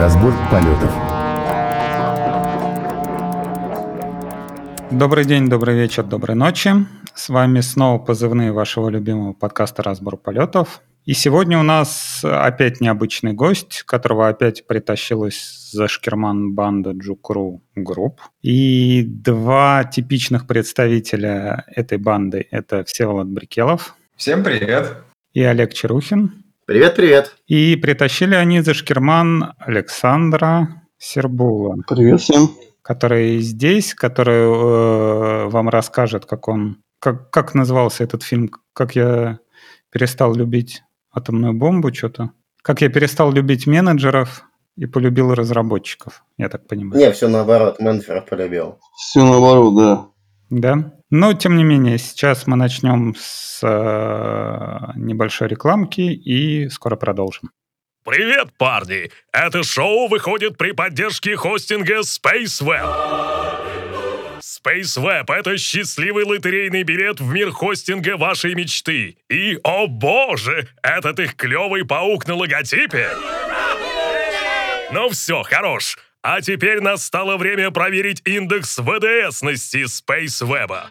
Разбор полетов. Добрый день, добрый вечер, доброй ночи. С вами снова позывные вашего любимого подкаста «Разбор полетов». И сегодня у нас опять необычный гость, которого опять притащилась за шкирман банда JUG Ru Group. И два типичных представителя этой банды – это Всеволод Брекелов. Всем привет. И Олег Черухин. Привет-привет. И притащили они за шкерман Александра Сербула. Привет всем. Который здесь, который э, вам расскажет, как он... Как, как назывался этот фильм? Как я перестал любить атомную бомбу что-то. Как я перестал любить менеджеров и полюбил разработчиков, я так понимаю. Не, все наоборот, менеджеров полюбил. Все наоборот, да. Да? Но, тем не менее, сейчас мы начнем с э, небольшой рекламки и скоро продолжим. Привет, парни! Это шоу выходит при поддержке хостинга SpaceWeb. SpaceWeb — это счастливый лотерейный билет в мир хостинга вашей мечты. И, о боже, этот их клевый паук на логотипе. Ну все, хорош. А теперь настало время проверить индекс ВДСности SpaceWeb.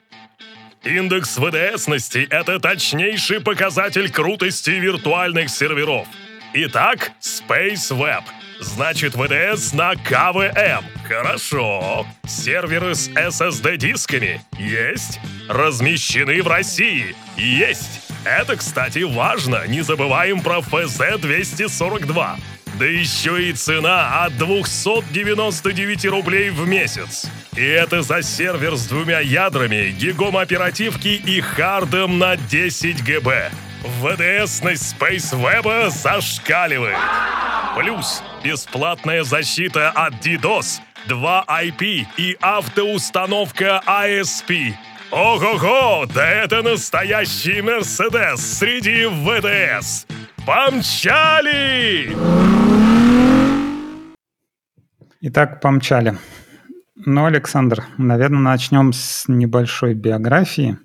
Индекс ВДСности — это точнейший показатель крутости виртуальных серверов. Итак, SpaceWeb — Значит, ВДС на КВМ. Хорошо. Серверы с SSD-дисками? Есть. Размещены в России? Есть. Это, кстати, важно. Не забываем про ФЗ-242. Да еще и цена от 299 рублей в месяц. И это за сервер с двумя ядрами, гигом оперативки и хардом на 10 ГБ. ВДСность SpaceWeb зашкаливает. Плюс бесплатная защита от DDoS, 2 IP и автоустановка ASP. Ого-го, да это настоящий Мерседес среди ВДС. Помчали! Итак, помчали. Ну, Александр, наверное, начнем с небольшой биографии.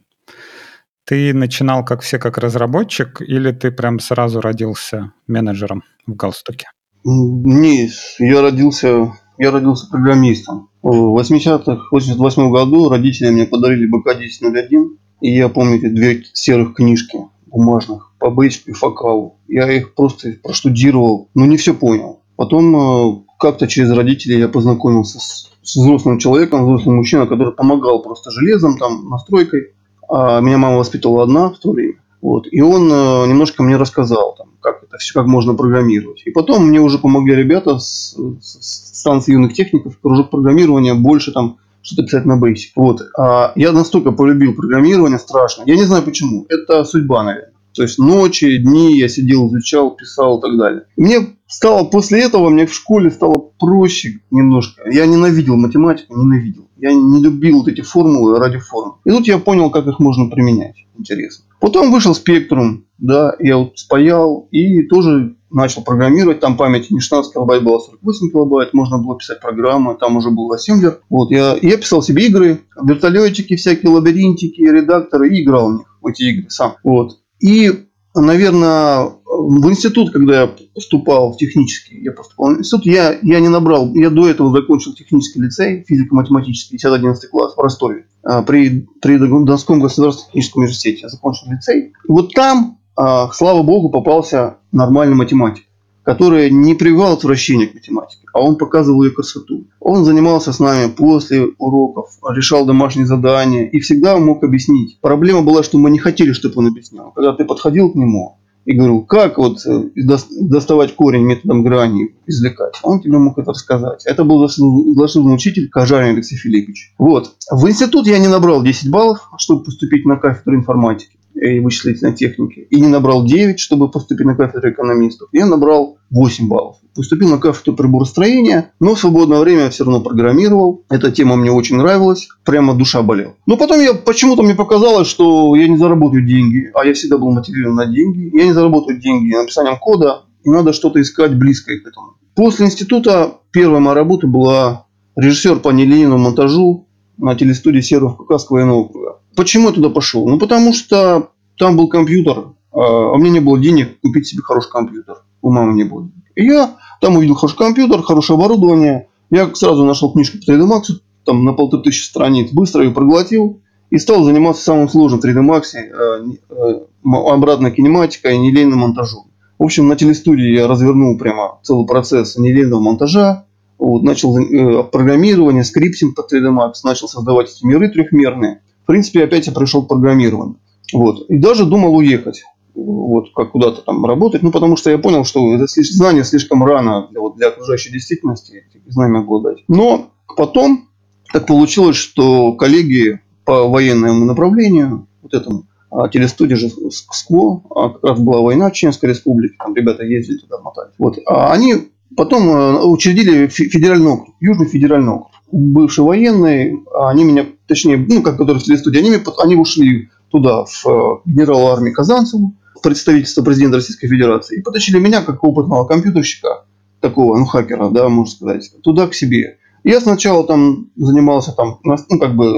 Ты начинал, как все, как разработчик, или ты прям сразу родился менеджером в галстуке? Не, я родился, я родился программистом. В 80-х, 88 году родители мне подарили БК-1001, и я помню эти две серых книжки бумажных по бейсику и. Я их просто проштудировал, но не все понял. Потом э, как-то через родителей я познакомился с, с взрослым человеком, взрослым мужчиной, который помогал просто железом, там, настройкой. А меня мама воспитывала одна в то время. Вот. И он э, немножко мне рассказал, там, как это все, как можно программировать. И потом мне уже помогли ребята с, с станции юных техников, кружок программирования, больше там что-то писать на Basic. Вот. А я настолько полюбил программирование страшно. Я не знаю почему. Это судьба, наверное. То есть ночи, дни я сидел, изучал, писал и так далее. мне стало после этого, мне в школе стало проще немножко. Я ненавидел математику, ненавидел. Я не любил вот эти формулы ради форм. И тут я понял, как их можно применять. Интересно. Потом вышел спектрум, да, я вот спаял и тоже начал программировать. Там памяти не 16 килобайт было, 48 килобайт. Можно было писать программы. Там уже был ассемблер. Вот я, я писал себе игры, вертолетики, всякие лабиринтики, редакторы и играл в них, в эти игры сам. Вот. И наверное, в институт, когда я поступал в технический, я поступал в институт, я, я не набрал, я до этого закончил технический лицей, физико-математический, 10-11 класс в Ростове, а, при, при Донском государственном техническом университете. Я закончил лицей. Вот там, слава богу, попался нормальный математик который не прививал отвращение к математике, а он показывал ее красоту. Он занимался с нами после уроков, решал домашние задания и всегда мог объяснить. Проблема была, что мы не хотели, чтобы он объяснял. Когда ты подходил к нему и говорил, как вот э, доставать корень методом грани, извлекать, он тебе мог это рассказать. Это был заслуженный учитель Кожарин Алексей Филиппович. Вот. В институт я не набрал 10 баллов, чтобы поступить на кафедру информатики и вычислительной техники. И не набрал 9, чтобы поступить на кафедру экономистов. Я набрал 8 баллов. Поступил на кафедру приборостроения, но в свободное время все равно программировал. Эта тема мне очень нравилась. Прямо душа болела. Но потом я почему-то мне показалось, что я не заработаю деньги. А я всегда был мотивирован на деньги. Я не заработаю деньги написанием кода. И надо что-то искать близкое к этому. После института первая моя работа была режиссер по нелинейному монтажу на телестудии серверов Кавказского военного округа. Почему я туда пошел? Ну, потому что там был компьютер, а у меня не было денег купить себе хороший компьютер. У мамы не было. И я там увидел хороший компьютер, хорошее оборудование. Я сразу нашел книжку по 3D Max, там на полторы тысячи страниц, быстро ее проглотил и стал заниматься самым сложным 3D Max, э, э, обратной кинематикой и нелинейным монтажом. В общем, на телестудии я развернул прямо целый процесс нелинейного монтажа, вот, начал э, программирование, скриптинг по 3D Max, начал создавать эти миры трехмерные. В принципе, опять я пришел к программированию. Вот. И даже думал уехать вот как куда-то там работать, ну потому что я понял, что это знание слишком рано для, вот, для окружающей действительности знаниями обладать. Но потом так получилось, что коллеги по военному направлению, вот этому, а телестудия же СКВО, а как раз была война в Чеченской республике, там ребята ездили туда, мотали. Вот, а они потом э, учредили федеральный округ, Южный федеральный округ. Бывшие военные, они меня, точнее, ну, как которые в телестудии, они, они ушли туда, в э, генерал армии Казанцеву, представительство президента Российской Федерации, и потащили меня, как опытного компьютерщика, такого, ну, хакера, да, можно сказать, туда к себе. Я сначала там занимался там, ну, как бы,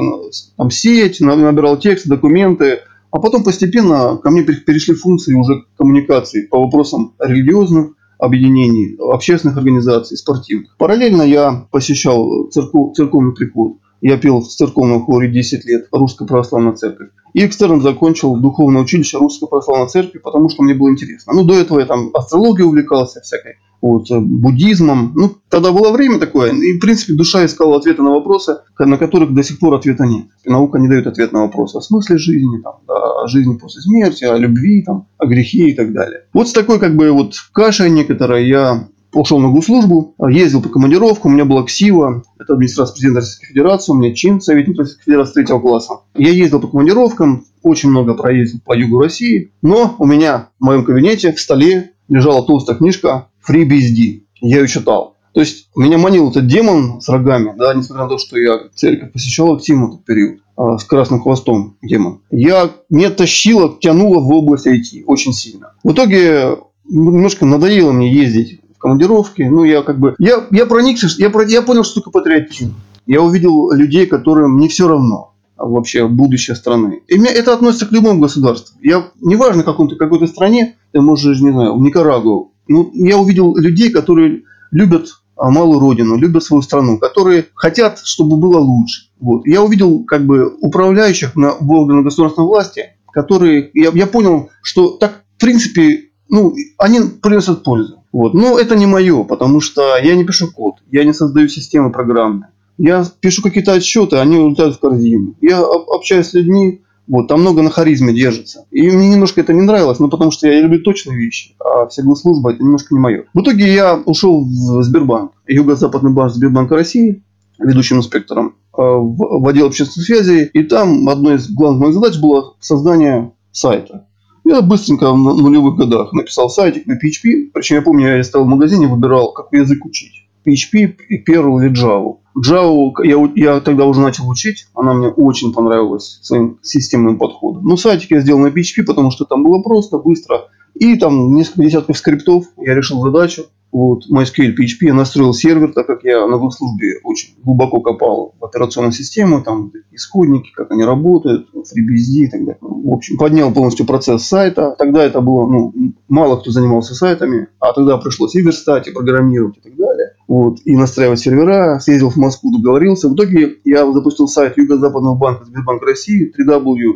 там сеть, набирал текст, документы, а потом постепенно ко мне перешли функции уже коммуникации по вопросам религиозных объединений, общественных организаций, спортивных. Параллельно я посещал церков, церковный приход. Я пел в церковном хоре 10 лет, Русская Православная Церковь. И экстерном закончил духовное училище Русской Православной Церкви, потому что мне было интересно. Ну, до этого я там астрологией увлекался всякой, вот, э, буддизмом. Ну, тогда было время такое, и, в принципе, душа искала ответы на вопросы, на которых до сих пор ответа нет. И наука не дает ответ на вопросы о смысле жизни, там, да, о жизни после смерти, о любви, там, о грехе и так далее. Вот с такой, как бы, вот кашей некоторой я ушел на госслужбу, ездил по командировкам, у меня была КСИВа, это администрация президента Российской Федерации, у меня чин советник Российской Федерации третьего класса. Я ездил по командировкам, очень много проездил по югу России, но у меня в моем кабинете в столе лежала толстая книжка FreeBSD. Я ее читал. То есть меня манил этот демон с рогами, да, несмотря на то, что я церковь посещал активно в этот период, э, с красным хвостом демон. Я не тащила, тянула в область IT очень сильно. В итоге немножко надоело мне ездить в командировке. Ну, я как бы... Я, я проникся, я, я понял, что такое патриотизм. Я увидел людей, которым не все равно вообще будущее страны. И мне это относится к любому государству. Я, неважно, в каком-то какой-то стране, ты можешь, не знаю, в Никарагуа. Ну, я увидел людей, которые любят а, малую родину, любят свою страну, которые хотят, чтобы было лучше. Вот. Я увидел как бы управляющих на органах государственной власти, которые, я, я понял, что так, в принципе, ну, они приносят пользу. Вот. Но это не мое, потому что я не пишу код, я не создаю системы программные. Я пишу какие-то отчеты, они улетают в корзину. Я общаюсь с людьми, вот, там много на харизме держится. И мне немножко это не нравилось, ну, потому что я люблю точные вещи, а вся служба это немножко не мое. В итоге я ушел в Сбербанк, Юго-Западный банк Сбербанка России, ведущим инспектором, э, в отдел общественной связи. И там одной из главных моих задач было создание сайта. Я быстренько в нулевых годах написал сайтик на PHP. Причем я помню, я стоял в магазине, выбирал, какой язык учить. PHP, Perl или Java. Java я, я тогда уже начал учить. Она мне очень понравилась своим системным подходом. Ну, сайтик я сделал на PHP, потому что там было просто, быстро. И там несколько десятков скриптов. Я решил задачу вот, MySQL PHP, я настроил сервер, так как я на службе очень глубоко копал в операционную систему, там исходники, как они работают, FreeBSD и так далее. В общем, поднял полностью процесс сайта. Тогда это было, ну, мало кто занимался сайтами, а тогда пришлось и верстать, и программировать и так далее. Вот, и настраивать сервера, съездил в Москву, договорился. В итоге я запустил сайт Юго-Западного банка Сбербанк России www.swsb.ru.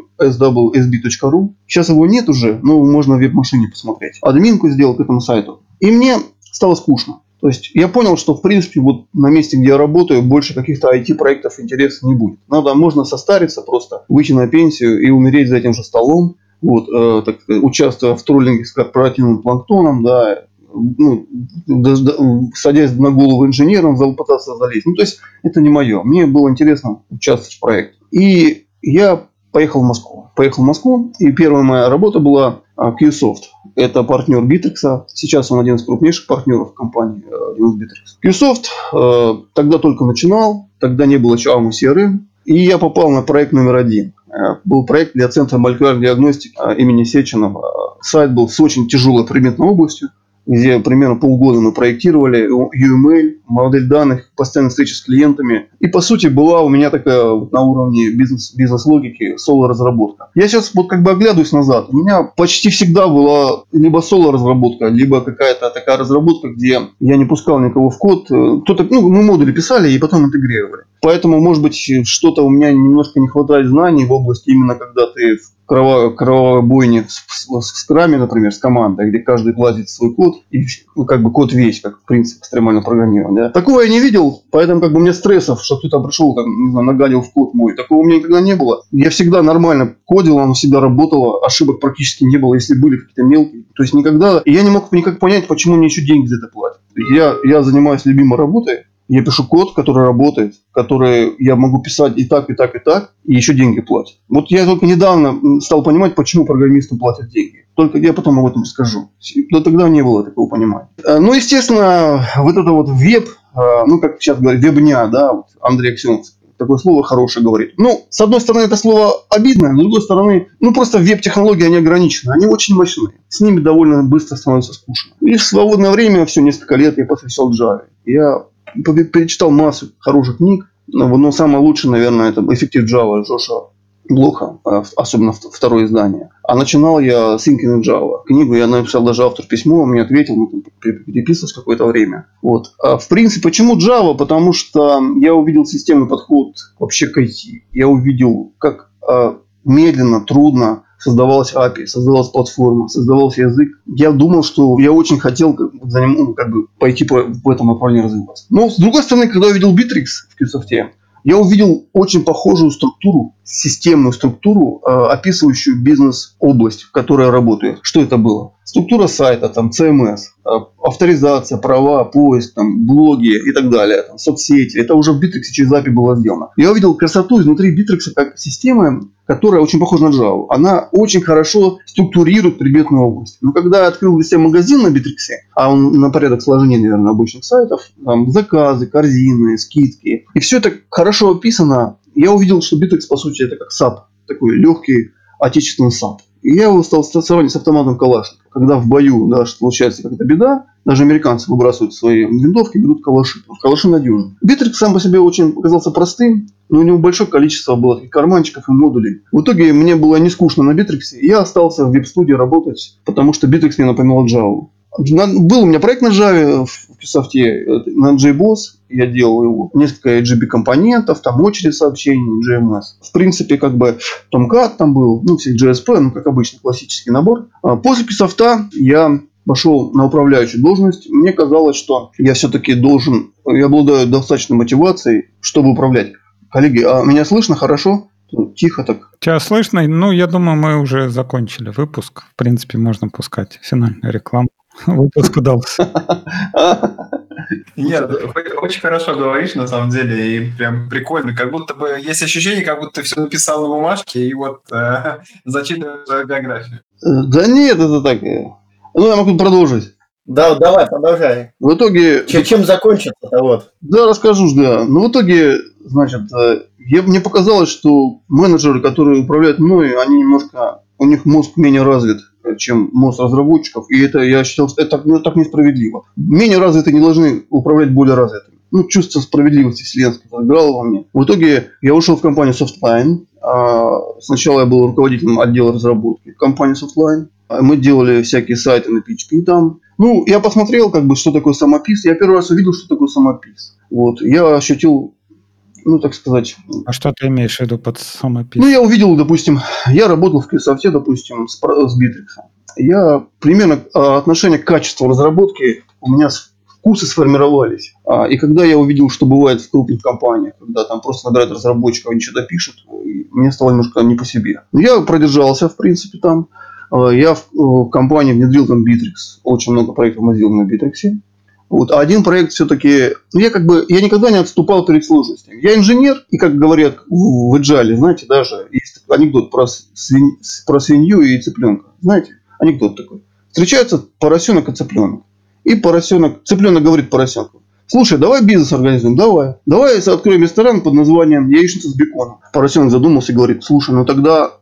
Сейчас его нет уже, но можно в веб-машине посмотреть. Админку сделал к этому сайту. И мне стало скучно. То есть я понял, что в принципе вот на месте, где я работаю, больше каких-то IT-проектов интереса не будет. Надо, можно состариться просто, выйти на пенсию и умереть за этим же столом, вот, э, так, участвуя в троллинге с корпоративным планктоном, да, ну, садясь на голову инженером, пытаться залезть. Ну, то есть это не мое. Мне было интересно участвовать в проекте. И я поехал в Москву. Поехал в Москву, и первая моя работа была а, Qsoft. Это партнер Bittrex. Сейчас он один из крупнейших партнеров компании Linux э, Bittrex. Qsoft э, тогда только начинал, тогда не было AMU CRM. И я попал на проект номер один. Э, был проект для Центра молекулярной диагностики имени Сеченова. Сайт был с очень тяжелой предметной областью. Где примерно полгода мы проектировали UML, модель данных, постоянно встречи с клиентами. И, по сути, была у меня такая на уровне бизнес, бизнес-логики соло-разработка. Я сейчас вот как бы оглядываюсь назад. У меня почти всегда была либо соло-разработка, либо какая-то такая разработка, где я не пускал никого в код. Кто-то, ну, мы модули писали и потом интегрировали. Поэтому, может быть, что-то у меня немножко не хватает знаний в области именно когда ты в кровавой бойне с, с, с скраме, например, с командой, где каждый платит свой код, и ну, как бы код весь, как принцип экстремального программирования. Да? Такого я не видел, поэтому как бы мне стрессов, что кто-то пришел, там, не знаю, нагадил в код мой. Такого у меня никогда не было. Я всегда нормально кодил, оно всегда работало, ошибок практически не было, если были какие-то мелкие. То есть никогда... И я не мог никак понять, почему мне еще деньги за это платят. Я, я занимаюсь любимой работой, я пишу код, который работает, который я могу писать и так, и так, и так, и еще деньги платят. Вот я только недавно стал понимать, почему программистам платят деньги. Только я потом об этом скажу. Но тогда не было такого понимания. Э, ну, естественно, вот это вот веб, э, ну, как сейчас говорят, вебня, да, вот Андрей Аксенов такое слово хорошее говорит. Ну, с одной стороны, это слово обидное, с другой стороны, ну, просто веб-технологии, они ограничены, они очень мощные. С ними довольно быстро становится скучно. И в свободное время, все несколько лет я посвящал Java. Я перечитал массу хороших книг, но самое лучшее, наверное, это «Эффектив Java» Джоша Блоха, а, особенно второе издание. А начинал я с Thinking in Java. Книгу я написал даже автор письмо, он мне ответил, мы там переписывались какое-то время. Вот. А в принципе, почему Java? Потому что я увидел системный подход вообще к IT. Я увидел, как а, медленно, трудно создавалась API, создавалась платформа, создавался язык. Я думал, что я очень хотел за ним, ну, как бы пойти по, в этом направлении развиваться. Но с другой стороны, когда я увидел Bittrex в Qsoft, я увидел очень похожую структуру, системную структуру, э, описывающую бизнес-область, в которой я работаю. Что это было? Структура сайта, там, CMS, э, авторизация, права, поиск, там, блоги и так далее, там, соцсети. Это уже в Bittrex через API было сделано. Я увидел красоту изнутри Bittrex как системы, которая очень похожа на Java. Она очень хорошо структурирует предметную область. Но когда я открыл для себя магазин на Bittrex, а он на порядок сложнее, наверное, обычных сайтов, там, заказы, корзины, скидки, и все это хорошо описано, я увидел, что Bittrex, по сути, это как SAP, такой легкий отечественный SAP. И я его стал сравнивать с автоматом Калашникова. Когда в бою да, случается какая-то беда, даже американцы выбрасывают свои винтовки, берут калаши. Калаши надежны. Битрикс сам по себе очень оказался простым, но у него большое количество было таких карманчиков и модулей. В итоге мне было не скучно на Битриксе, и я остался в веб-студии работать, потому что Битрикс мне напоминал Java. Был у меня проект на Java в Pixoft, на JBoss, я делал его, несколько EJB компонентов, там очередь сообщений, JMS. В принципе, как бы Tomcat там был, ну, всех GSP, ну, как обычно, классический набор. А после Pixoft я пошел на управляющую должность, мне казалось, что я все-таки должен, я обладаю достаточной мотивацией, чтобы управлять. Коллеги, а меня слышно хорошо? Тихо так. Тебя слышно? Ну, я думаю, мы уже закончили выпуск. В принципе, можно пускать финальную рекламу. Выпуск удался. Нет, очень хорошо говоришь, на самом деле, и прям прикольно. Как будто бы есть ощущение, как будто ты все написал на бумажке и вот э, зачитываешь биографию. Да нет, это так. Ну, я могу продолжить. Да, давай, продолжай. В итоге... Чем, чем закончится-то вот? Да, расскажу, да. Но в итоге, значит, э, я, мне показалось, что менеджеры, которые управляют мной, они немножко, у них мозг менее развит чем мозг разработчиков, и это я считал, это ну, так несправедливо. Менее развитые не должны управлять более развитыми. Ну, чувство справедливости вселенского играло во мне. В итоге я ушел в компанию Softline. А сначала я был руководителем отдела разработки компании Softline. Мы делали всякие сайты на PHP там. Ну, я посмотрел, как бы, что такое самопис. Я первый раз увидел, что такое самопис. Вот. Я ощутил ну, так сказать... А что ты имеешь в виду под самопис? Ну, я увидел, допустим, я работал в Кирсофте, допустим, с, с Битриксом. Я примерно а, отношение к качеству разработки у меня вкусы сформировались. А, и когда я увидел, что бывает в крупных компаниях, когда там просто набирают разработчиков, они что-то пишут, мне стало немножко не по себе. Я продержался, в принципе, там. А, я в, в компании внедрил там Bittrex. Очень много проектов мы сделали на Bittrex. Вот. А один проект все-таки... Ну, я как бы... Я никогда не отступал перед сложностями. Я инженер, и, как говорят в Agile, знаете, даже есть анекдот про, свинь, про свинью и цыпленка. Знаете? Анекдот такой. Встречаются поросенок и цыпленок. И поросенок... Цыпленок говорит поросенку. Слушай, давай бизнес организуем, давай. Давай откроем ресторан под названием «Яичница с беконом». Поросенок задумался и говорит, слушай, ну тогда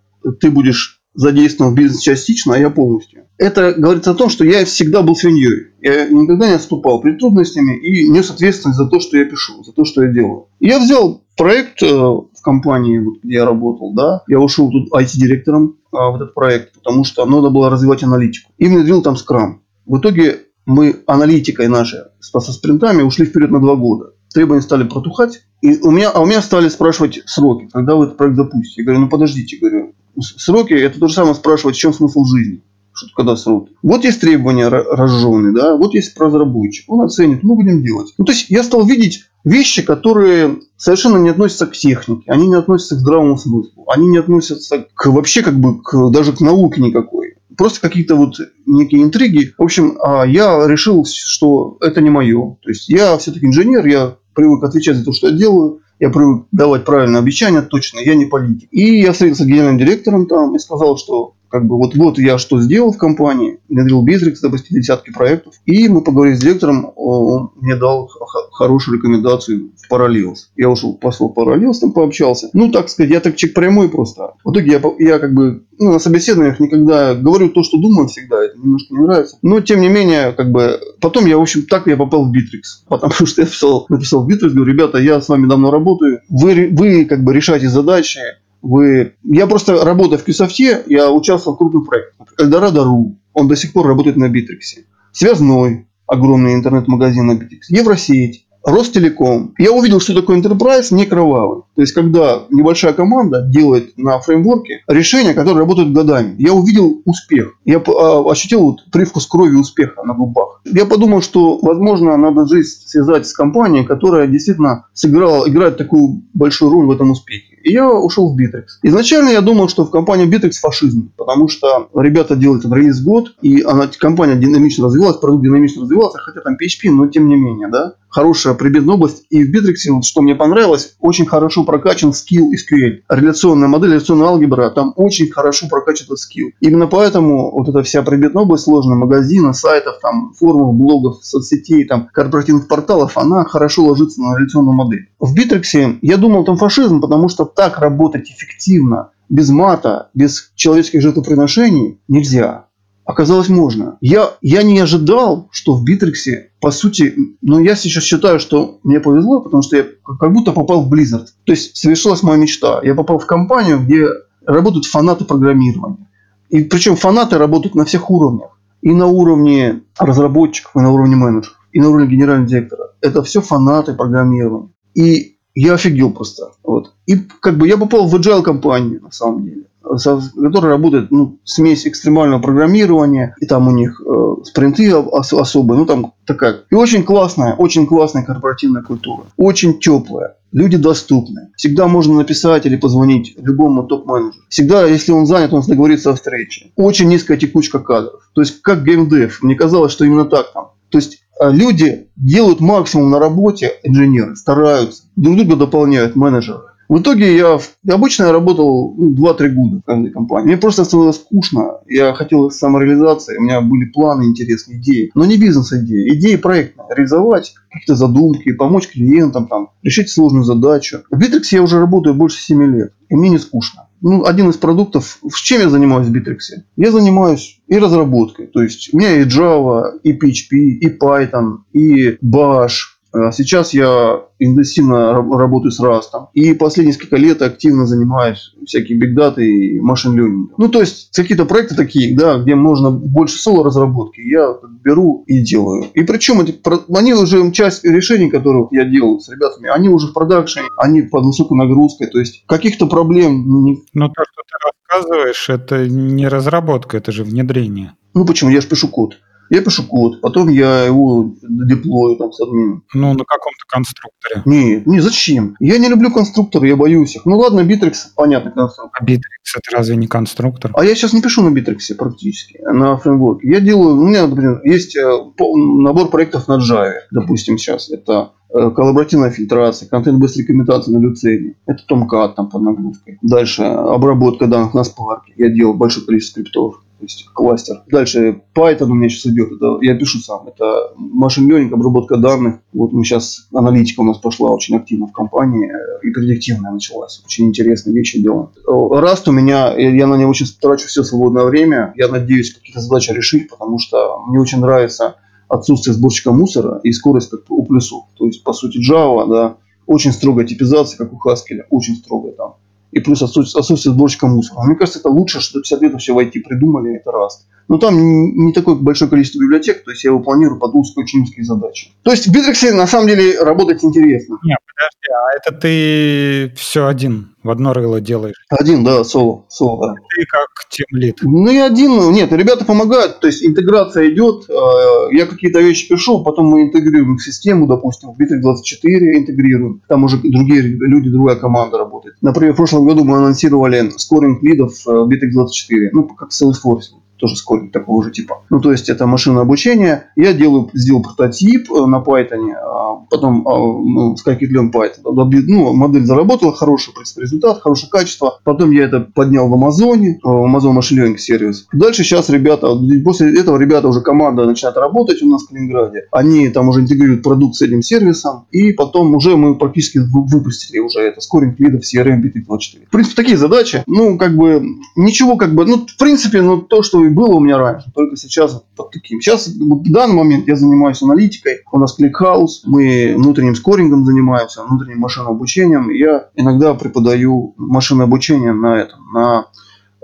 ты будешь задействован в бизнес частично, а я полностью. Это говорит о том, что я всегда был свиньей. Я никогда не отступал перед трудностями и нес ответственность за то, что я пишу, за то, что я делаю. Я взял проект э, в компании, где я работал, да, я ушел тут IT-директором а, в этот проект, потому что надо было развивать аналитику. И внедрил там скрам. В итоге мы аналитикой нашей со спринтами ушли вперед на два года. Требования стали протухать, и у меня, а у меня стали спрашивать сроки, когда вы этот проект запустите. Я говорю, ну подождите, говорю, сроки это то же самое спрашивать, в чем смысл жизни. Что когда сроки. Вот есть требования разжеванные, да, вот есть разработчик, он оценит, мы будем делать. Ну, то есть я стал видеть вещи, которые совершенно не относятся к технике, они не относятся к здравому смыслу, они не относятся к вообще как бы к, даже к науке никакой просто какие-то вот некие интриги. В общем, а, я решил, что это не мое. То есть я все-таки инженер, я привык отвечать за то, что я делаю. Я привык давать правильные обещания, точно, я не политик. И я встретился с генеральным директором там и сказал, что как бы вот, вот я что сделал в компании, внедрил Bittrex, допустим, десятки проектов, и мы поговорили с директором, он мне дал хорошую рекомендацию в Parallels. Я ушел, послал Parallels, там пообщался. Ну, так сказать, я так человек прямой просто. В итоге я, я как бы ну, на собеседованиях никогда говорю то, что думаю всегда, это немножко не нравится. Но, тем не менее, как бы, потом я, в общем, так я попал в Bittrex. Потому что я написал, написал в Bittrex, говорю, ребята, я с вами давно работаю, вы, вы как бы решаете задачи, вы... Я просто работаю в Qsoft, я участвовал в крупных проектах. Eldorado.ru, он до сих пор работает на Битриксе. Связной, огромный интернет-магазин на Битриксе. Евросеть. Ростелеком. Я увидел, что такое enterprise не кровавый. То есть, когда небольшая команда делает на фреймворке решения, которые работают годами. Я увидел успех. Я а, ощутил вот привкус крови успеха на губах. Я подумал, что, возможно, надо жизнь связать с компанией, которая действительно сыграла, играет такую большую роль в этом успехе. И я ушел в Bitrix. Изначально я думал, что в компании Bitrix фашизм, потому что ребята делают там релиз год, и она, компания динамично развивалась, продукт динамично развивался, хотя там PHP, но тем не менее, да хорошая предметная область. И в Bitrix, что мне понравилось, очень хорошо прокачан скилл SQL. Реляционная модель, реляционная алгебра, там очень хорошо прокачан этот скилл. Именно поэтому вот эта вся предметная область сложная, магазина, сайтов, там, форумов, блогов, соцсетей, там, корпоративных порталов, она хорошо ложится на реляционную модель. В Bitrix я думал, там фашизм, потому что так работать эффективно, без мата, без человеческих жертвоприношений нельзя. Оказалось, можно. Я, я не ожидал, что в Битриксе, по сути, ну, я сейчас считаю, что мне повезло, потому что я как будто попал в Blizzard. То есть, совершилась моя мечта. Я попал в компанию, где работают фанаты программирования. И причем фанаты работают на всех уровнях. И на уровне разработчиков, и на уровне менеджеров, и на уровне генерального директора. Это все фанаты программирования. И я офигел просто. Вот. И как бы я попал в agile компанию, на самом деле который работает ну, смесь экстремального программирования, и там у них э, спринты ос- особые, ну там такая. И очень классная, очень классная корпоративная культура. Очень теплая. Люди доступны. Всегда можно написать или позвонить любому топ-менеджеру. Всегда, если он занят, он договорится о встрече. Очень низкая текучка кадров. То есть, как геймдев. Мне казалось, что именно так там. То есть, э, люди делают максимум на работе, инженеры, стараются, друг друга дополняют менеджеры. В итоге я, обычно я работал ну, 2-3 года в каждой компании. Мне просто становилось скучно. Я хотел самореализации. У меня были планы, интересные идеи. Но не бизнес-идеи. Идеи проектные. Реализовать какие-то задумки, помочь клиентам, там, решить сложную задачу. В Bittrex я уже работаю больше 7 лет. И мне не скучно. Ну, один из продуктов, с чем я занимаюсь в Bittrex? Я занимаюсь и разработкой. То есть у меня и Java, и PHP, и Python, и Bash, сейчас я интенсивно работаю с Rust. И последние несколько лет активно занимаюсь всякими бигдатой и машин learning. Ну, то есть, какие-то проекты такие, да, где можно больше соло разработки, я беру и делаю. И причем эти, они уже, часть решений, которые я делаю с ребятами, они уже в продакшене, они под высокой нагрузкой. То есть, каких-то проблем... Не... Но то, что ты рассказываешь, это не разработка, это же внедрение. Ну, почему? Я же пишу код. Я пишу код, потом я его деплою там с админом. Ну, на каком-то конструкторе. Не, не, зачем? Я не люблю конструкторы, я боюсь их. Ну ладно, Bittrex, понятно, конструктор. А Bittrex это разве не конструктор? А я сейчас не пишу на Bittrex практически, на фреймворке. Я делаю, у меня, например, есть э, набор проектов на Java, допустим, сейчас. Это коллаборативная фильтрация, контент быстрой комментации на люцерне. Это Tomcat там под нагрузкой. Дальше обработка данных на Spark. Я делал большое количество скриптов то есть кластер. Дальше Python у меня сейчас идет, это я пишу сам, это машин learning, обработка данных. Вот мы сейчас, аналитика у нас пошла очень активно в компании, э, и предиктивная началась. Очень интересные вещи делаем. Раст у меня, я на него очень трачу все свободное время, я надеюсь какие-то задачи решить, потому что мне очень нравится отсутствие сборщика мусора и скорость как у плюсов. То есть, по сути, Java, да, очень строгая типизация, как у Haskell, очень строгая там и плюс отсутствие, отсутствие сборщика мусора. Мне кажется, это лучше, что 50 лет вообще в IT придумали, это раз. Но там не такое большое количество библиотек, то есть я его планирую под узкие задачи. То есть в Bittrex на самом деле работать интересно. Нет, подожди, а это ты все один в одно рыло делаешь? Один, да, соло. соло да. Ты как тимлит? Ну, я один, ну, нет, ребята помогают, то есть интеграция идет, э, я какие-то вещи пишу, потом мы интегрируем в систему, допустим, в Bittrex 24 интегрируем, там уже другие люди, другая команда работает. Например, в прошлом году мы анонсировали скоринг лидов в Bittrex 24, ну, как в Salesforce тоже скоринг такого же типа. Ну, то есть это машинное обучение. Я делаю, сделал прототип э, на Python, а потом а, ну, скакитлем Python. Ну, модель заработала, хороший, результат, хорошее качество. Потом я это поднял в Амазоне, в Amazon Machine Learning сервис. Дальше сейчас ребята, после этого ребята уже команда начинает работать у нас в Калининграде. Они там уже интегрируют продукт с этим сервисом. И потом уже мы практически выпустили уже это скоринг лидов CRM BT24. В принципе, такие задачи. Ну, как бы, ничего как бы, ну, в принципе, ну, то, что и было у меня раньше, только сейчас под таким. Сейчас, в данный момент я занимаюсь аналитикой, у нас ClickHouse, мы внутренним скорингом занимаемся, внутренним машинным обучением. Я иногда преподаю машинное обучение на этом, на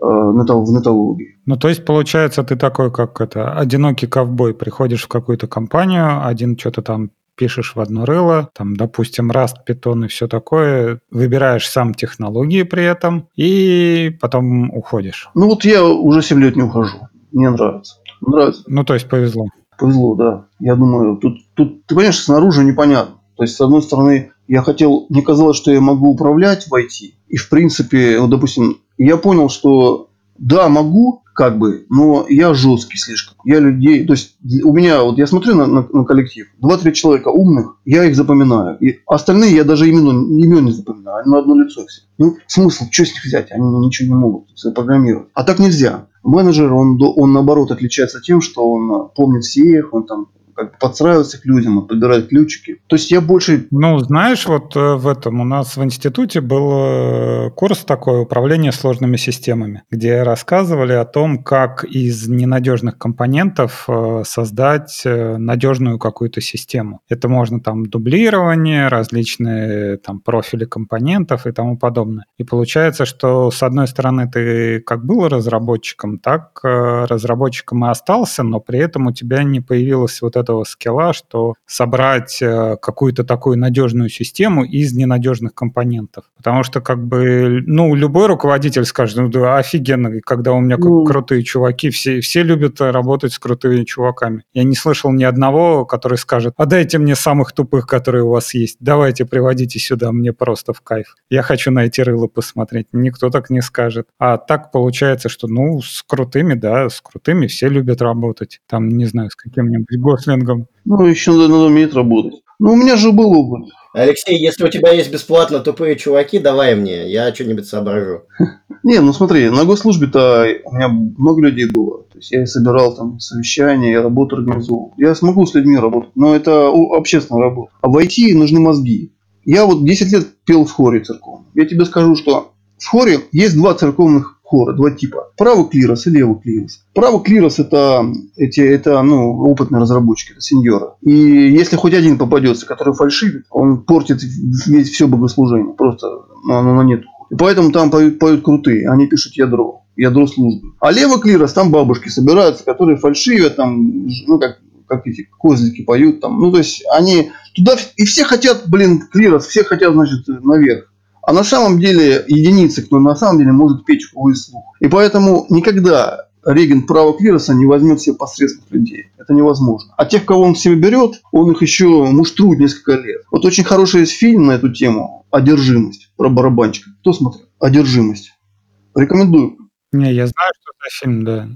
э, в нетологии. Ну, то есть, получается, ты такой, как это, одинокий ковбой, приходишь в какую-то компанию, один что-то там пишешь в одно рыло, там, допустим, Rust, Python и все такое, выбираешь сам технологии при этом и потом уходишь. Ну вот я уже 7 лет не ухожу. Мне нравится. Нравится. Ну, то есть повезло. Повезло, да. Я думаю, тут, тут ты понимаешь, снаружи непонятно. То есть, с одной стороны, я хотел, мне казалось, что я могу управлять в IT. И, в принципе, вот, допустим, я понял, что да, могу, как бы, но я жесткий слишком. Я людей, то есть у меня, вот я смотрю на, на, на коллектив, два-три человека умных, я их запоминаю. И остальные я даже имен, имен не запоминаю, они на одно лицо все. Ну, смысл, что с них взять? Они ничего не могут программировать. А так нельзя. Менеджер, он, он наоборот отличается тем, что он помнит всех, он там как подстраиваться к людям, подбирать ключики. То есть я больше... Ну, знаешь, вот э, в этом у нас в институте был э, курс такой «Управление сложными системами», где рассказывали о том, как из ненадежных компонентов э, создать надежную какую-то систему. Это можно там дублирование, различные там профили компонентов и тому подобное. И получается, что с одной стороны ты как был разработчиком, так разработчиком и остался, но при этом у тебя не появилось вот это этого скилла, что собрать э, какую-то такую надежную систему из ненадежных компонентов. Потому что как бы, ну, любой руководитель скажет, ну, да, офигенно, когда у меня ну, крутые чуваки, все, все любят работать с крутыми чуваками. Я не слышал ни одного, который скажет, а дайте мне самых тупых, которые у вас есть, давайте приводите сюда, мне просто в кайф. Я хочу на эти рылы посмотреть. Никто так не скажет. А так получается, что, ну, с крутыми, да, с крутыми все любят работать. Там, не знаю, с каким-нибудь Гослингом рестлингом. Ну, еще надо уметь работать. Ну, у меня же был опыт. Алексей, если у тебя есть бесплатно тупые чуваки, давай мне, я что-нибудь соображу. Не, ну смотри, на госслужбе-то у меня много людей было. То есть я собирал там совещания, я работу организовал. Я смогу с людьми работать, но это общественная работа. А в IT нужны мозги. Я вот 10 лет пел в хоре церковном. Я тебе скажу, что в хоре есть два церковных хора, два типа. Правый клирос и левый клирос. Правый клирос это, эти, это ну, опытные разработчики, это сеньоры. И если хоть один попадется, который фальшивит, он портит весь, все богослужение. Просто ну, оно на нет. И поэтому там поют, поют крутые, они пишут ядро ядро службы. А левый клирос, там бабушки собираются, которые фальшивят, там, ну, как, как эти козлики поют, там, ну, то есть, они туда, и все хотят, блин, клирос, все хотят, значит, наверх. А на самом деле единицы, кто на самом деле может печь в слух. И поэтому никогда регент права клироса не возьмет себе посредственных людей. Это невозможно. А тех, кого он к себе берет, он их еще муштрует несколько лет. Вот очень хороший есть фильм на эту тему «Одержимость» про барабанщика. Кто смотрел? «Одержимость». Рекомендую. Не, я знаю, что это фильм, да.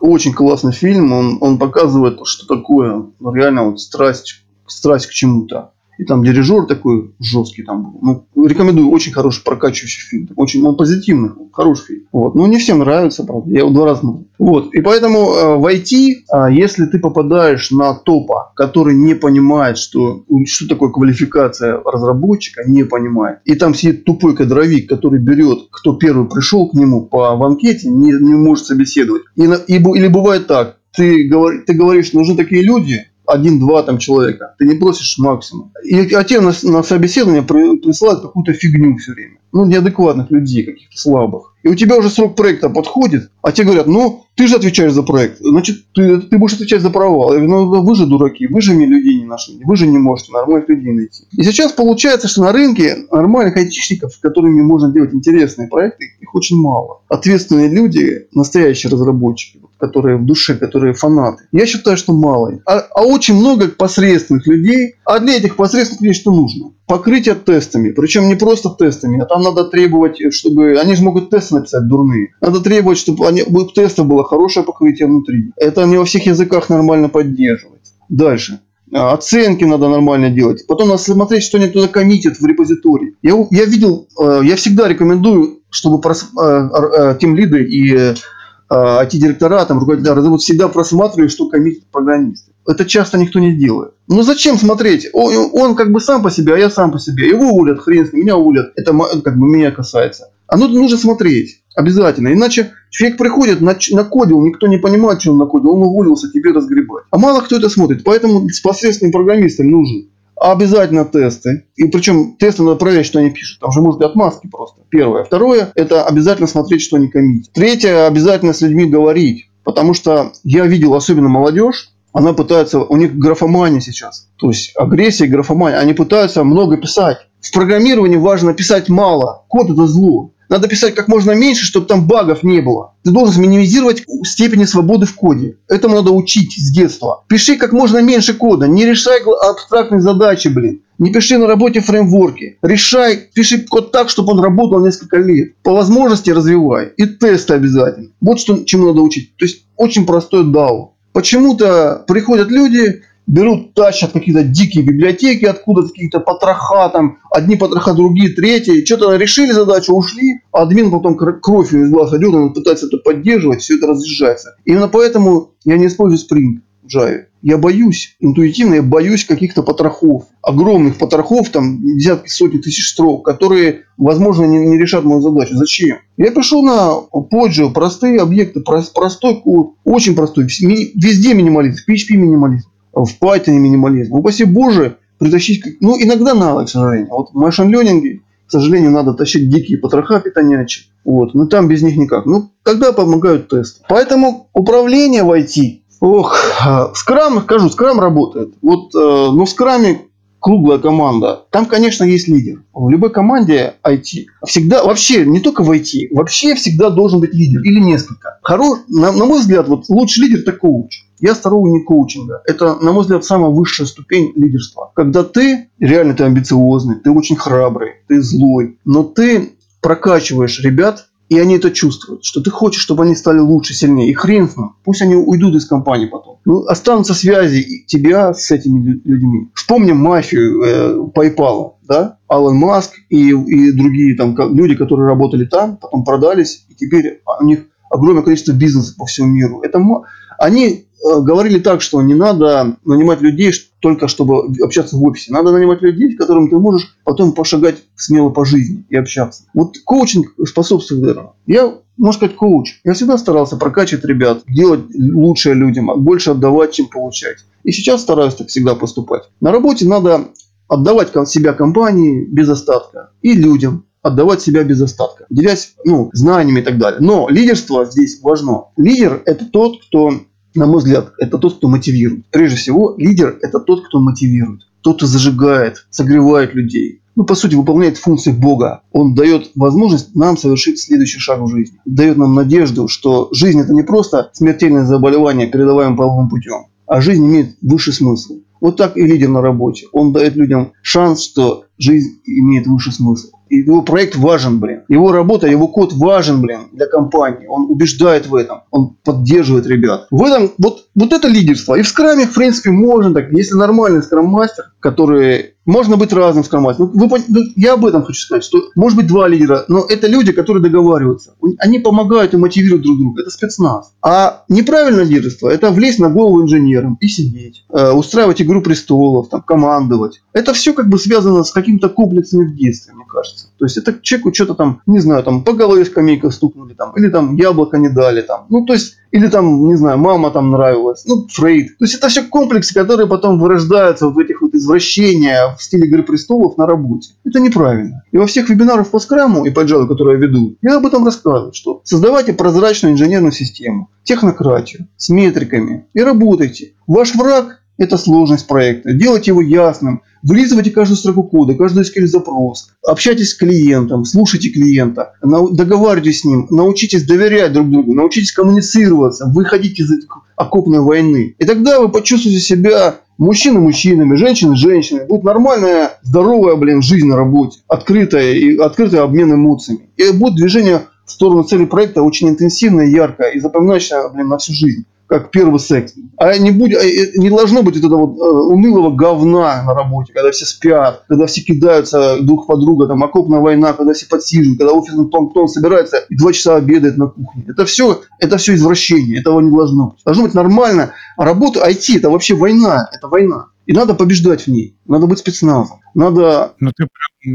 Очень классный фильм. Он, он показывает, что такое ну, реально вот страсть, страсть к чему-то. И там дирижер такой жесткий там был. Ну, рекомендую, очень хороший прокачивающий фильм. Очень он позитивный, хороший фильм. Вот. Но не всем нравится, правда. Я его два раза смотрел. Вот. И поэтому э, в IT, э, если ты попадаешь на топа, который не понимает, что, что такое квалификация разработчика, не понимает. И там сидит тупой кадровик, который берет, кто первый пришел к нему по в анкете, не, не может собеседовать. И, и, или бывает так, ты, говор, ты говоришь, нужны такие люди, один-два там человека. Ты не просишь максимум. И, а тебе на, на собеседование при, присылают какую-то фигню все время. Ну, неадекватных людей, каких-то слабых. И у тебя уже срок проекта подходит, а тебе говорят, ну, ты же отвечаешь за проект, значит, ты, ты будешь отвечать за провал. Я говорю, ну, вы же дураки, вы же мне людей не нашли, вы же не можете нормальных людей найти. И сейчас получается, что на рынке нормальных айтишников, с которыми можно делать интересные проекты, их очень мало. Ответственные люди, настоящие разработчики, которые в душе, которые фанаты. Я считаю, что мало. А, а очень много посредственных людей. А для этих посредственных людей что нужно? Покрытие тестами. Причем не просто тестами, а там надо требовать, чтобы... Они же могут тесты написать дурные. Надо требовать, чтобы они, у тестов было хорошее покрытие внутри. Это не во всех языках нормально поддерживать. Дальше. А, оценки надо нормально делать. Потом надо смотреть, что они туда коммитят в репозитории. Я, я видел, э, я всегда рекомендую, чтобы прос, э, э, тем лиды и IT-директора, там, руководители всегда просматривают, что коммитит программисты. Это часто никто не делает. Ну зачем смотреть? Он, он как бы сам по себе, а я сам по себе. Его уволят, хрен с ним, меня уволят. Это как бы меня касается. А ну нужно смотреть. Обязательно. Иначе человек приходит, накодил, никто не понимает, что он накодил, он уволился, тебе разгребать. А мало кто это смотрит. Поэтому с посредственным программистом нужен обязательно тесты. И причем тесты надо проверять, что они пишут. Там же может быть отмазки просто. Первое. Второе, это обязательно смотреть, что они коммитят. Третье, обязательно с людьми говорить. Потому что я видел особенно молодежь, она пытается, у них графомания сейчас. То есть агрессия и графомания. Они пытаются много писать. В программировании важно писать мало. Код это зло. Надо писать как можно меньше, чтобы там багов не было. Ты должен минимизировать степени свободы в коде. Этому надо учить с детства. Пиши как можно меньше кода. Не решай абстрактные задачи, блин. Не пиши на работе фреймворки. Решай, пиши код так, чтобы он работал несколько лет. По возможности развивай. И тесты обязательно. Вот что, чему надо учить. То есть очень простой DAO. Почему-то приходят люди, берут, тащат какие-то дикие библиотеки откуда-то, какие-то потроха там, одни потроха, другие, третьи. Что-то решили задачу, ушли, а админ потом кровь из глаз идет, он пытается это поддерживать, все это разъезжается. Именно поэтому я не использую в Java. Я боюсь, интуитивно я боюсь каких-то потрохов, огромных потрохов, там десятки, сотни тысяч строк, которые, возможно, не, не решат мою задачу. Зачем? Я пришел на Pojo, простые объекты, простой код, очень простой, везде минимализм, PHP минимализм в Python минимализм. Упаси Боже, притащить... Ну, иногда надо, к сожалению. Вот в машин ленинге, к сожалению, надо тащить дикие потроха питонячие. Вот. Но там без них никак. Ну, тогда помогают тесты. Поэтому управление в IT Ох, скрам, скажу, скрам работает. Вот, э, ну, в скраме круглая команда. Там, конечно, есть лидер. В любой команде IT всегда, вообще, не только в IT, вообще всегда должен быть лидер или несколько. Хорош, на, на мой взгляд, вот лучший лидер – это коуч. Я сторонник коучинга. Это, на мой взгляд, самая высшая ступень лидерства. Когда ты, реально ты амбициозный, ты очень храбрый, ты злой, но ты прокачиваешь ребят, и они это чувствуют, что ты хочешь, чтобы они стали лучше, сильнее. И хрен с ним. Пусть они уйдут из компании потом. Ну, останутся связи тебя с этими людьми. Вспомним мафию э, PayPal, да? Алан Маск и, и другие там люди, которые работали там, потом продались, и теперь у них огромное количество бизнеса по всему миру. Это они Э, говорили так, что не надо нанимать людей только чтобы общаться в офисе. Надо нанимать людей, с которыми ты можешь потом пошагать смело по жизни и общаться. Вот коучинг способствует этому. Я, можно сказать, коуч. Я всегда старался прокачивать ребят, делать лучшее людям, больше отдавать, чем получать. И сейчас стараюсь так всегда поступать. На работе надо отдавать себя компании без остатка и людям отдавать себя без остатка, делясь ну, знаниями и так далее. Но лидерство здесь важно. Лидер – это тот, кто на мой взгляд, это тот, кто мотивирует. Прежде всего, лидер – это тот, кто мотивирует. Тот, кто зажигает, согревает людей. Ну, по сути, выполняет функции Бога. Он дает возможность нам совершить следующий шаг в жизни. Дает нам надежду, что жизнь – это не просто смертельное заболевание, передаваемое половым путем, а жизнь имеет высший смысл. Вот так и лидер на работе. Он дает людям шанс, что жизнь имеет высший смысл его проект важен, блин. Его работа, его код важен, блин, для компании. Он убеждает в этом. Он поддерживает ребят. В этом, вот, вот это лидерство. И в скраме, в принципе, можно так. Если нормальный скрам-мастер, который Можно быть разным в команде. Ну, вы, ну, я об этом хочу сказать, что может быть два лидера, но это люди, которые договариваются. Они помогают и мотивируют друг друга. Это спецназ. А неправильное лидерство – это влезть на голову инженерам и сидеть, э, устраивать игру престолов, там, командовать. Это все как бы связано с какими-то комплексами в детстве, мне кажется. То есть это человеку что-то там, не знаю, там по голове скамейка стукнули, там, или там яблоко не дали, там. Ну, то есть, или там, не знаю, мама там нравилась, ну, Фрейд. То есть это все комплексы, которые потом вырождаются в этих вот извращениях в стиле Игры престолов на работе. Это неправильно. И во всех вебинарах по скраму и по Java, которые я веду, я об этом рассказываю, что создавайте прозрачную инженерную систему, технократию, с метриками и работайте. Ваш враг – это сложность проекта. Делайте его ясным, Вылизывайте каждую строку кода, каждый SQL запрос. Общайтесь с клиентом, слушайте клиента, договаривайтесь с ним, научитесь доверять друг другу, научитесь коммуницироваться, выходите из окопной войны. И тогда вы почувствуете себя мужчины мужчинами, женщины женщинами. Будет нормальная, здоровая, блин, жизнь на работе. Открытая и открытый обмен эмоциями. И будет движение в сторону цели проекта очень интенсивное, яркое и запоминающее, блин, на всю жизнь как первый секс. А не, будет, а, э, не должно быть этого вот, э, унылого говна на работе, когда все спят, когда все кидаются друг по другу, там окопная война, когда все подсиживают, когда офисный планктон собирается и два часа обедает на кухне. Это все, это все извращение, этого не должно быть. Должно быть нормально. А работа IT это вообще война, это война. И надо побеждать в ней. Надо быть спецназом. Надо... Ну ты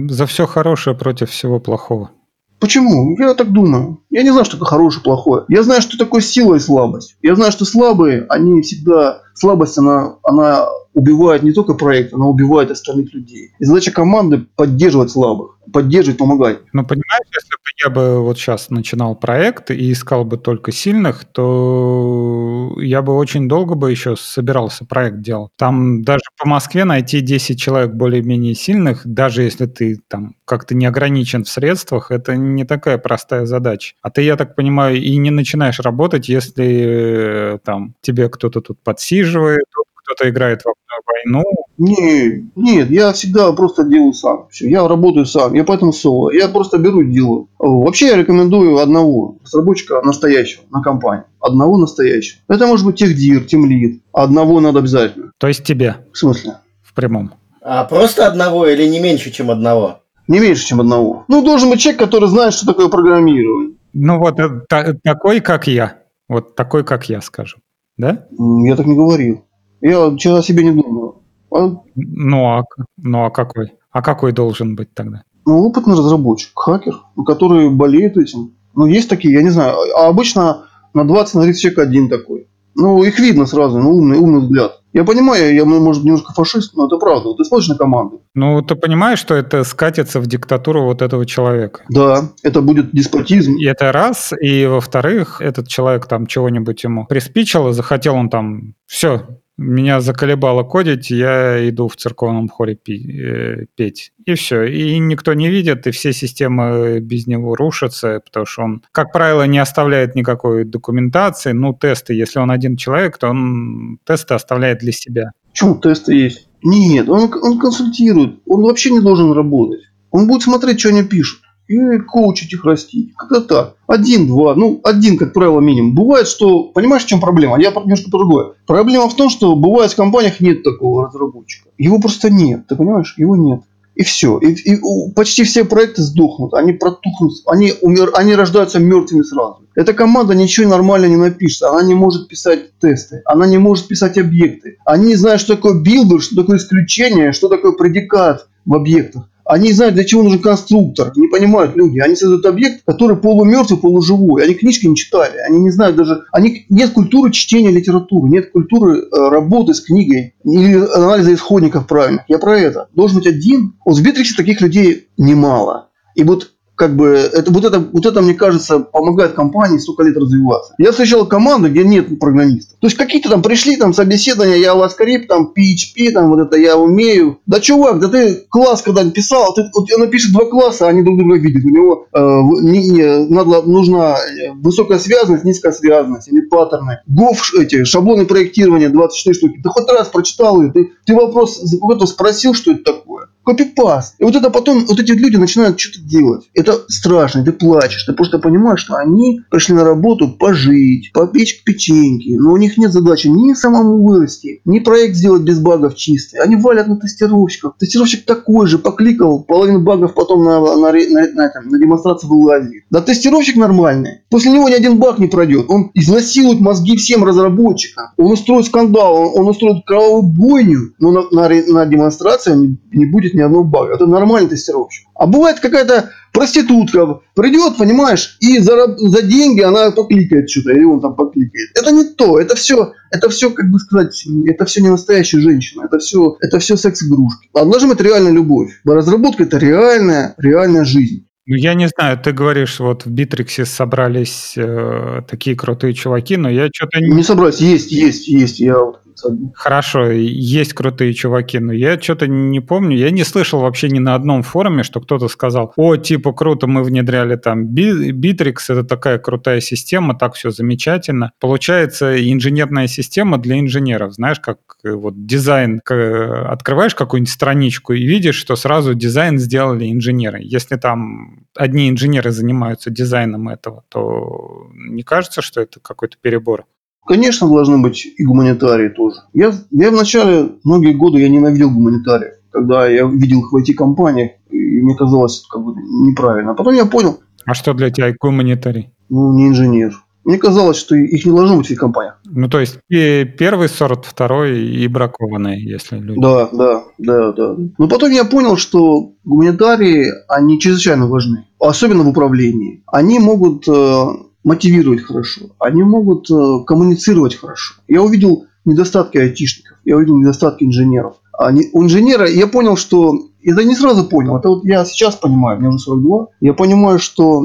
за все хорошее против всего плохого. Почему? Я так думаю. Я не знаю, что такое хорошее, плохое. Я знаю, что такое сила и слабость. Я знаю, что слабые, они всегда... Слабость, она, она убивает не только проект, она убивает остальных людей. И задача команды поддерживать слабых. Поддерживать, помогать. Ну, понимаешь, если бы я бы вот сейчас начинал проект и искал бы только сильных, то я бы очень долго бы еще собирался проект делать. Там даже по Москве найти 10 человек более-менее сильных, даже если ты там как-то не ограничен в средствах, это не такая простая задача. А ты, я так понимаю, и не начинаешь работать, если э, там тебе кто-то тут подсиживает, кто-то играет в войну. Не, нет, я всегда просто делаю сам. Все, я работаю сам, я поэтому соло. Я просто беру и делаю. Вообще я рекомендую одного разработчика настоящего на компании. Одного настоящего. Это может быть техдир, тимлид. Одного надо обязательно. То есть тебе, В смысле? в прямом. А просто одного или не меньше, чем одного? Не меньше, чем одного. Ну, должен быть человек, который знает, что такое программирование. Ну вот э, та- такой, как я. Вот такой, как я, скажем. Да? Я так не говорил. Я ничего о себе не думаю. А, Ну а, ну а какой? А какой должен быть тогда? ну, опытный разработчик, хакер, который болеет этим. Ну, есть такие, я не знаю. А обычно на 20 на 30 человек один такой. Ну, их видно сразу, ну, умный, умный взгляд. Я понимаю, я, ну, может, немножко фашист, но это правда. Вот ты смотришь на команду. Ну, ты понимаешь, что это скатится в диктатуру вот этого человека. Да, это будет деспотизм. И это раз. И во-вторых, этот человек там чего-нибудь ему приспичило, захотел он там, все, меня заколебало кодить, я иду в церковном хоре э, петь. И все. И никто не видит, и все системы без него рушатся, потому что он, как правило, не оставляет никакой документации. Ну, тесты, если он один человек, то он тесты оставляет для себя. Почему тесты есть? Нет, он, он консультирует. Он вообще не должен работать. Он будет смотреть, что они пишут. И коучить их растить. Как-то так. Один, два. Ну, один, как правило, минимум. Бывает, что... Понимаешь, в чем проблема? Я немножко другое. Проблема в том, что бывает в компаниях нет такого разработчика. Его просто нет. Ты понимаешь? Его нет. И все. И, и почти все проекты сдохнут. Они протухнут. Они, умер, они рождаются мертвыми сразу. Эта команда ничего нормально не напишет. Она не может писать тесты. Она не может писать объекты. Они не знают, что такое builder, что такое исключение, что такое предикат в объектах. Они не знают, для чего нужен конструктор. Не понимают люди. Они создают объект, который полумертвый, полуживой. Они книжки не читали. Они не знают даже... Они... Нет культуры чтения литературы. Нет культуры э, работы с книгой. Или анализа исходников правильных. Я про это. Должен быть один. Вот в Битриксе таких людей немало. И вот как бы это, вот, это, вот это, мне кажется, помогает компании столько лет развиваться. Я встречал команду, где нет программистов. То есть какие-то там пришли, там собеседования, я JavaScript, там PHP, там вот это я умею. Да чувак, да ты класс когда писал, ты, вот он напишет два класса, они друг друга видят. У него э, не- не- надо, нужна э, высокая связанность, низкая связанность или паттерны. Гов эти, шаблоны проектирования 24 штуки. Ты хоть раз прочитал ее, ты, ты вопрос это спросил, что это такое. Копипаст. И вот это потом, вот эти люди начинают что-то делать. Это страшно, ты плачешь. Ты просто понимаешь, что они пришли на работу пожить, попечь печеньки. Но у них нет задачи ни самому вырасти, ни проект сделать без багов чистый. Они валят на тестировщиков. Тестировщик такой же, покликал, половину багов потом на, на, на, на, на, этом, на демонстрации вылазит. Да тестировщик нормальный. После него ни один баг не пройдет. Он изнасилует мозги всем разработчикам. Он устроит скандал, он, он устроит кровавую бойню, но на, на, на демонстрации не, не будет ни одного бага. Это нормальный тестировщик. А бывает какая-то проститутка придет, понимаешь, и за, за деньги она покликает что-то, или он там покликает. Это не то, это все, это все, как бы сказать, это все не настоящая женщина, это все, это все секс-игрушки. А должна быть реальная любовь. Разработка это реальная, реальная жизнь. Ну, я не знаю, ты говоришь, вот в Битриксе собрались э, такие крутые чуваки, но я что-то... Не собрались, есть, есть, есть. Я вот Хорошо, есть крутые чуваки, но я что-то не помню. Я не слышал вообще ни на одном форуме, что кто-то сказал, о, типа, круто, мы внедряли там Bittrex, это такая крутая система, так все замечательно. Получается инженерная система для инженеров. Знаешь, как э, вот дизайн, открываешь какую-нибудь страничку и видишь, что сразу дизайн сделали инженеры. Если там одни инженеры занимаются дизайном этого, то не кажется, что это какой-то перебор? Конечно, должны быть и гуманитарии тоже. Я, я вначале, многие годы я ненавидел гуманитариев. Когда я видел их в IT-компаниях, и мне казалось это как бы неправильно. А потом я понял. А что для тебя гуманитарий? Ну, не инженер. Мне казалось, что их не должно быть в компаниях. Ну, то есть первый сорт, второй и бракованные, если люди. Да, да, да, да. Но потом я понял, что гуманитарии, они чрезвычайно важны. Особенно в управлении. Они могут э, мотивировать хорошо, они могут э, коммуницировать хорошо. Я увидел недостатки айтишников, я увидел недостатки инженеров. Они, у инженера я понял, что это не сразу понял, это вот я сейчас понимаю, мне уже 42, я понимаю, что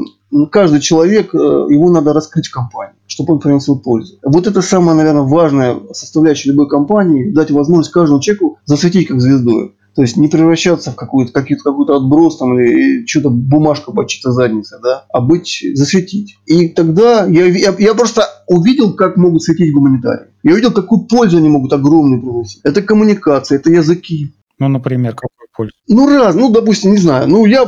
каждый человек, э, его надо раскрыть в компании, чтобы он приносил пользу. Вот это самая, наверное, важная составляющая любой компании, дать возможность каждому человеку засветить как звездой. То есть не превращаться в какую-то какую-то какой-то отброс там или что-то бумажка по чьей-то заднице, да, а быть засветить. И тогда я, я, я просто увидел, как могут светить гуманитарии. Я увидел, какую пользу они могут огромную приносить. Это коммуникация, это языки. Ну, например, какую пользу? Ну, раз, ну, допустим, не знаю. Ну, я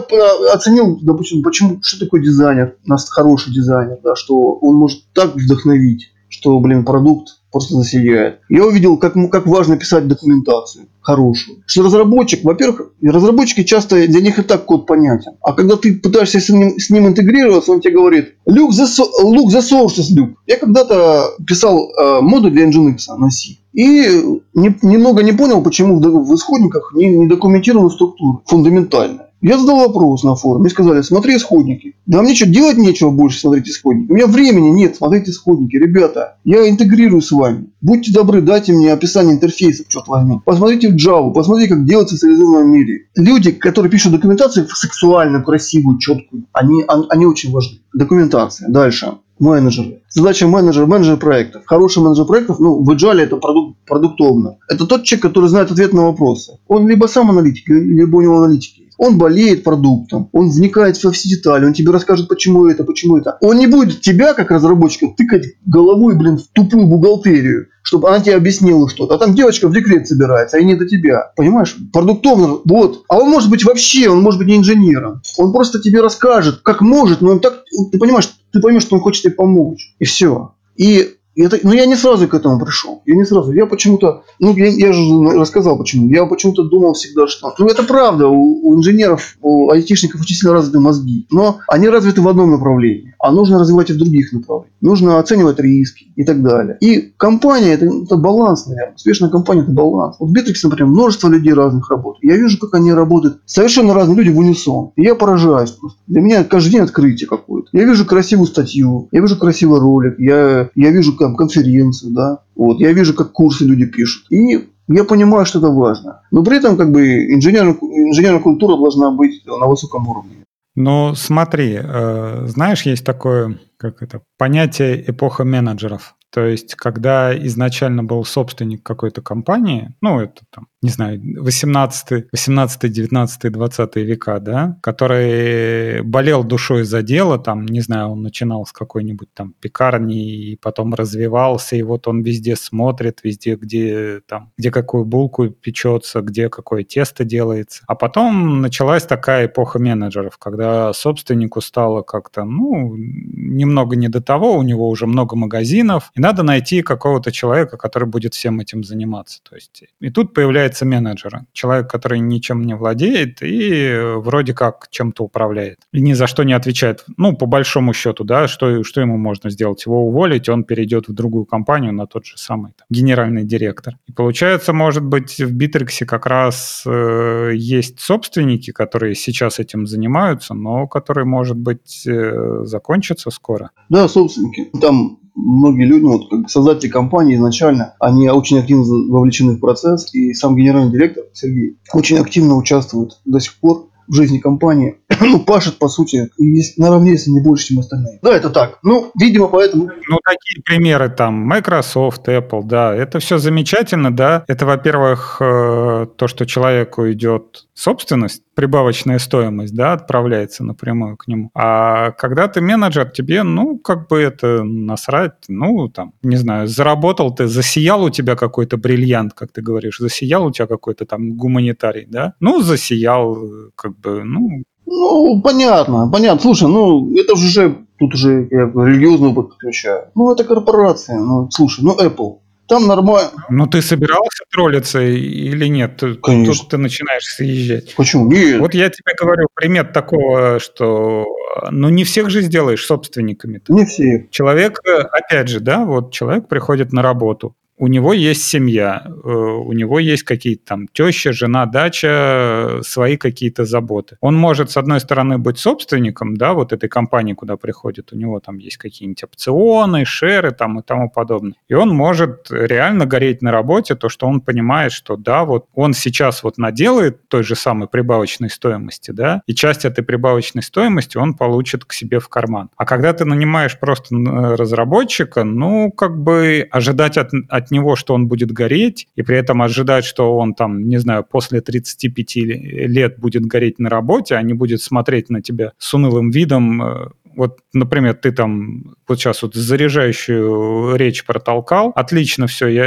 оценил, допустим, почему, что такое дизайнер, у нас хороший дизайнер, да, что он может так вдохновить, что, блин, продукт просто засияет. Я увидел, как, как важно писать документацию хорошую. Что разработчик, во-первых, разработчики часто для них и так код понятен. А когда ты пытаешься с ним, с ним интегрироваться, он тебе говорит, look the, look the sources, Luke. Я когда-то писал э, модуль для Nginx на C. И не, немного не понял, почему в, в исходниках не, не документирована структура фундаментальная. Я задал вопрос на форуме, мне сказали, смотри исходники. Да мне что, делать нечего больше смотреть исходники? У меня времени нет смотреть исходники. Ребята, я интегрирую с вами. Будьте добры, дайте мне описание интерфейсов, черт возьми. Посмотрите в Java, посмотрите, как делается в цивилизованном мире. Люди, которые пишут документацию сексуальную, красивую, четкую, они, они очень важны. Документация. Дальше менеджеры. Задача менеджера, менеджер проектов. Хороший менеджер проектов, ну, в Agile это продукт, продуктовно. Это тот человек, который знает ответ на вопросы. Он либо сам аналитик, либо у него аналитики он болеет продуктом, он вникает во все детали, он тебе расскажет, почему это, почему это. Он не будет тебя, как разработчика, тыкать головой, блин, в тупую бухгалтерию, чтобы она тебе объяснила что-то. А там девочка в декрет собирается, а не до тебя. Понимаешь? Продуктовно, вот. А он может быть вообще, он может быть не инженером. Он просто тебе расскажет, как может, но он так, ты понимаешь, ты поймешь, что он хочет тебе помочь. И все. И это, ну, я не сразу к этому пришел. Я не сразу. Я почему-то, ну, я, я же рассказал почему. Я почему-то думал всегда, что... Ну, это правда. У, у инженеров, у айтишников очень сильно развиты мозги. Но они развиты в одном направлении. А нужно развивать и в других направлениях. Нужно оценивать риски и так далее. И компания, это, это баланс, наверное. Успешная компания – это баланс. Вот Bittrex, например, множество людей разных работает. Я вижу, как они работают. Совершенно разные люди в унисон. И я поражаюсь просто. Для меня каждый день открытие какое-то. Я вижу красивую статью. Я вижу красивый ролик. Я, я вижу, там, конференции, да. Вот, я вижу, как курсы люди пишут. И я понимаю, что это важно. Но при этом как бы инженерная, инженерная культура должна быть на высоком уровне. Ну, смотри, э, знаешь, есть такое как это, понятие эпоха менеджеров. То есть, когда изначально был собственник какой-то компании, ну, это там не знаю, 18, 18 19 20 века, да, который болел душой за дело, там, не знаю, он начинал с какой-нибудь там пекарни и потом развивался, и вот он везде смотрит, везде, где там, где какую булку печется, где какое тесто делается. А потом началась такая эпоха менеджеров, когда собственнику стало как-то, ну, немного не до того, у него уже много магазинов, и надо найти какого-то человека, который будет всем этим заниматься. То есть, и тут появляется менеджер, человек, который ничем не владеет и вроде как чем-то управляет. И ни за что не отвечает. Ну, по большому счету, да, что, что ему можно сделать? Его уволить, он перейдет в другую компанию на тот же самый там, генеральный директор. И получается, может быть, в Битриксе как раз э, есть собственники, которые сейчас этим занимаются, но которые, может быть, э, закончатся скоро. Да, собственники. Там многие люди, вот как создатели компании изначально, они очень активно вовлечены в процесс, и сам генеральный директор Сергей очень активно участвует до сих пор в жизни компании, ну, пашет, по сути, наравне, если не больше, чем остальные. Да, это так. Ну, видимо, поэтому... Ну, такие примеры там, Microsoft, Apple, да, это все замечательно, да. Это, во-первых, э, то, что человеку идет собственность, прибавочная стоимость, да, отправляется напрямую к нему. А когда ты менеджер, тебе, ну, как бы это насрать, ну, там, не знаю, заработал ты, засиял у тебя какой-то бриллиант, как ты говоришь, засиял у тебя какой-то там гуманитарий, да, ну, засиял, как бы, ну... Ну, понятно, понятно. Слушай, ну, это же уже, тут уже я религиозный опыт подключаю. Ну, это корпорация, ну, слушай, ну, Apple, там нормально. Ну, ты собирался троллиться или нет? Конечно. Тут ты начинаешь съезжать. Почему? Нет. Вот я тебе говорю пример такого, что ну не всех же сделаешь собственниками. -то. Не всех. Человек, опять же, да, вот человек приходит на работу, у него есть семья, э, у него есть какие-то там теща, жена, дача, свои какие-то заботы. Он может, с одной стороны, быть собственником, да, вот этой компании, куда приходит, у него там есть какие-нибудь опционы, шеры там и тому подобное. И он может реально гореть на работе, то, что он понимает, что да, вот он сейчас вот наделает той же самой прибавочной стоимости, да, и часть этой прибавочной стоимости он получит к себе в карман. А когда ты нанимаешь просто разработчика, ну, как бы ожидать от, от него, что он будет гореть, и при этом ожидать, что он там, не знаю, после 35 лет будет гореть на работе, а не будет смотреть на тебя с унылым видом, э, вот, например, ты там вот сейчас вот заряжающую речь протолкал, отлично все, я,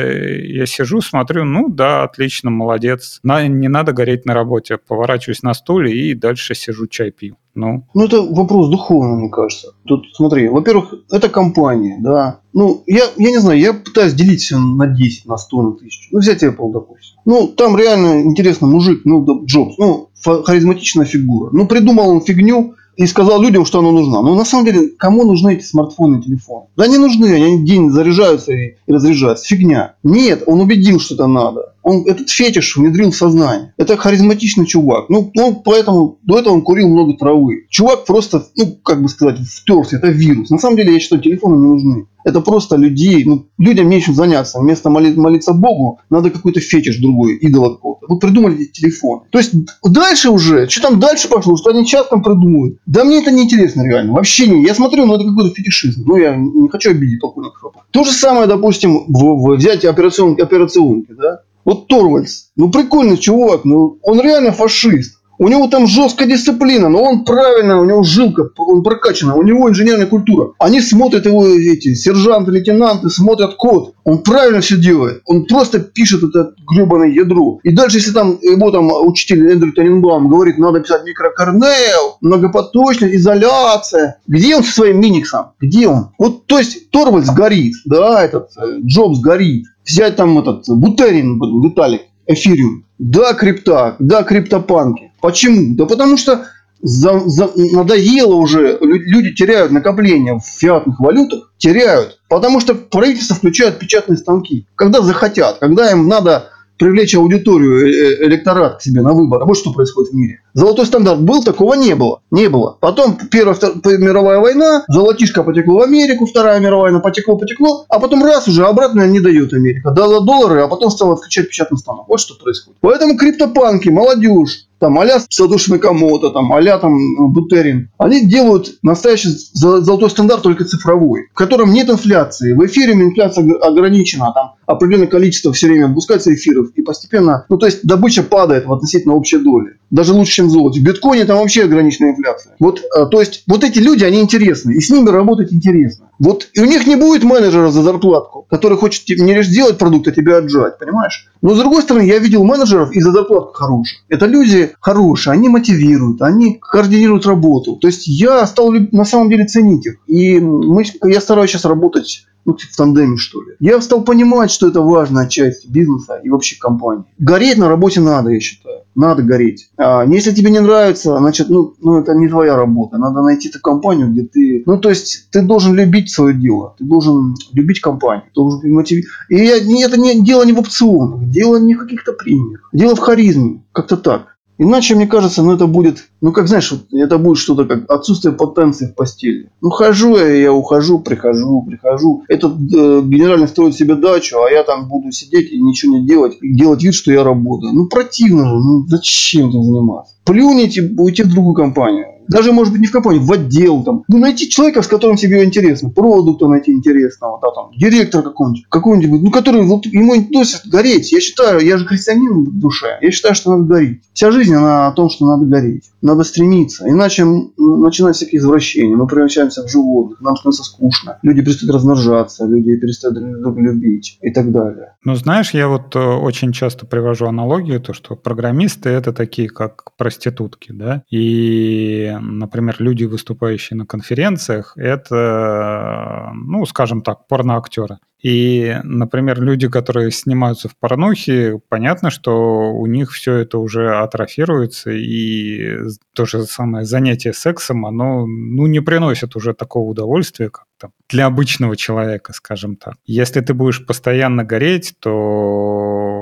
я сижу, смотрю, ну да, отлично, молодец, на, не надо гореть на работе, поворачиваюсь на стуле и дальше сижу, чай пью. Ну. ну, это вопрос духовный, мне кажется. Тут, смотри, во-первых, это компания, да. Ну, я, я не знаю, я пытаюсь делить все на 10, на 100, на 1000. Ну, взять Apple, допустим. Ну, там реально интересно мужик, ну, Джобс, ну, харизматичная фигура. Ну, придумал он фигню, и сказал людям, что оно нужно. Но на самом деле, кому нужны эти смартфоны и телефоны? Да не нужны, они день заряжаются и разряжаются. Фигня. Нет, он убедил, что это надо. Он этот фетиш внедрил в сознание. Это харизматичный чувак. Ну, он поэтому до этого он курил много травы. Чувак просто, ну, как бы сказать, втерся. Это вирус. На самом деле, я считаю, телефоны не нужны. Это просто людей, ну, людям нечем заняться. Вместо молиться, молиться Богу, надо какой-то фетиш другой, идола какого-то. Вы придумали эти телефоны. То есть дальше уже, что там дальше пошло, что они сейчас там придумывают. Да мне это не интересно реально. Вообще не. Я смотрю, ну это какой-то фетишизм. Ну я не хочу обидеть полковников. То же самое, допустим, в, в взять операцион, операционки, да. Вот Торвальдс, ну прикольный чувак, ну он реально фашист. У него там жесткая дисциплина, но он правильно, у него жилка, он прокачана, у него инженерная культура. Они смотрят его, эти сержанты, лейтенанты, смотрят код. Он правильно все делает. Он просто пишет это гребаное ядро. И дальше, если там его там учитель Эндрю Таненбаум говорит, надо писать микрокорнел, многопоточность, изоляция. Где он со своим миниксом? Где он? Вот, то есть, Торвальдс горит, да, этот, э, Джобс горит. Взять там этот, Бутерин, Виталик, эфириум. Да, крипта, да, криптопанки. Почему? Да потому что за, за, надоело уже, люди теряют накопления в фиатных валютах, теряют, потому что правительство включает печатные станки, когда захотят, когда им надо привлечь аудиторию, э, э, электорат к себе на выборы. Вот что происходит в мире. Золотой стандарт был, такого не было. Не было. Потом Первая Вторая мировая война, золотишко потекло в Америку, Вторая мировая война потекло, потекло, а потом раз уже обратно не дает Америка. Дала доллары, а потом стала включать печатный станок. Вот что происходит. Поэтому криптопанки, молодежь, там а-ля Садуш Микамото, там а там Бутерин, они делают настоящий золотой стандарт только цифровой, в котором нет инфляции. В эфире инфляция ограничена, там определенное количество все время выпускается эфиров, и постепенно, ну то есть добыча падает в относительно общей доли. Даже лучше, чем в золоте. В биткоине там вообще ограниченная инфляция. Вот, э, то есть, вот эти люди, они интересны, и с ними работать интересно. Вот и у них не будет менеджера за зарплатку, который хочет не лишь сделать продукт, а тебя отжать, понимаешь? Но с другой стороны, я видел менеджеров и за зарплатку хороших. Это люди хорошие, они мотивируют, они координируют работу. То есть я стал на самом деле ценить их. И мы, я стараюсь сейчас работать ну, типа в тандеме, что ли. Я стал понимать, что это важная часть бизнеса и вообще компании. Гореть на работе надо, я считаю. Надо гореть. А если тебе не нравится, значит, ну, ну, это не твоя работа. Надо найти ту компанию, где ты... Ну, то есть, ты должен любить свое дело. Ты должен любить компанию. Ты должен мотив... И это не, дело не в опционах, дело не в каких-то премиях. Дело в харизме. Как-то так. Иначе, мне кажется, ну это будет, ну как знаешь, это будет что-то как отсутствие потенции в постели. Ну хожу я, я ухожу, прихожу, прихожу. Этот э, генеральный строит себе дачу, а я там буду сидеть и ничего не делать, и делать вид, что я работаю. Ну противно же, ну зачем этим заниматься? Плюнуть и уйти в другую компанию даже, может быть, не в компанию, в отдел там. Ну, найти человека, с которым тебе интересно, продукта найти интересного, да, там, директора какого-нибудь, какого-нибудь, ну, который вот, ему носит гореть. Я считаю, я же христианин в душе, я считаю, что надо гореть. Вся жизнь, она о том, что надо гореть. Надо стремиться. Иначе начинаются всякие извращения. Мы превращаемся в животных. Нам становится скучно. Люди перестают размножаться, люди перестают друг любить и так далее. Ну, знаешь, я вот э, очень часто привожу аналогию, то, что программисты – это такие, как проститутки, да, и например, люди, выступающие на конференциях, это, ну, скажем так, порноактеры. И, например, люди, которые снимаются в порнухе, понятно, что у них все это уже атрофируется, и то же самое занятие сексом, оно ну, не приносит уже такого удовольствия, как там, для обычного человека, скажем так. Если ты будешь постоянно гореть, то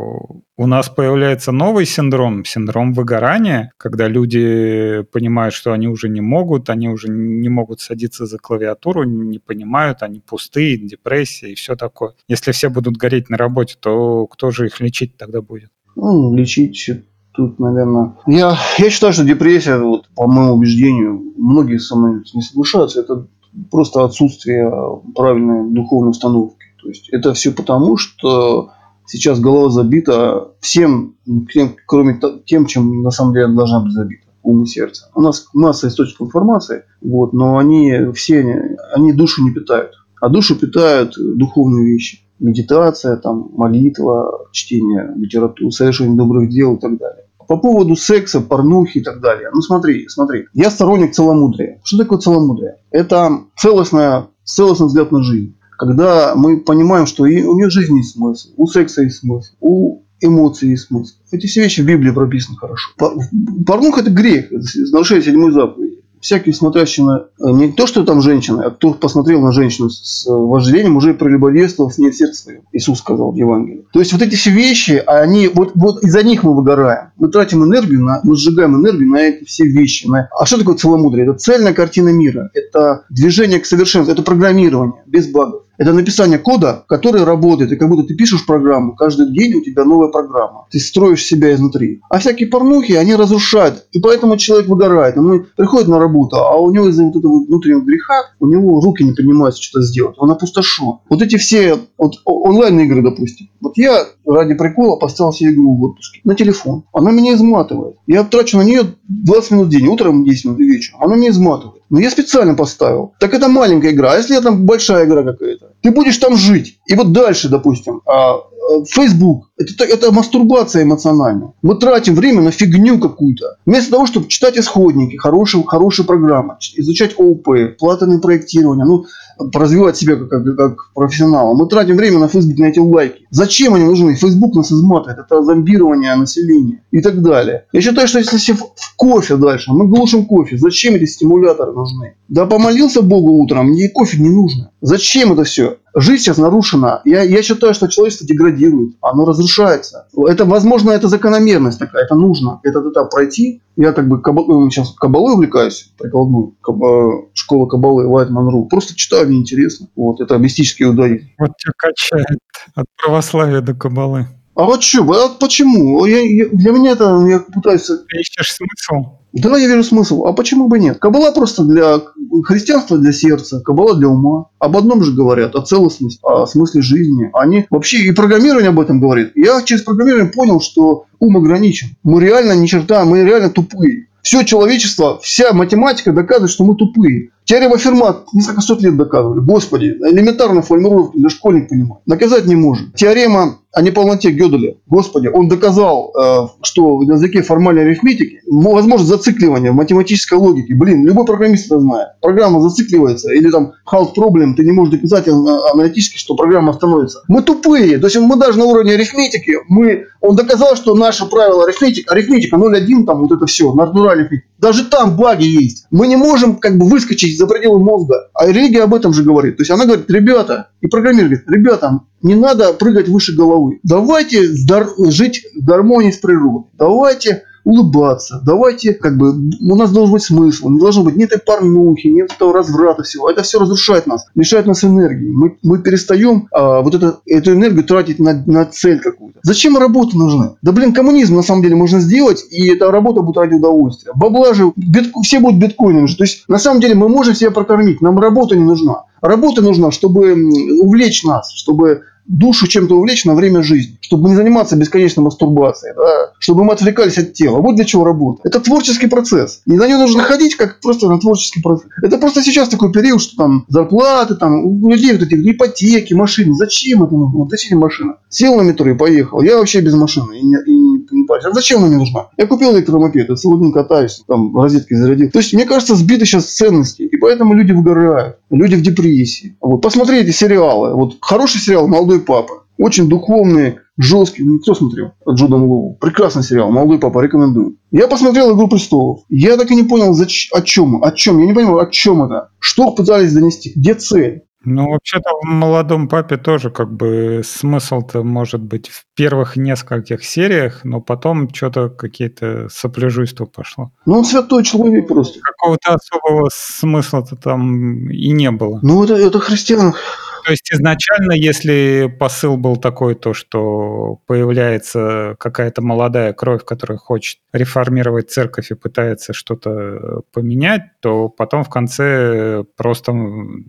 у нас появляется новый синдром, синдром выгорания, когда люди понимают, что они уже не могут, они уже не могут садиться за клавиатуру, не понимают, они пустые, депрессия и все такое. Если все будут гореть на работе, то кто же их лечить тогда будет? Ну, лечить тут, наверное... Я, я считаю, что депрессия, вот, по моему убеждению, многие со мной не соглашаются, это просто отсутствие правильной духовной установки. То есть это все потому, что сейчас голова забита всем, тем, кроме тем, чем на самом деле должна быть забита ум и сердце. У нас масса источников информации, вот, но они все, они душу не питают. А душу питают духовные вещи. Медитация, там, молитва, чтение литературы, совершение добрых дел и так далее. По поводу секса, порнухи и так далее. Ну смотри, смотри. Я сторонник целомудрия. Что такое целомудрие? Это целостная, целостный взгляд на жизнь. Когда мы понимаем, что и у нее жизнь есть смысл, у секса есть смысл, у эмоций есть смысл. Эти все вещи в Библии прописаны хорошо. Порнуха – это грех, это нарушение седьмой заповеди всякий смотрящий на... Э, не то, что там женщина, а кто посмотрел на женщину с вожделением, уже прелюбодействовал с ней в сердце своем. Иисус сказал в Евангелии. То есть, вот эти все вещи, они, вот, вот из-за них мы выгораем. Мы тратим энергию, на, мы сжигаем энергию на эти все вещи. На... А что такое целомудрие? Это цельная картина мира. Это движение к совершенству. Это программирование без багов. Это написание кода, который работает, и как будто ты пишешь программу, каждый день у тебя новая программа. Ты строишь себя изнутри. А всякие порнухи, они разрушают, и поэтому человек выгорает. Он приходит на работу, а у него из-за вот этого внутреннего греха, у него руки не поднимаются что-то сделать. Он опустошен. Вот эти все вот, онлайн-игры, допустим. Вот я ради прикола поставил себе игру в отпуске на телефон. Она меня изматывает. Я трачу на нее 20 минут в день, утром 10 минут и вечером. Она меня изматывает. Но я специально поставил. Так это маленькая игра. А если это большая игра какая-то? Ты будешь там жить. И вот дальше, допустим, а, а, Facebook. Это, это мастурбация эмоциональная. Мы тратим время на фигню какую-то. Вместо того, чтобы читать исходники, хорошие, хорошие программы, изучать ООП, платное проектирование, ну, развивать себя как, как, как профессионала. Мы тратим время на Facebook на эти лайки. Зачем они нужны? Facebook нас изматывает. Это зомбирование населения и так далее. Я считаю, что если в кофе дальше, мы глушим кофе. Зачем эти стимуляторы нужны? Да помолился Богу утром, мне кофе не нужно. Зачем это все? Жизнь сейчас нарушена. Я, я считаю, что человечество деградирует. Оно разрушается. Это, возможно, это закономерность такая. Это нужно. Этот этап пройти. Я как бы кабал, ну, сейчас кабалой увлекаюсь. Прикладную. Каба, школа кабалы Лайт Манру. Просто читаю, мне интересно. Вот. Это мистические удары. Вот тебя качает от православия до кабалы. А вот что, а почему? Я, я, для меня это, я пытаюсь... Ты ищешь смысл? Да, я вижу смысл. А почему бы нет? Кабала просто для христианства для сердца, кабала для ума. Об одном же говорят, о целостности, о смысле жизни. Они вообще и программирование об этом говорит. Я через программирование понял, что ум ограничен. Мы реально ни черта, мы реально тупые. Все человечество, вся математика доказывает, что мы тупые. Теорема Ферма несколько сот лет доказывали. Господи, элементарно формулировки для школьник понимает. Наказать не может. Теорема о неполноте Гёделя. Господи, он доказал, э, что в языке формальной арифметики возможно зацикливание в математической логике. Блин, любой программист это знает. Программа зацикливается. Или там halt problem, ты не можешь доказать аналитически, что программа остановится. Мы тупые. То есть мы даже на уровне арифметики, мы, он доказал, что наше правило арифметика, арифметика 0,1, там вот это все, натуральный даже там баги есть. Мы не можем как бы выскочить за пределы мозга. А религия об этом же говорит. То есть она говорит, ребята, и программист говорит, ребята, не надо прыгать выше головы. Давайте жить в гармонии с природой. Давайте улыбаться. Давайте, как бы, у нас должен быть смысл. Не должно быть ни этой порнухи, ни этого разврата всего. Это все разрушает нас, лишает нас энергии. Мы, мы перестаем а, вот это, эту энергию тратить на, на цель какую-то. Зачем работа нужна? Да блин, коммунизм на самом деле можно сделать, и эта работа будет ради удовольствия. Бабла же, битко, все будут биткоинами. То есть, на самом деле, мы можем себя прокормить. Нам работа не нужна. Работа нужна, чтобы увлечь нас, чтобы душу чем-то увлечь на время жизни, чтобы не заниматься бесконечной мастурбацией, да? чтобы мы отвлекались от тела. Вот для чего работа. Это творческий процесс. И на нее нужно ходить как просто на творческий процесс. Это просто сейчас такой период, что там зарплаты, там у людей вот эти ипотеки, машины. Зачем это нужно? Вот зачем машина? Сел на метро и поехал. Я вообще без машины и не, и не, парюсь. А зачем она мне нужна? Я купил электромопед, я целый день катаюсь, там розетки зарядил. То есть, мне кажется, сбиты сейчас ценности. И поэтому люди выгорают. Люди в депрессии. Вот, посмотрите сериалы. Вот хороший сериал «Молодой «Молодой папа». Очень духовный, жесткий. Ну, кто смотрел? Джудан Лоу. Прекрасный сериал. «Молодой папа». Рекомендую. Я посмотрел «Игру престолов». Я так и не понял, зач... о чем. О чем. Я не понимаю, о чем это. Что пытались донести? Где цель? Ну, вообще-то в «Молодом папе» тоже как бы смысл-то может быть в первых нескольких сериях, но потом что-то какие-то сопляжуйства пошло. Ну, он святой человек просто. Какого-то особого смысла-то там и не было. Ну, это, это христиан то есть изначально, если посыл был такой, то что появляется какая-то молодая кровь, которая хочет реформировать церковь и пытается что-то поменять, то потом в конце просто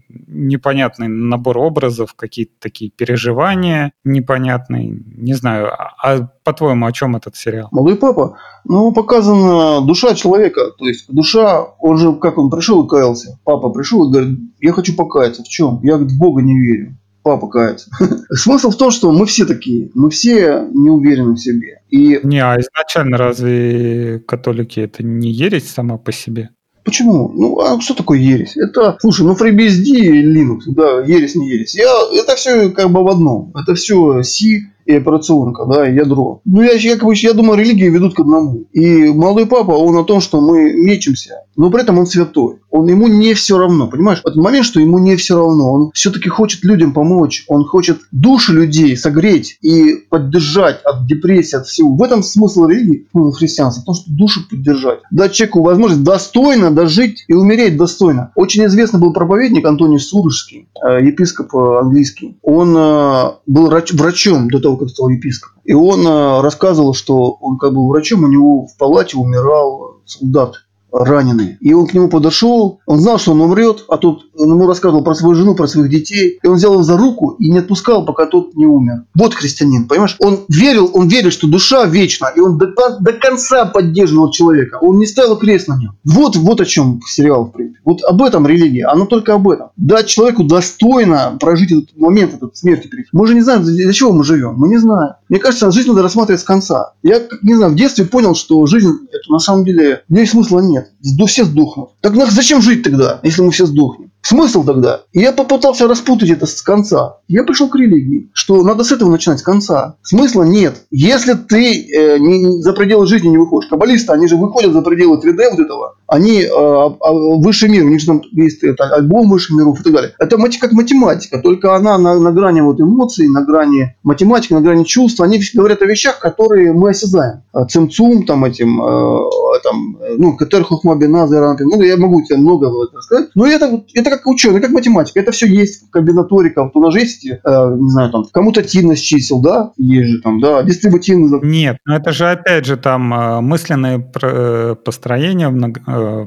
непонятный набор образов, какие-то такие переживания непонятные. Не знаю, а, а по-твоему, о чем этот сериал? Молодой папа. Ну, показана душа человека. То есть душа, он же, как он пришел и каялся. Папа пришел и говорит, я хочу покаяться. В чем? Я в Бога не верю. Папа кается. Смысл в том, что мы все такие. Мы все не уверены в себе. И... Не, а изначально разве католики это не ересь сама по себе? Почему? Ну, а что такое ересь? Это, слушай, ну FreeBSD и Linux, да, ересь не ересь. Я, это все как бы в одном. Это все C, и операционка, да, и ядро. Ну, я, я, как бы, я думаю, религии ведут к одному. И молодой папа, он о том, что мы мечемся, но при этом он святой. Он, ему не все равно, понимаешь? Этот момент, что ему не все равно. Он все-таки хочет людям помочь. Он хочет души людей согреть и поддержать от депрессии, от всего. В этом смысл религии, ну, христианства, в том, что душу поддержать. Дать человеку возможность достойно дожить и умереть достойно. Очень известный был проповедник Антоний Сурожский, э, епископ английский. Он э, был врачом до того, того, как стал епископом. И он э, рассказывал, что он как был врачом, у него в палате умирал солдат раненый. И он к нему подошел, он знал, что он умрет, а тот он ему рассказывал про свою жену, про своих детей. И он взял его за руку и не отпускал, пока тот не умер. Вот христианин, понимаешь? Он верил, он верил, что душа вечна, и он до, до конца поддерживал человека. Он не ставил крест на нем. Вот, вот о чем сериал, в принципе. Вот об этом религия, оно только об этом. Дать человеку достойно прожить этот момент, этот смерти. Мы же не знаем, для чего мы живем. Мы не знаем. Мне кажется, жизнь надо рассматривать с конца. Я, не знаю, в детстве понял, что жизнь, это на самом деле, в ней смысла нет. Все сдохнут. Так зачем жить тогда, если мы все сдохнем? Смысл тогда? я попытался распутать это с конца. Я пришел к религии, что надо с этого начинать, с конца. Смысла нет. Если ты э, не, за пределы жизни не выходишь, каббалисты, они же выходят за пределы 3D вот этого, они э, э, высший мир, у них же там есть это, альбом высших миров и так далее. Это как математика, только она на, на грани вот эмоций, на грани математики, на грани чувств. Они говорят о вещах, которые мы осязаем. А цимцум, там этим, э, там, ну, Катер Хухмабина, ну, я могу тебе много рассказать. Но это, это как ученый, как математик. Это все есть комбинаторика. Нас же есть, э, не знаю, там, коммутативность чисел, да, есть же там, да, дистрибутивность. Нет, но это же опять же там э, мысленные про- построения в много- э,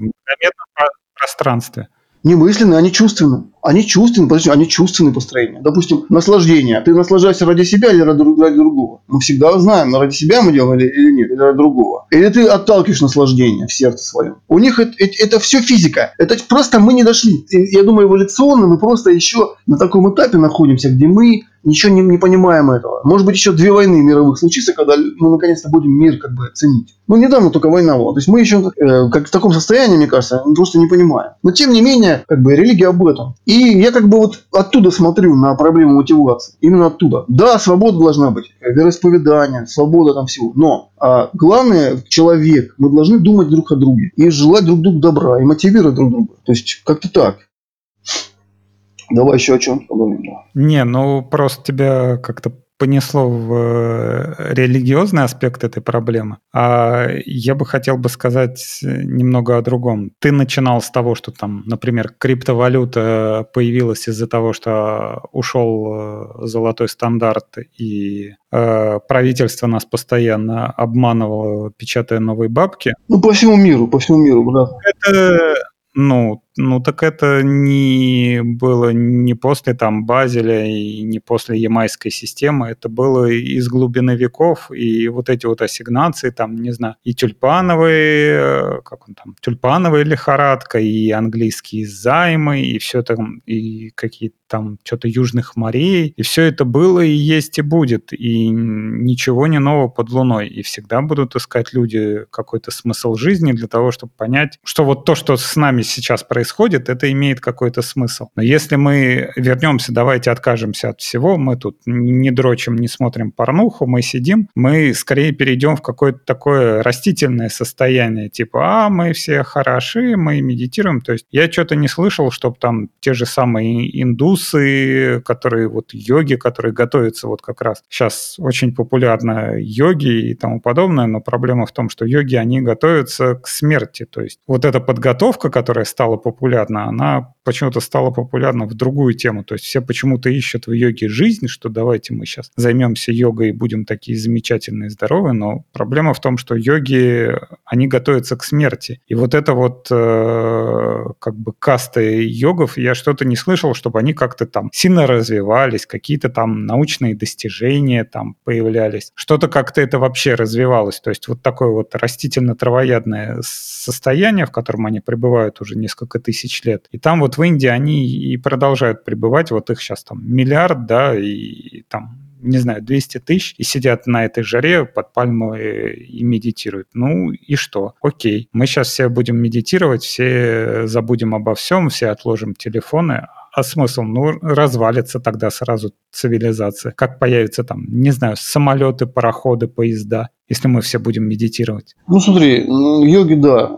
пространстве. Не мысленные, они чувственные. Они чувственные, подожди, они чувственные построения. Допустим, наслаждение. Ты наслаждаешься ради себя или ради, ради другого? Мы всегда знаем, ради себя мы делали или нет, или ради другого. Или ты отталкиваешь наслаждение в сердце своем. У них это, это, это все физика. Это просто мы не дошли. Я думаю, эволюционно мы просто еще на таком этапе находимся, где мы ничего не, не понимаем этого. Может быть, еще две войны мировых случится, когда мы наконец-то будем мир как бы ценить. Ну, недавно только война была. То есть мы еще э, как в таком состоянии, мне кажется, просто не понимаем. Но тем не менее, как бы религия об этом. И я как бы вот оттуда смотрю на проблему мотивации. Именно оттуда. Да, свобода должна быть. Вероисповедание, свобода там всего. Но а, главное, человек, мы должны думать друг о друге. И желать друг другу добра. И мотивировать друг друга. То есть, как-то так. Давай еще о чем поговорим. Да. Не, ну просто тебя как-то понесло в э, религиозный аспект этой проблемы. А я бы хотел бы сказать немного о другом. Ты начинал с того, что там, например, криптовалюта появилась из-за того, что ушел э, золотой стандарт, и э, правительство нас постоянно обманывало, печатая новые бабки. Ну, по всему миру, по всему миру, да. Это, ну, ну так это не было не после там Базеля и не после ямайской системы, это было из глубины веков, и вот эти вот ассигнации, там, не знаю, и тюльпановые, как он там, тюльпановая лихорадка, и английские займы, и все там, и какие-то там что-то южных морей, и все это было и есть и будет, и ничего не нового под луной, и всегда будут искать люди какой-то смысл жизни для того, чтобы понять, что вот то, что с нами сейчас происходит, это имеет какой-то смысл. Но если мы вернемся, давайте откажемся от всего, мы тут не дрочим, не смотрим порнуху, мы сидим, мы скорее перейдем в какое-то такое растительное состояние, типа, а, мы все хороши, мы медитируем, то есть я что-то не слышал, чтобы там те же самые индусы, которые вот йоги, которые готовятся вот как раз. Сейчас очень популярно йоги и тому подобное, но проблема в том, что йоги, они готовятся к смерти. То есть вот эта подготовка, которая стала популярна, она почему-то стала популярна в другую тему. То есть все почему-то ищут в йоге жизнь, что давайте мы сейчас займемся йогой и будем такие замечательные, здоровые, но проблема в том, что йоги, они готовятся к смерти. И вот это вот э, как бы каста йогов, я что-то не слышал, чтобы они как-то там сильно развивались, какие-то там научные достижения там появлялись. Что-то как-то это вообще развивалось. То есть вот такое вот растительно-травоядное состояние, в котором они пребывают уже несколько тысяч лет. И там вот в Индии они и продолжают пребывать, вот их сейчас там миллиард, да, и там не знаю, 200 тысяч и сидят на этой жаре под пальмой и медитируют. Ну и что? Окей, мы сейчас все будем медитировать, все забудем обо всем, все отложим телефоны, а смысл? Ну, развалится тогда сразу цивилизация. Как появятся там, не знаю, самолеты, пароходы, поезда, если мы все будем медитировать? Ну, смотри, йоги, да,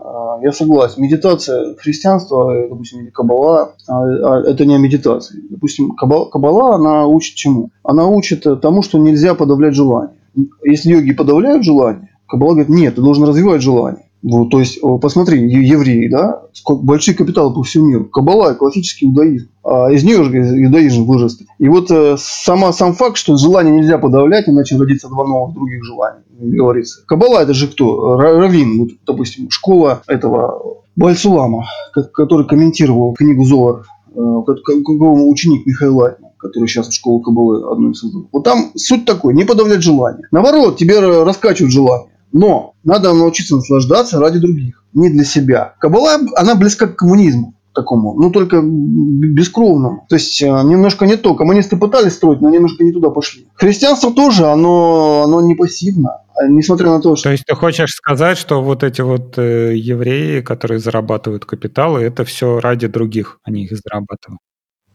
я согласен. Медитация, христианство, допустим, кабала, это не медитация. Допустим, кабала, она учит чему? Она учит тому, что нельзя подавлять желание. Если йоги подавляют желание, кабала говорит, нет, ты должен развивать желание. Вот, то есть, посмотри, евреи, да, большие капиталы по всему миру. Кабала – классический иудаизм. А из нее же иудаизм вырастет. И вот э, сама, сам факт, что желание нельзя подавлять, иначе родится два новых других желаний, говорится. Кабала – это же кто? Равин, вот, допустим, школа этого Бальсулама, который комментировал книгу Зоар, э, ученик Михаил Лайтман который сейчас в школу Кабалы одну из. Вот там суть такой, не подавлять желание. Наоборот, тебе раскачивают желание. Но надо научиться наслаждаться ради других, не для себя. Кабала, она близка к коммунизму такому, ну только бескровному. То есть немножко не то. Коммунисты пытались строить, но немножко не туда пошли. Христианство тоже, оно, оно не пассивно. Несмотря на то, что... То есть ты хочешь сказать, что вот эти вот э, евреи, которые зарабатывают капиталы, это все ради других, они их зарабатывают?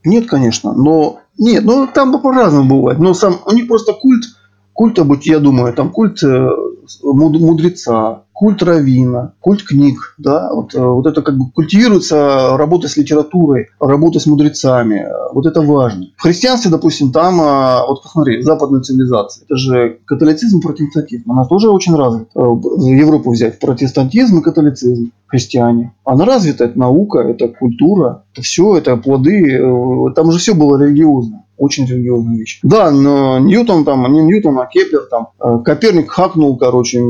Нет, конечно, но... Нет, ну там по-разному бывает. Но сам... У них просто культ, культ, я думаю, там культ мудреца, культ равина, культ книг, да, вот, э, вот это как бы культивируется работа с литературой, работа с мудрецами, э, вот это важно. В христианстве, допустим, там, э, вот посмотри, западная цивилизация, это же католицизм, протестантизм, она тоже очень развита. Европу взять, протестантизм и католицизм, христиане. Она развита, это наука, это культура, это все, это плоды, там же все было религиозно очень религиозная вещь. Да, но Ньютон там, не Ньютон, а Кеплер там, э, Коперник хакнул, короче,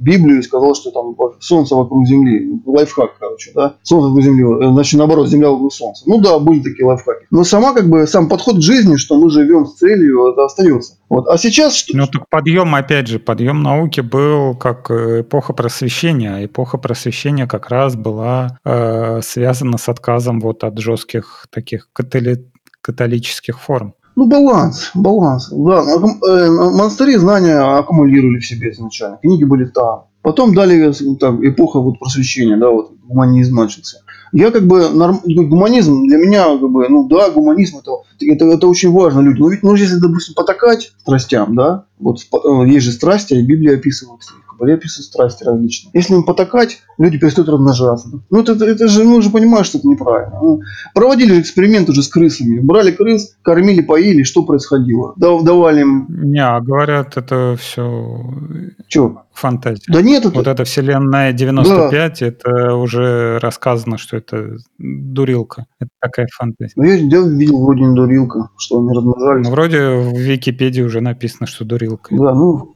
Библию и сказал, что там Солнце вокруг Земли. Лайфхак, короче, да. Солнце вокруг Земли, э, значит, наоборот, Земля вокруг Солнца. Ну да, были такие лайфхаки. Но сама, как бы, сам подход к жизни, что мы живем с целью, это остается. Вот. А сейчас... Что... Ну, так подъем, опять же, подъем науки был как э, эпоха просвещения. А эпоха просвещения как раз была э, связана с отказом вот от жестких таких католи католических форм. Ну, баланс, баланс. Да, э, монастыри знания аккумулировали в себе изначально. Книги были там. Потом дали там, эпоха вот просвещения, да, вот гуманизм начался. Я как бы, норм... гуманизм для меня, как бы, ну да, гуманизм это, это, это очень важно люди. Но ведь, ну, если, допустим, потакать страстям, да, вот э, есть же страсти, и Библия описывает Кабале описывает страсти различные. Если им потакать, люди перестают размножаться. Ну, это, это же, ну, уже понимаешь, что это неправильно. Ну, проводили эксперимент уже с крысами. Брали крыс, кормили, поили, что происходило? Давали им... Не, а говорят, это все... Че? Фантазия. Да нет, это... Вот эта вселенная 95, да. это уже рассказано, что это дурилка. Это такая фантазия. Ну, я видел вроде не дурилка, что они размножались. Ну, вроде в Википедии уже написано, что дурилка. Да, ну,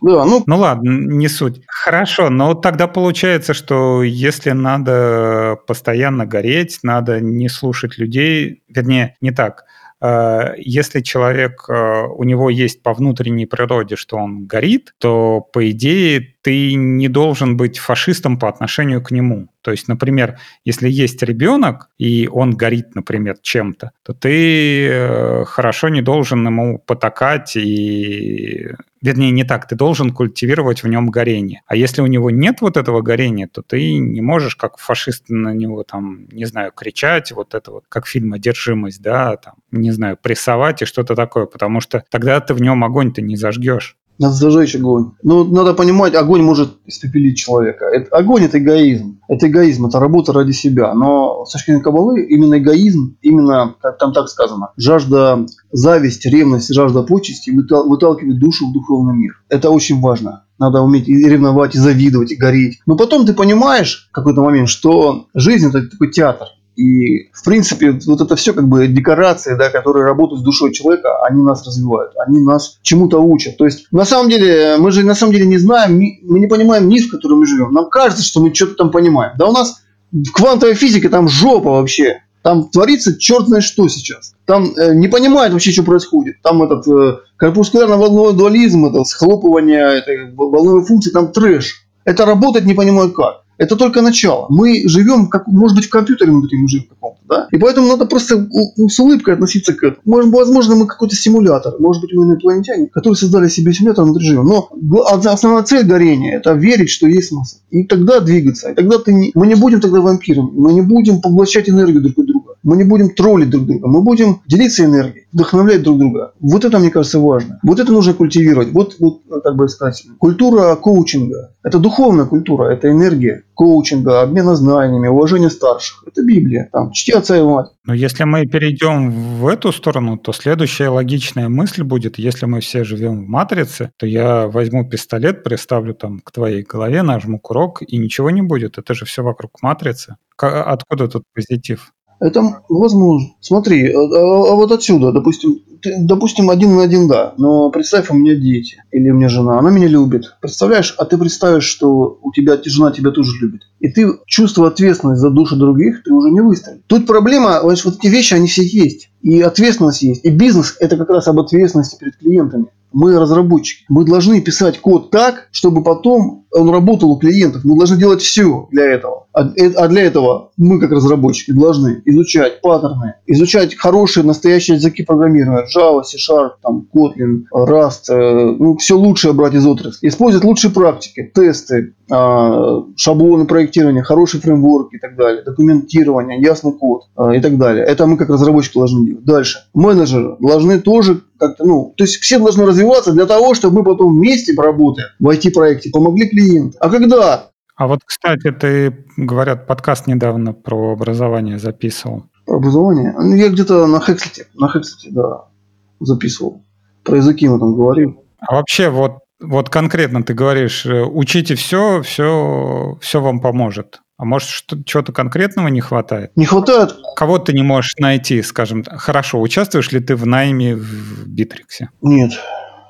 да, ну... ну ладно, не суть. Хорошо, но тогда получается, что если надо постоянно гореть, надо не слушать людей, вернее, не так. Э, если человек, э, у него есть по внутренней природе, что он горит, то, по идее, ты не должен быть фашистом по отношению к нему. То есть, например, если есть ребенок, и он горит, например, чем-то, то ты э, хорошо не должен ему потакать и... Вернее, не так, ты должен культивировать в нем горение. А если у него нет вот этого горения, то ты не можешь как фашист на него там, не знаю, кричать, вот это вот, как фильм «Одержимость», да, там, не знаю, прессовать и что-то такое, потому что тогда ты в нем огонь-то не зажгешь. Надо зажечь огонь. Ну, надо понимать, огонь может испепелить человека. Это, огонь – это эгоизм. Это эгоизм, это работа ради себя. Но с точки зрения Кабалы, именно эгоизм, именно, как там так сказано, жажда зависть, ревность, жажда почести выталкивает душу в духовный мир. Это очень важно. Надо уметь и ревновать, и завидовать, и гореть. Но потом ты понимаешь в какой-то момент, что жизнь – это такой театр. И, в принципе, вот это все как бы декорации, да, которые работают с душой человека, они нас развивают, они нас чему-то учат. То есть, на самом деле, мы же на самом деле не знаем, мы не понимаем мир, в котором мы живем. Нам кажется, что мы что-то там понимаем. Да у нас в квантовой физике там жопа вообще. Там творится черт знает что сейчас. Там э, не понимают вообще, что происходит. Там этот э, корпускулярно-волновой дуализм, это схлопывание этой волновой функции, там трэш. Это работать не понимаю как. Это только начало. Мы живем, как, может быть, в компьютере внутри мы живем каком-то, да? И поэтому надо просто с улыбкой относиться к этому. Может, возможно, мы какой-то симулятор. Может быть, мы инопланетяне, которые создали себе симулятор внутри живем. Но основная цель горения – это верить, что есть смысл. И тогда двигаться. И тогда ты не, мы не будем тогда вампирами. Мы не будем поглощать энергию друг от друга. Мы не будем троллить друг друга. Мы будем делиться энергией, вдохновлять друг друга. Вот это, мне кажется, важно. Вот это нужно культивировать. Вот, вот как бы сказать, культура коучинга. Это духовная культура, это энергия коучинга, обмена знаниями, уважение старших. Это Библия. Там, чти отца и мать. Но если мы перейдем в эту сторону, то следующая логичная мысль будет, если мы все живем в матрице, то я возьму пистолет, приставлю там к твоей голове, нажму курок, и ничего не будет. Это же все вокруг матрицы. Откуда тут позитив? Это возможно. Смотри, а, вот отсюда, допустим, ты, допустим, один на один, да, но представь, у меня дети или у меня жена, она меня любит. Представляешь, а ты представишь, что у тебя жена тебя тоже любит. И ты чувство ответственности за душу других, ты уже не выставишь. Тут проблема, вот эти вещи, они все есть. И ответственность есть. И бизнес – это как раз об ответственности перед клиентами. Мы разработчики. Мы должны писать код так, чтобы потом он работал у клиентов. Мы должны делать все для этого. А, э, а для этого мы, как разработчики, должны изучать паттерны, изучать хорошие настоящие языки программирования. Java, C-Sharp, там, Kotlin, Rust. Э, ну, все лучшее брать из отрасли. Использовать лучшие практики, тесты, шаблоны проектирования, хороший фреймворк и так далее, документирование, ясный код а, и так далее. Это мы как разработчики должны делать. Дальше. Менеджеры должны тоже как-то, ну, то есть все должны развиваться для того, чтобы мы потом вместе поработаем в IT-проекте, помогли клиенту. А когда а вот, кстати, ты, говорят, подкаст недавно про образование записывал. Про образование? Ну, я где-то на Хекслите, на Хекслите, да, записывал. Про языки мы там говорим. А вообще, вот, вот конкретно ты говоришь, э, учите все, все, все вам поможет. А может, что-то конкретного не хватает? Не хватает. Кого ты не можешь найти, скажем. Хорошо, участвуешь ли ты в найме в Битриксе? Нет.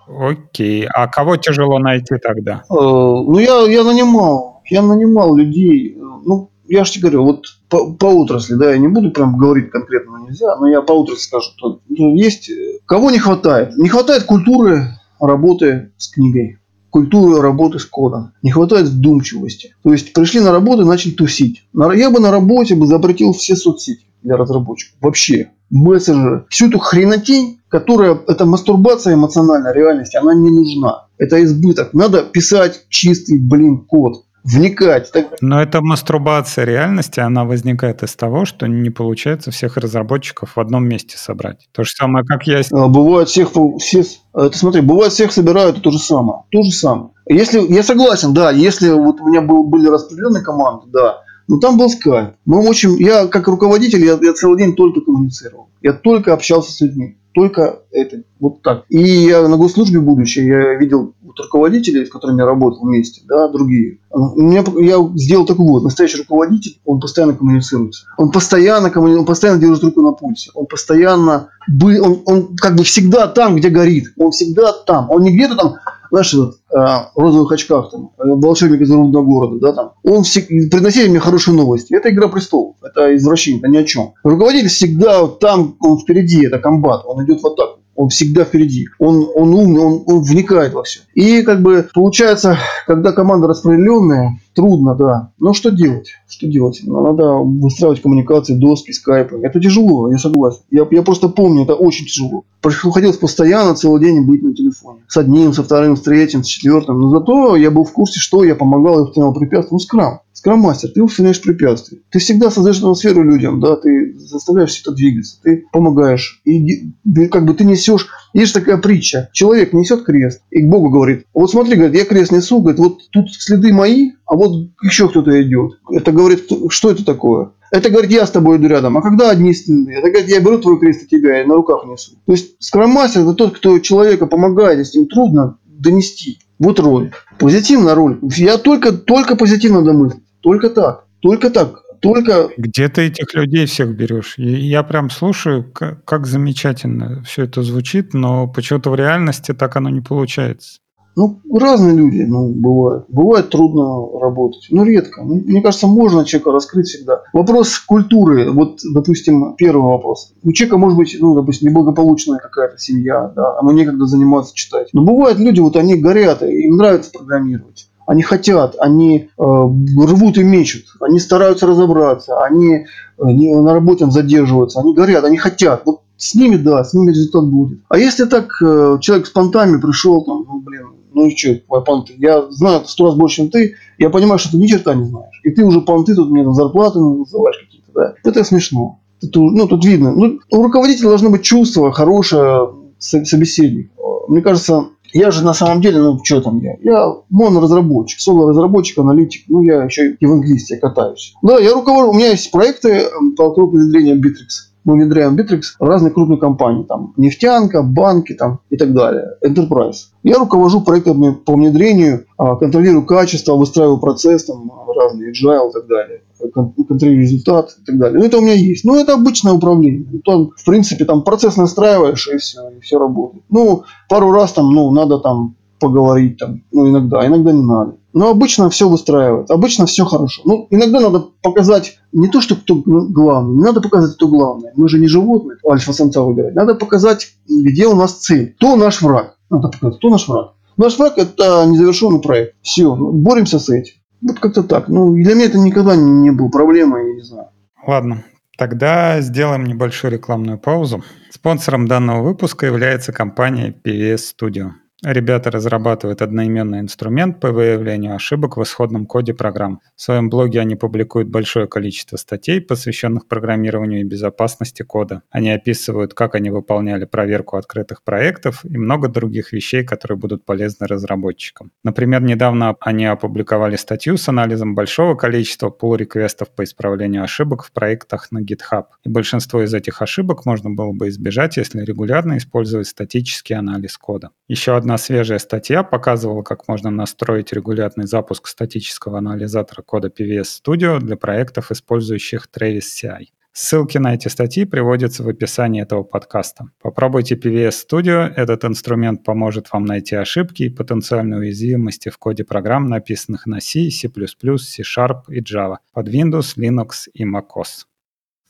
Окей. А кого тяжело найти тогда? Э, ну, я, я нанимал я нанимал людей, ну, я же тебе говорю, вот по, по отрасли, да, я не буду прям говорить конкретно нельзя, но я по отрасли скажу, что ну, есть, кого не хватает? Не хватает культуры работы с книгой, культуры работы с кодом, не хватает вдумчивости. То есть пришли на работу и начали тусить. Я бы на работе бы запретил все соцсети для разработчиков. Вообще. Мессенджеры. Всю эту хренотень, которая, это мастурбация эмоциональной реальности, она не нужна. Это избыток. Надо писать чистый, блин, код вникать. Но эта мастурбация реальности, она возникает из того, что не получается всех разработчиков в одном месте собрать. То же самое, как я... А, бывает всех, все, это смотри, бывает всех собирают, то же самое. То же самое. Если, я согласен, да, если вот у меня был, были распределенные команды, да, но там был скайп. Мы очень, я как руководитель, я, я целый день только коммуницировал. Я только общался с людьми только это, вот так. И я на госслужбе будущее, я видел вот руководителей, с которыми я работал вместе, да, другие. Меня, я сделал такой вот, настоящий руководитель, он постоянно коммуницируется. Он постоянно, он постоянно держит руку на пульсе. Он постоянно, он, он как бы всегда там, где горит. Он всегда там. Он не где-то там знаешь, этот, э, розовых очках, там, э, волшебник из рудного города, да, там, он всег... приносил мне хорошие новости. Это «Игра престолов», это извращение, это ни о чем. Руководитель всегда там, он впереди, это комбат, он идет в атаку. Он всегда впереди. Он, он умный, он, он вникает во все. И как бы получается, когда команда распределенная, трудно, да. Но что делать? Что делать? Ну, надо выстраивать коммуникации, доски, скайпы. Это тяжело, я согласен. Я, я просто помню, это очень тяжело. Приходилось постоянно целый день быть на телефоне. С одним, со вторым, с третьим, с четвертым. Но зато я был в курсе, что я помогал и устранял препятствия. Ну, скрам. Скрам-мастер, ты устраняешь препятствия. Ты всегда создаешь атмосферу людям, да, ты заставляешь все это двигаться, ты помогаешь. И как бы ты несешь, есть такая притча, человек несет крест и к Богу говорит, вот смотри, говорит, я крест несу, говорит, вот тут следы мои, а вот еще кто-то идет. Это говорит, что это такое? Это говорит, я с тобой иду рядом. А когда одни следы? Это говорит, я беру твой крест и тебя и на руках несу. То есть скромастер это тот, кто человека помогает, если им трудно донести. Вот роль. Позитивная роль. Я только, только позитивно домыслить. Только так. Только так. Только... Где ты этих людей всех берешь? Я прям слушаю, как, как замечательно все это звучит, но почему-то в реальности так оно не получается. Ну, разные люди, ну, бывают. Бывает трудно работать, но редко. Ну, мне кажется, можно человека раскрыть всегда. Вопрос культуры, вот, допустим, первый вопрос. У человека может быть, ну, допустим, неблагополучная какая-то семья, да, ему некогда заниматься читать. Но бывают люди, вот они горят, им нравится программировать они хотят, они э, рвут и мечут, они стараются разобраться, они э, на работе задерживаются, они горят, они хотят. Вот с ними, да, с ними результат будет. А если так э, человек с понтами пришел, там, ну, блин, ну и что, понты? Я знаю сто раз больше, чем ты, я понимаю, что ты ни черта не знаешь. И ты уже понты тут мне на зарплаты называешь какие-то, да. Это смешно. Это, ну, тут видно. Ну, у руководителя должно быть чувство хорошее, собеседник. Мне кажется, я же на самом деле, ну что там я? Я моноразработчик, соло-разработчик, аналитик. Ну, я еще и в английсте катаюсь. Да, я руковожу, у меня есть проекты по внедрению Bittrex. Мы внедряем Bittrex в разные крупные компании. Там нефтянка, банки там, и так далее. Enterprise. Я руковожу проектами по внедрению, а, контролирую качество, выстраиваю процесс, там, разные agile и так далее контролирую результат и так далее. Ну, это у меня есть. Ну, это обычное управление. Там, в принципе, там процесс настраиваешь, и все, и все работает. Ну, пару раз там, ну, надо там поговорить там, ну, иногда, иногда не надо. Но обычно все выстраивает, обычно все хорошо. Ну, иногда надо показать не то, что кто главный, не надо показать, кто главный. Мы же не животные, альфа-самца выбирать. Надо показать, где у нас цель, кто наш враг. Надо показать, кто наш враг. Наш враг – это незавершенный проект. Все, боремся с этим. Вот как-то так. Ну, для меня это никогда не было проблемой, я не знаю. Ладно, тогда сделаем небольшую рекламную паузу. Спонсором данного выпуска является компания PVS Studio. Ребята разрабатывают одноименный инструмент по выявлению ошибок в исходном коде программ. В своем блоге они публикуют большое количество статей, посвященных программированию и безопасности кода. Они описывают, как они выполняли проверку открытых проектов и много других вещей, которые будут полезны разработчикам. Например, недавно они опубликовали статью с анализом большого количества pull-реквестов по исправлению ошибок в проектах на GitHub. И большинство из этих ошибок можно было бы избежать, если регулярно использовать статический анализ кода. Еще одна Одна свежая статья показывала, как можно настроить регулярный запуск статического анализатора кода PVS Studio для проектов, использующих Travis CI. Ссылки на эти статьи приводятся в описании этого подкаста. Попробуйте PVS Studio. Этот инструмент поможет вам найти ошибки и потенциальные уязвимости в коде программ, написанных на C, C++, C-Sharp и Java под Windows, Linux и macOS.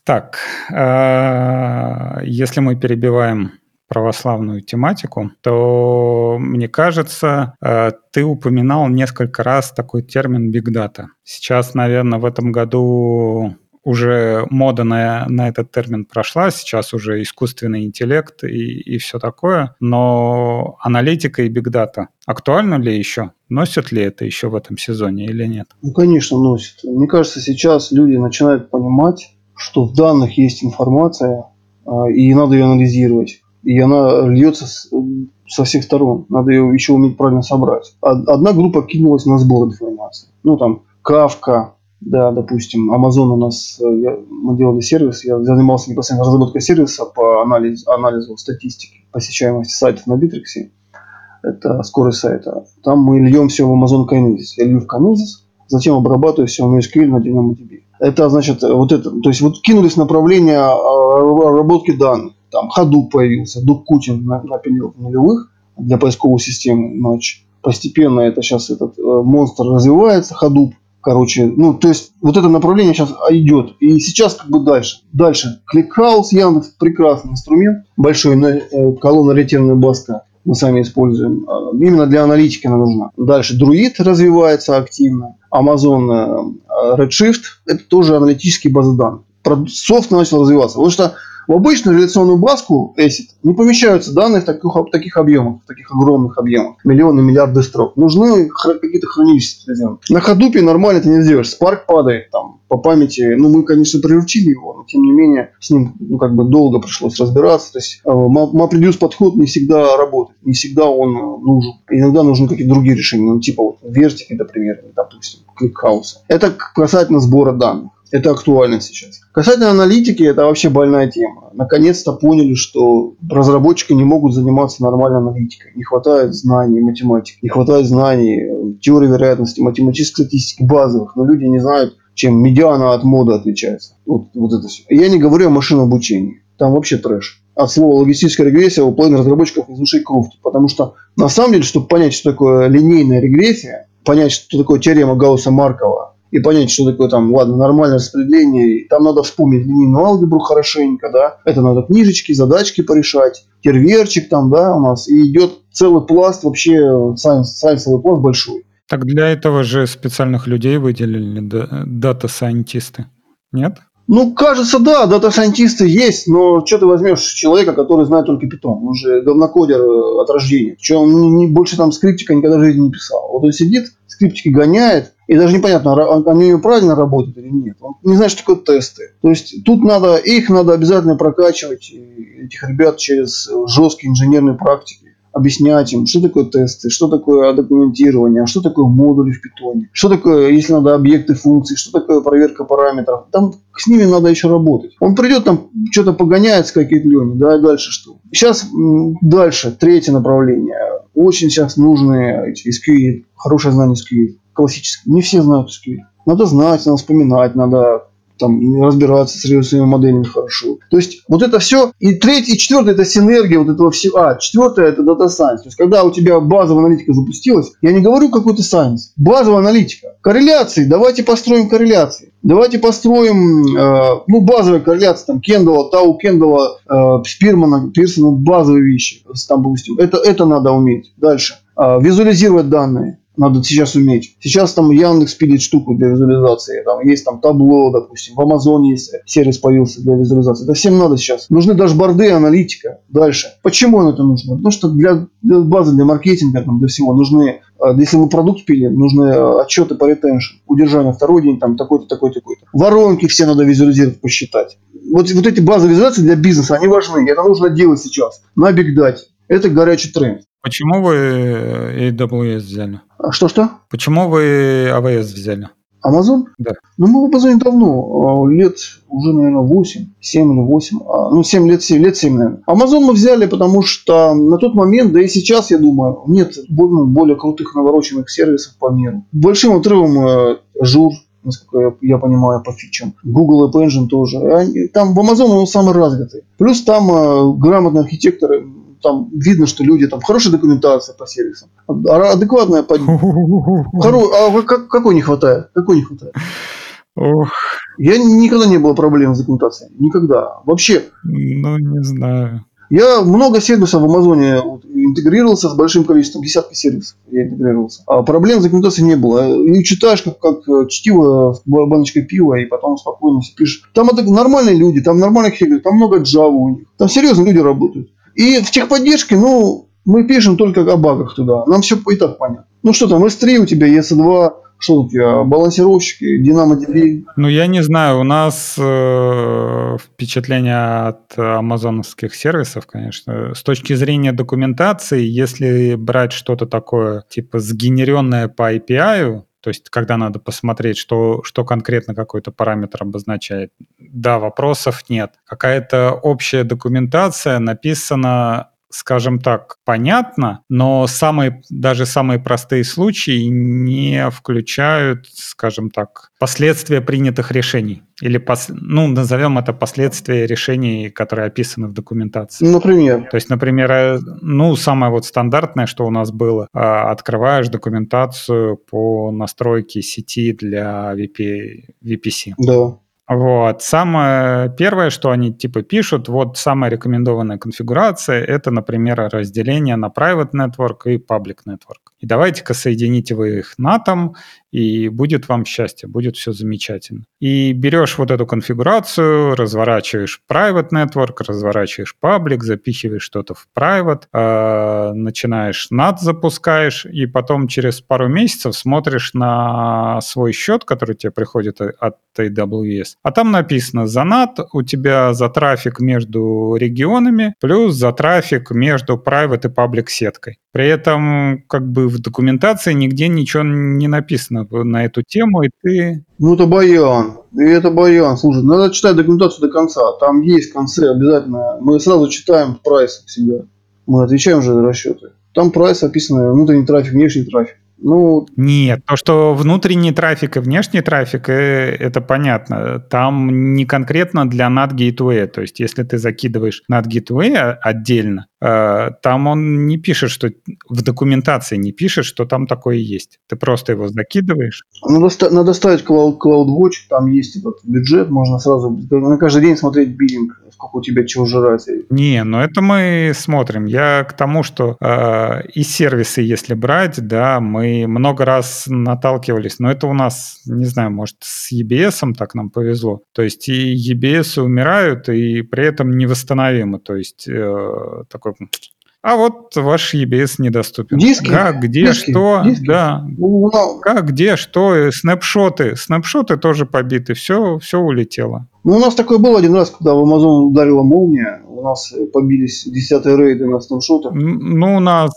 Так, э, если мы перебиваем православную тематику, то, мне кажется, э, ты упоминал несколько раз такой термин «биг дата». Сейчас, наверное, в этом году уже мода на, на этот термин прошла, сейчас уже искусственный интеллект и, и все такое, но аналитика и бигдата актуально ли еще? Носят ли это еще в этом сезоне или нет? Ну, конечно, носят. Мне кажется, сейчас люди начинают понимать, что в данных есть информация, а, и надо ее анализировать и она льется со всех сторон. Надо ее еще уметь правильно собрать. Одна группа кинулась на сбор информации. Ну, там, Кавка, да, допустим, Amazon у нас, э, я, мы делали сервис, я занимался непосредственно разработкой сервиса по анализу, анализу статистики посещаемости сайтов на Битриксе. Это скорость сайта. Там мы льем все в Amazon Kinesis. Я лью в Kinesis, затем обрабатываю все в MySQL на DynamoDB. Это значит, вот это, то есть вот кинулись направление а, обработки данных там Hadoop появился, Duke Кутин напилил нулевых для поисковой системы ночь. Постепенно это сейчас этот э, монстр развивается, Hadoop. Короче, ну, то есть, вот это направление сейчас идет. И сейчас как бы дальше. Дальше. ClickHouse, Яндекс, прекрасный инструмент. Большой э, колонна ретированная баска мы сами используем. Э, именно для аналитики она нужна. Дальше Druid развивается активно. Amazon э, Redshift – это тоже аналитические базы данных. Софт начал развиваться. Потому что в обычную реляционную базку ACID не помещаются данные в таких, в таких объемах, в таких огромных объемах. Миллионы, миллиарды строк. Нужны какие-то хранилища На Hadoop е нормально это не сделаешь. Spark падает там по памяти. Ну, мы, конечно, приручили его, но тем не менее с ним ну, как бы долго пришлось разбираться. То есть э, MapReduce подход не всегда работает. Не всегда он э, нужен. Иногда нужны какие-то другие решения. Ну, типа вот Вертики, например, допустим, ClickHouse а. Это касательно сбора данных. Это актуально сейчас. Касательно аналитики, это вообще больная тема. Наконец-то поняли, что разработчики не могут заниматься нормальной аналитикой. Не хватает знаний математики, не хватает знаний э, теории вероятности, математической статистики базовых. Но люди не знают, чем медиана от мода отличается. Вот, вот это все. Я не говорю о машинном обучении. Там вообще трэш. От слова логистическая регрессия у половины разработчиков из ушей кровь. Потому что на самом деле, чтобы понять, что такое линейная регрессия, понять, что такое теорема Гаусса-Маркова, и понять, что такое там, ладно, нормальное распределение. Там надо вспомнить линейную алгебру хорошенько, да. Это надо книжечки, задачки порешать, терверчик там, да, у нас. И идет целый пласт вообще, сайенс, сайенсовый пласт большой. Так для этого же специальных людей выделили data scientist ы, нет? Ну, кажется, да, data scientist ы есть, но что ты возьмешь человека, который знает только питон? Он же говнокодер э, от рождения. Че, он не, больше там скриптика никогда в жизни не писал. Вот он сидит, скриптики гоняет, и даже непонятно, они правильно работают или нет. Он не знает, что такое тесты. То есть тут надо, их надо обязательно прокачивать, этих ребят, через жесткие инженерные практики. Объяснять им, что такое тесты, что такое документирование, что такое модули в питоне, что такое, если надо объекты функций, что такое проверка параметров. Там с ними надо еще работать. Он придет там, что-то погоняет scikit-learn, да, и дальше что. Сейчас дальше, третье направление. Очень сейчас нужны эти SQL, хорошее знание SQL классический. Не все знают SQL. Надо знать, надо вспоминать, надо там разбираться с реляционными моделями хорошо. То есть вот это все. И третье, и четвертое это синергия вот этого всего. А, четвертое это data science. То есть когда у тебя базовая аналитика запустилась, я не говорю какой-то science. Базовая аналитика. Корреляции. Давайте построим корреляции. Давайте построим, э, ну, базовые корреляции, там, Кендала, Тау Кендала, э, Спирмана, Пирсона, базовые вещи, там, допустим. Это, это надо уметь. Дальше. Э, визуализировать данные Надо сейчас уметь. Сейчас там Яндекс пилит штуку для визуализации. Там есть там табло, допустим. В Амазоне есть сервис появился для визуализации. Это всем надо сейчас. Нужны дашборды, аналитика. Дальше. Почему это нужно? Потому что для, для базы, для маркетинга, там, для всего нужны а, если вы продукт пилим, нужны а, отчеты по ретеншн, удержание второй день, там такой-то, такой-то, такой-то. Воронки все надо визуализировать, посчитать. Вот, вот эти базы визуализации для бизнеса, они важны. Это нужно делать сейчас на Data. Это горячий тренд. Почему вы AWS взяли? А что-что? Почему вы AWS взяли? Amazon? Да. Ну, мы в Амазоне давно, а, лет уже, наверное, 8, 7 или 8, а, ну, 7 лет, 7 лет 7, наверное. Amazon мы взяли, потому что на тот момент, да и сейчас, я думаю, нет более, более крутых навороченных сервисов по миру. Большим отрывом Жур, насколько я, я понимаю, по фичам. Google App Engine тоже. Они, там в Amazon он самый развитый. Плюс там э, грамотные архитекторы, там видно, что люди там хорошая документация по сервисам, а адекватная по... Хоро... А как, какой не хватает? Какой не хватает? Ох. Я никогда не было проблем с документацией. Никогда. Вообще. Ну, не знаю. Я много сервисов в Амазоне интегрировался с большим количеством, десятки сервисов я интегрировался. А проблем с документацией не было. И читаешь как, как чтиво с баночкой пива, и потом спокойно пишешь. Там это нормальные люди, там нормальные архитекторы, там много Java у них. Там серьезно люди работают. И в техподдержке, ну, мы пишем только о багах туда. Нам все и так понятно. Ну что там, S3 у тебя, ES2, что у тебя, балансировщики, Динамо DB? Ну, я не знаю, у нас э, впечатление от амазоновских сервисов, конечно. С точки зрения документации, если брать что-то такое, типа сгенеренное по API, то есть, когда надо посмотреть, что, что конкретно какой-то параметр обозначает. Да, вопросов нет. Какая-то общая документация написана скажем так, понятно, но самые, даже самые простые случаи не включают, скажем так, последствия принятых решений. Или, пос, ну, назовем это последствия решений, которые описаны в документации. Например? То есть, например, э, ну, самое вот стандартное, что у нас было, а, открываешь документацию по настройке сети для VP, VPC. Да. Вот. Самое первое, что они типа пишут, вот самая рекомендованная конфигурация, это, например, разделение на private network и public network. И давайте-ка соедините вы их на атом, и будет вам счастье, будет все замечательно. И берешь вот эту конфигурацию, разворачиваешь private network, разворачиваешь public, запихиваешь что-то в private, э, начинаешь NAT запускаешь, и потом через пару месяцев смотришь на свой счет, который тебе приходит от AWS. А там написано за NAT у тебя за трафик между регионами, плюс за трафик между private и public сеткой. При этом как бы в документации нигде ничего не написано на эту тему, и ты... Ну, это баян. И это баян. Слушай, надо читать документацию до конца. Там есть в конце обязательно. Мы сразу читаем прайс всегда. Мы отвечаем же за расчеты. Там прайс описано внутренний трафик, внешний трафик. Ну, Нет, то, что внутренний трафик и внешний трафик, э, это понятно. Там не конкретно для NAT Gateway. То есть, если ты закидываешь NAT Gateway отдельно, э, там он не пишет, что в документации не пишет, что там такое есть. Ты просто его закидываешь. Надо, надо ставить Cloud, CloudWatch, там есть этот бюджет, можно сразу на каждый день смотреть биллинг, сколько у тебя чего жрать. Не, но это мы смотрим. Я к тому, что э, и сервисы, если брать, да, мы много раз наталкивались, но это у нас, не знаю, может, с EBS так нам повезло. То есть и EBS умирают, и при этом невосстановимы. То есть э, такой а вот ваш EBS недоступен. Диски? Как, где, диски, что, диски. да. Ну, как, где, что, снапшоты. Снапшоты тоже побиты, все, все улетело. Ну, у нас такое было один раз, когда в Amazon ударила молния, у нас побились десятые рейды на снапшотах. Ну, у нас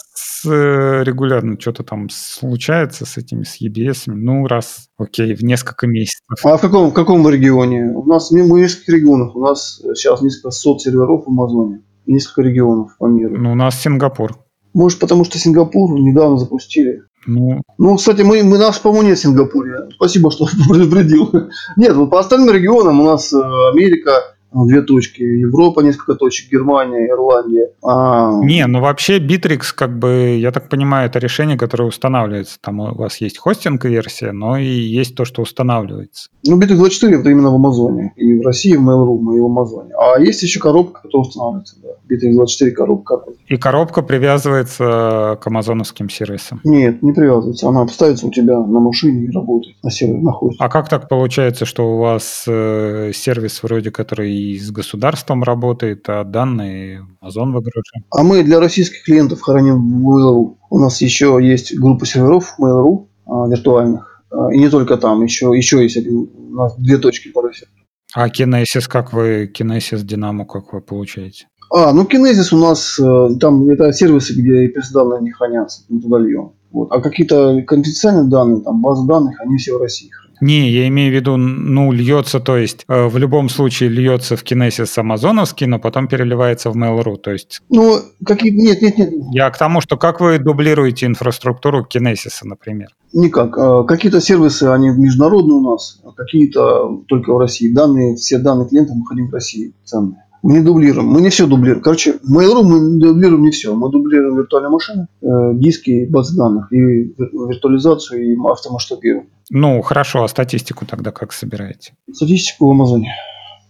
э, регулярно что-то там случается с этими, с EBS. Ну, раз, окей, в несколько месяцев. А в каком, в каком регионе? У нас в нескольких регионах. У нас сейчас несколько сот серверов в Амазоне несколько регионов по миру. Ну, у нас Сингапур. Может, потому что Сингапур недавно запустили. Ну, ну кстати, мы, мы нас, по-моему, нет в Сингапуре. Спасибо, что предупредил. Нет, вот по остальным регионам у нас Америка, две точки. Европа, несколько точек, Германия, Ирландия. А, Не, ну вообще Bittrex, как бы, я так понимаю, это решение, которое устанавливается. Там у вас есть хостинг-версия, но и есть то, что устанавливается. ну, Bittrex24 это именно в Амазоне. И в России, в Mail.ru, и в Амазоне. А есть еще коробка, которая устанавливается, да. Bittrex24 коробка. Как вот? И коробка привязывается к амазоновским сервисам. Нет, не привязывается. Она ставится у тебя на машине и работает на сервере, на хосте. А как так получается, что у вас э, сервис вроде который и с государством работает, а данные Amazon выгружен? А мы для российских клиентов храним Mail.ru. У нас еще есть группа серверов Mail.ru а, виртуальных. А, И не только там, еще, еще есть один, у нас две точки по России. А Kinesis, как вы, Kinesis, Dynamo, как вы получаете? А, ну Kinesis у нас, э, там это сервисы, где EPS данные не хранятся, мы туда льем. Вот. А какие-то конфиденциальные данные, там базы данных, они все в России. Не, я имею в виду, ну, льется, то есть э, в любом случае льется в Kinesis амазоновский, но потом переливается в Mail.ru. То есть Ну, какие нет, нет, нет, я к тому, что как вы дублируете инфраструктуру Kinesis, например? никак. А, Какие-то сервисы, они международные у нас, а какие-то только в России. Данные, все данные клиентов мы храним в России, ценные. Мы не дублируем, мы не все дублируем. Короче, Mail.ru мы дублируем не все. Мы дублируем виртуальные машины, э, диски, базы данных, и вир- виртуализацию, и автомасштабирование. Ну, хорошо, а статистику тогда как собираете? Статистику в Амазоне.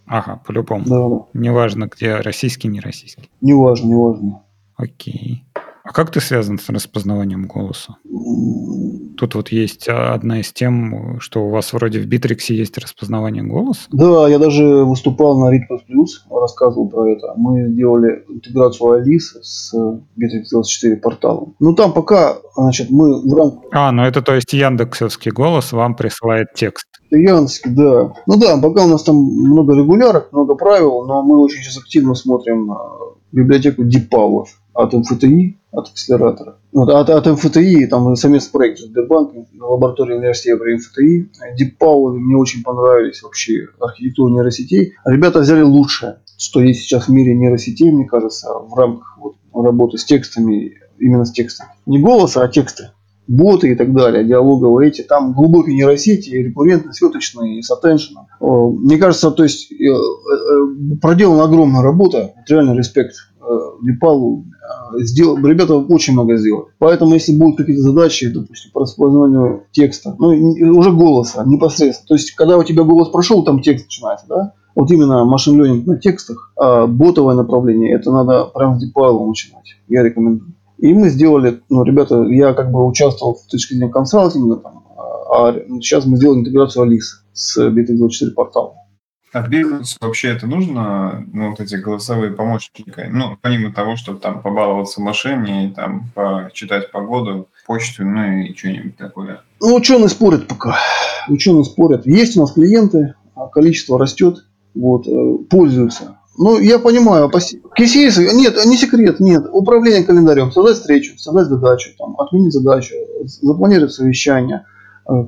Ага, по-любому. Да, да. Неважно, где российский, не российский. Неважно, неважно. Окей. А как ты связан с распознаванием голоса? Тут вот есть а, одна из тем, что у вас вроде в Битриксе есть распознавание голоса. Да, я даже выступал на Ritmos Plus, рассказывал про это. Мы сделали интеграцию Алисы с Bittrex24 порталом. Ну, там пока, значит, мы в рамках А, ну это то есть Яндексовский голос вам присылает текст. Янск, да. Ну да, пока у нас там много регулярок, много правил, но мы очень сейчас активно смотрим э, библиотеку DeepPower от МФТИ, от акселератора. Вот, от, от МФТИ, там совместный проект с Сбербанком, лаборатория университета при МФТИ. DeepPower мне очень понравились вообще архитектура нейросетей. Ребята взяли лучшее, что есть сейчас в мире нейросетей, мне кажется, в рамках вот, работы с текстами, именно с текстами. Не голоса, а тексты боты и так далее, диалоговые эти, там глубокие нейросети, рекуррентные, светочные, с attention. О, Мне кажется, то есть э, э, проделана огромная работа, реально респект э, Липалу. Э, Сделал, ребята очень много сделали. Поэтому, если будут какие-то задачи, допустим, по распознаванию текста, ну, уже голоса непосредственно, то есть, когда у тебя голос прошел, там текст начинается, да? Вот именно машин ленинг на текстах, а ботовое направление, это надо прям с Дипайлом начинать. Я рекомендую. И мы сделали, ну, ребята, я как бы участвовал с точки зрения консалтинга, там, а сейчас мы сделали интеграцию Алисы с BT24 порталом. А бизнесу вообще это нужно, ну, вот эти голосовые помощники? Ну, помимо того, чтобы там побаловаться в машине, и там почитать погоду, почту, ну и что-нибудь такое. Ну, ученые спорят пока. Ученые спорят. Есть у нас клиенты, а количество растет, вот, э, пользуются. Ну, я понимаю, KCS, нет, не секрет, нет. Управление календарем, создать встречу, создать задачу, там, отменить задачу, запланировать совещание,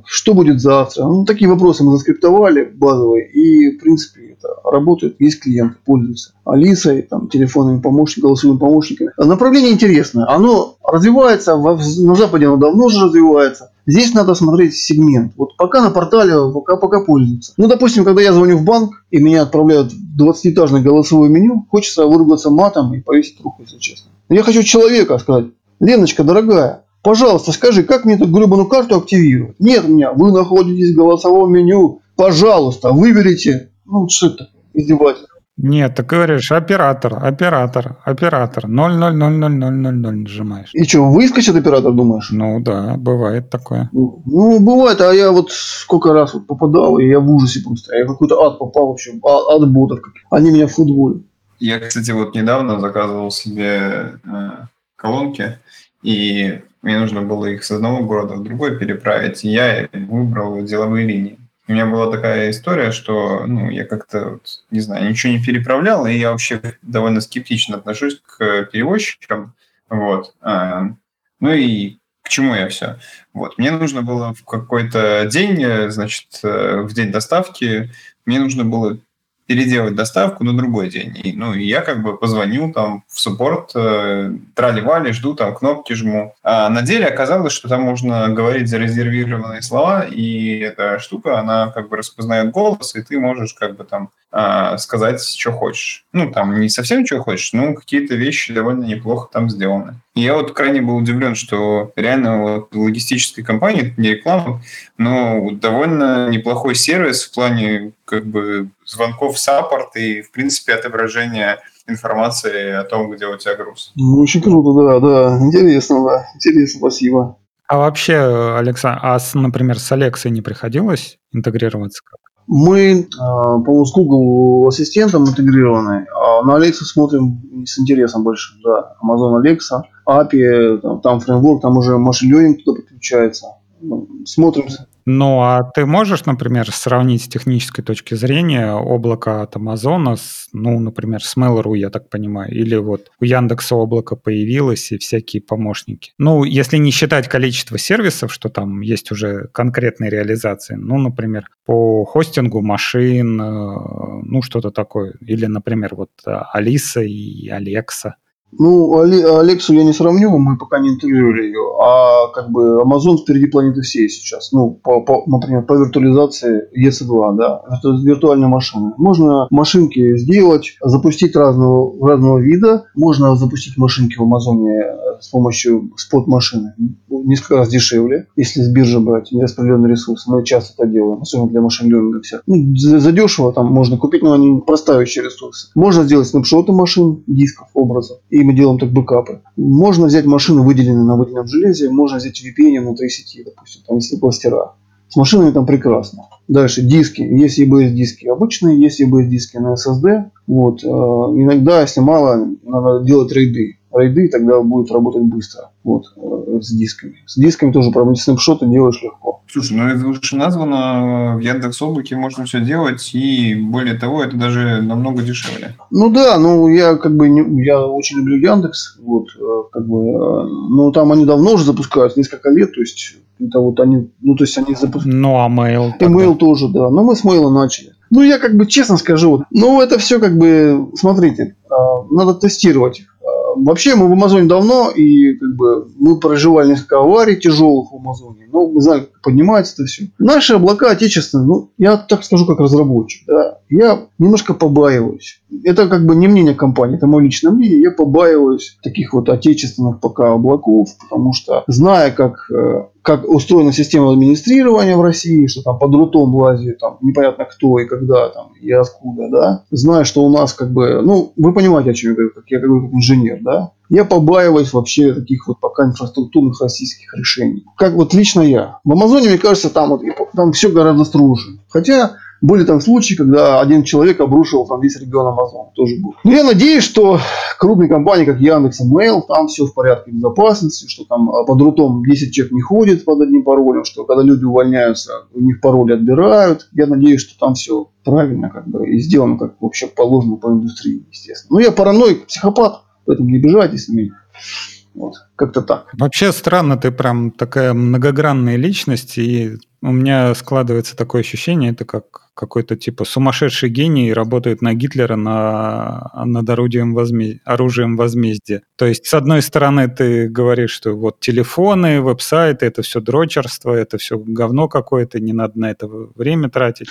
что будет завтра. Ну, такие вопросы мы заскриптовали базовые, и, в принципе, это работает, есть клиенты, пользуются. Алисой, там, телефонными помощниками, голосовыми помощниками. Направление интересное, оно развивается, на Западе оно давно уже развивается. Здесь надо смотреть сегмент. Вот пока на портале, пока, пока пользуются. Ну, допустим, когда я звоню в банк, и меня отправляют в 20-этажное голосовое меню, хочется выругаться матом и повесить трубку, если честно. Но я хочу человека сказать, Леночка, дорогая, пожалуйста, скажи, как мне эту гребаную карту активировать? Нет меня, вы находитесь в голосовом меню, пожалуйста, выберите. Ну, что это? Издевательство. Нет, ты говоришь оператор, оператор, оператор, 0000000 нажимаешь. И что, выскочит оператор, думаешь? Ну да, бывает такое. Ну, ну, бывает, а я вот сколько раз вот попадал, и я в ужасе просто. Я в какой-то ад попал вообще, а- ад ботов. Они меня футболят. Я, кстати, вот недавно заказывал себе э, колонки, и мне нужно было их с одного города в другой переправить, и я выбрал деловые линии. У меня была такая история, что ну, я как-то, не знаю, ничего не переправлял, и я вообще довольно скептично отношусь к перевозчикам. Вот. А, Ну и к чему я все? Вот. Мне нужно было в какой-то день, э, значит, э, в день доставки, мне нужно было переделать доставку на другой день. И, ну, и я как бы позвоню там в суппорт, э, трали-вали, жду, там кнопки жму. А на деле оказалось, что там можно говорить зарезервированные слова, и эта штука, она как бы распознает голос, и ты можешь как бы там а, сказать, что хочешь. Ну, там не совсем, что хочешь, но какие-то вещи довольно неплохо там сделаны. И я вот крайне был удивлен, что реально вот логистической компании, не реклама, но довольно неплохой сервис в плане как бы звонков в саппорт и, в принципе, отображения информации о том, где у тебя груз. Ну, очень круто, да, да. Интересно, да. Интересно, спасибо. А вообще, Александр, а, с, например, с Алексой не приходилось интегрироваться? Мы, а, по-моему, с Google ассистентом интегрированы, а на Alexa смотрим с интересом больше, да. Amazon Alexa, API, там, там фреймворк, там уже машин learning туда подключается. Смотрим ну, а ты можешь, например, сравнить с технической точки зрения облако от Амазона с, ну, например, с Mail.ru, я так понимаю, или вот у Яндекса облако появилось и всякие помощники. Ну, если не считать количество сервисов, что там есть уже конкретные реализации, ну, например, по хостингу машин, э, ну, что-то такое. Или, например, вот Алиса и Алекса. Ну, Алексу я не сравню, мы пока не интегрировали ее, а как бы Amazon впереди планеты всей сейчас. Ну, по, по, например, по виртуализации EC2, да, это виртуальные машины. Можно машинки сделать, запустить разного, разного вида, можно запустить машинки в Амазоне с помощью спот-машины несколько раз дешевле, если с биржи брать нераспределенный ресурс. Мы часто это делаем, особенно для машин ленинга всех. Ну, задешево там можно купить, но они простающие ресурсы. Можно сделать снапшоты машин, дисков, образов, и мы делаем так бэкапы. Можно взять машины, выделенные на выделенном железе, можно взять VPN внутри сети, допустим, там если кластера. С машинами там прекрасно. Дальше диски. Есть EBS диски обычные, есть EBS диски на SSD. Вот. Э, иногда, если мало, надо делать рейды рейды, тогда будет работать быстро. Вот, э, с дисками. С дисками тоже проблем. Снапшоты делаешь легко. Слушай, ну это уже названо, в Яндекс Облаке можно все делать, и более того, это даже намного дешевле. Ну да, ну я как бы, не, я очень люблю Яндекс, вот, э, как бы, э, ну там они давно уже запускают, несколько лет, то есть это вот они, ну то есть они запускают. Ну а Mail? И Mail тоже, да, но мы с Mail начали. Ну, я как бы честно скажу, ну, это все как бы, смотрите, надо тестировать Вообще мы в Амазоне давно, и как бы мы проживали несколько аварий тяжелых в Амазоне. Но мы знаем, как поднимается это все. Наши облака отечественные, ну, я так скажу, как разработчик, да, я немножко побаиваюсь. Это как бы не мнение компании, это мое личное мнение. Я побаиваюсь таких вот отечественных пока облаков, потому что зная, как э, как устроена система администрирования в России, что там под рутом лазит там непонятно кто и когда там и откуда, да. Знаю, что у нас как бы, ну, вы понимаете, о чем я говорю, как я говорю как инженер, да. Я побаиваюсь вообще таких вот пока инфраструктурных российских решений. Как вот лично я. В Амазоне, мне кажется, там вот там все гораздо строже. Хотя были там случаи, когда один человек обрушил там весь регион Амазон. Тоже был. Но я надеюсь, что крупные компании, как Яндекс и Mail, там все в порядке безопасности, что там а, под рутом 10 человек не ходит под одним паролем, что когда люди увольняются, у них пароли отбирают. Я надеюсь, что там все правильно как бы и сделано как вообще положено по индустрии, естественно. Ну, я параноик, психопат, поэтому не обижайтесь на меня. Вот, как-то так. Вообще странно, ты прям такая многогранная личность, и у меня складывается такое ощущение, это как какой-то типа сумасшедший гений работает на Гитлера на, над орудием возме... оружием возмездия. То есть, с одной стороны, ты говоришь, что вот телефоны, веб-сайты, это все дрочерство, это все говно какое-то, не надо на это время тратить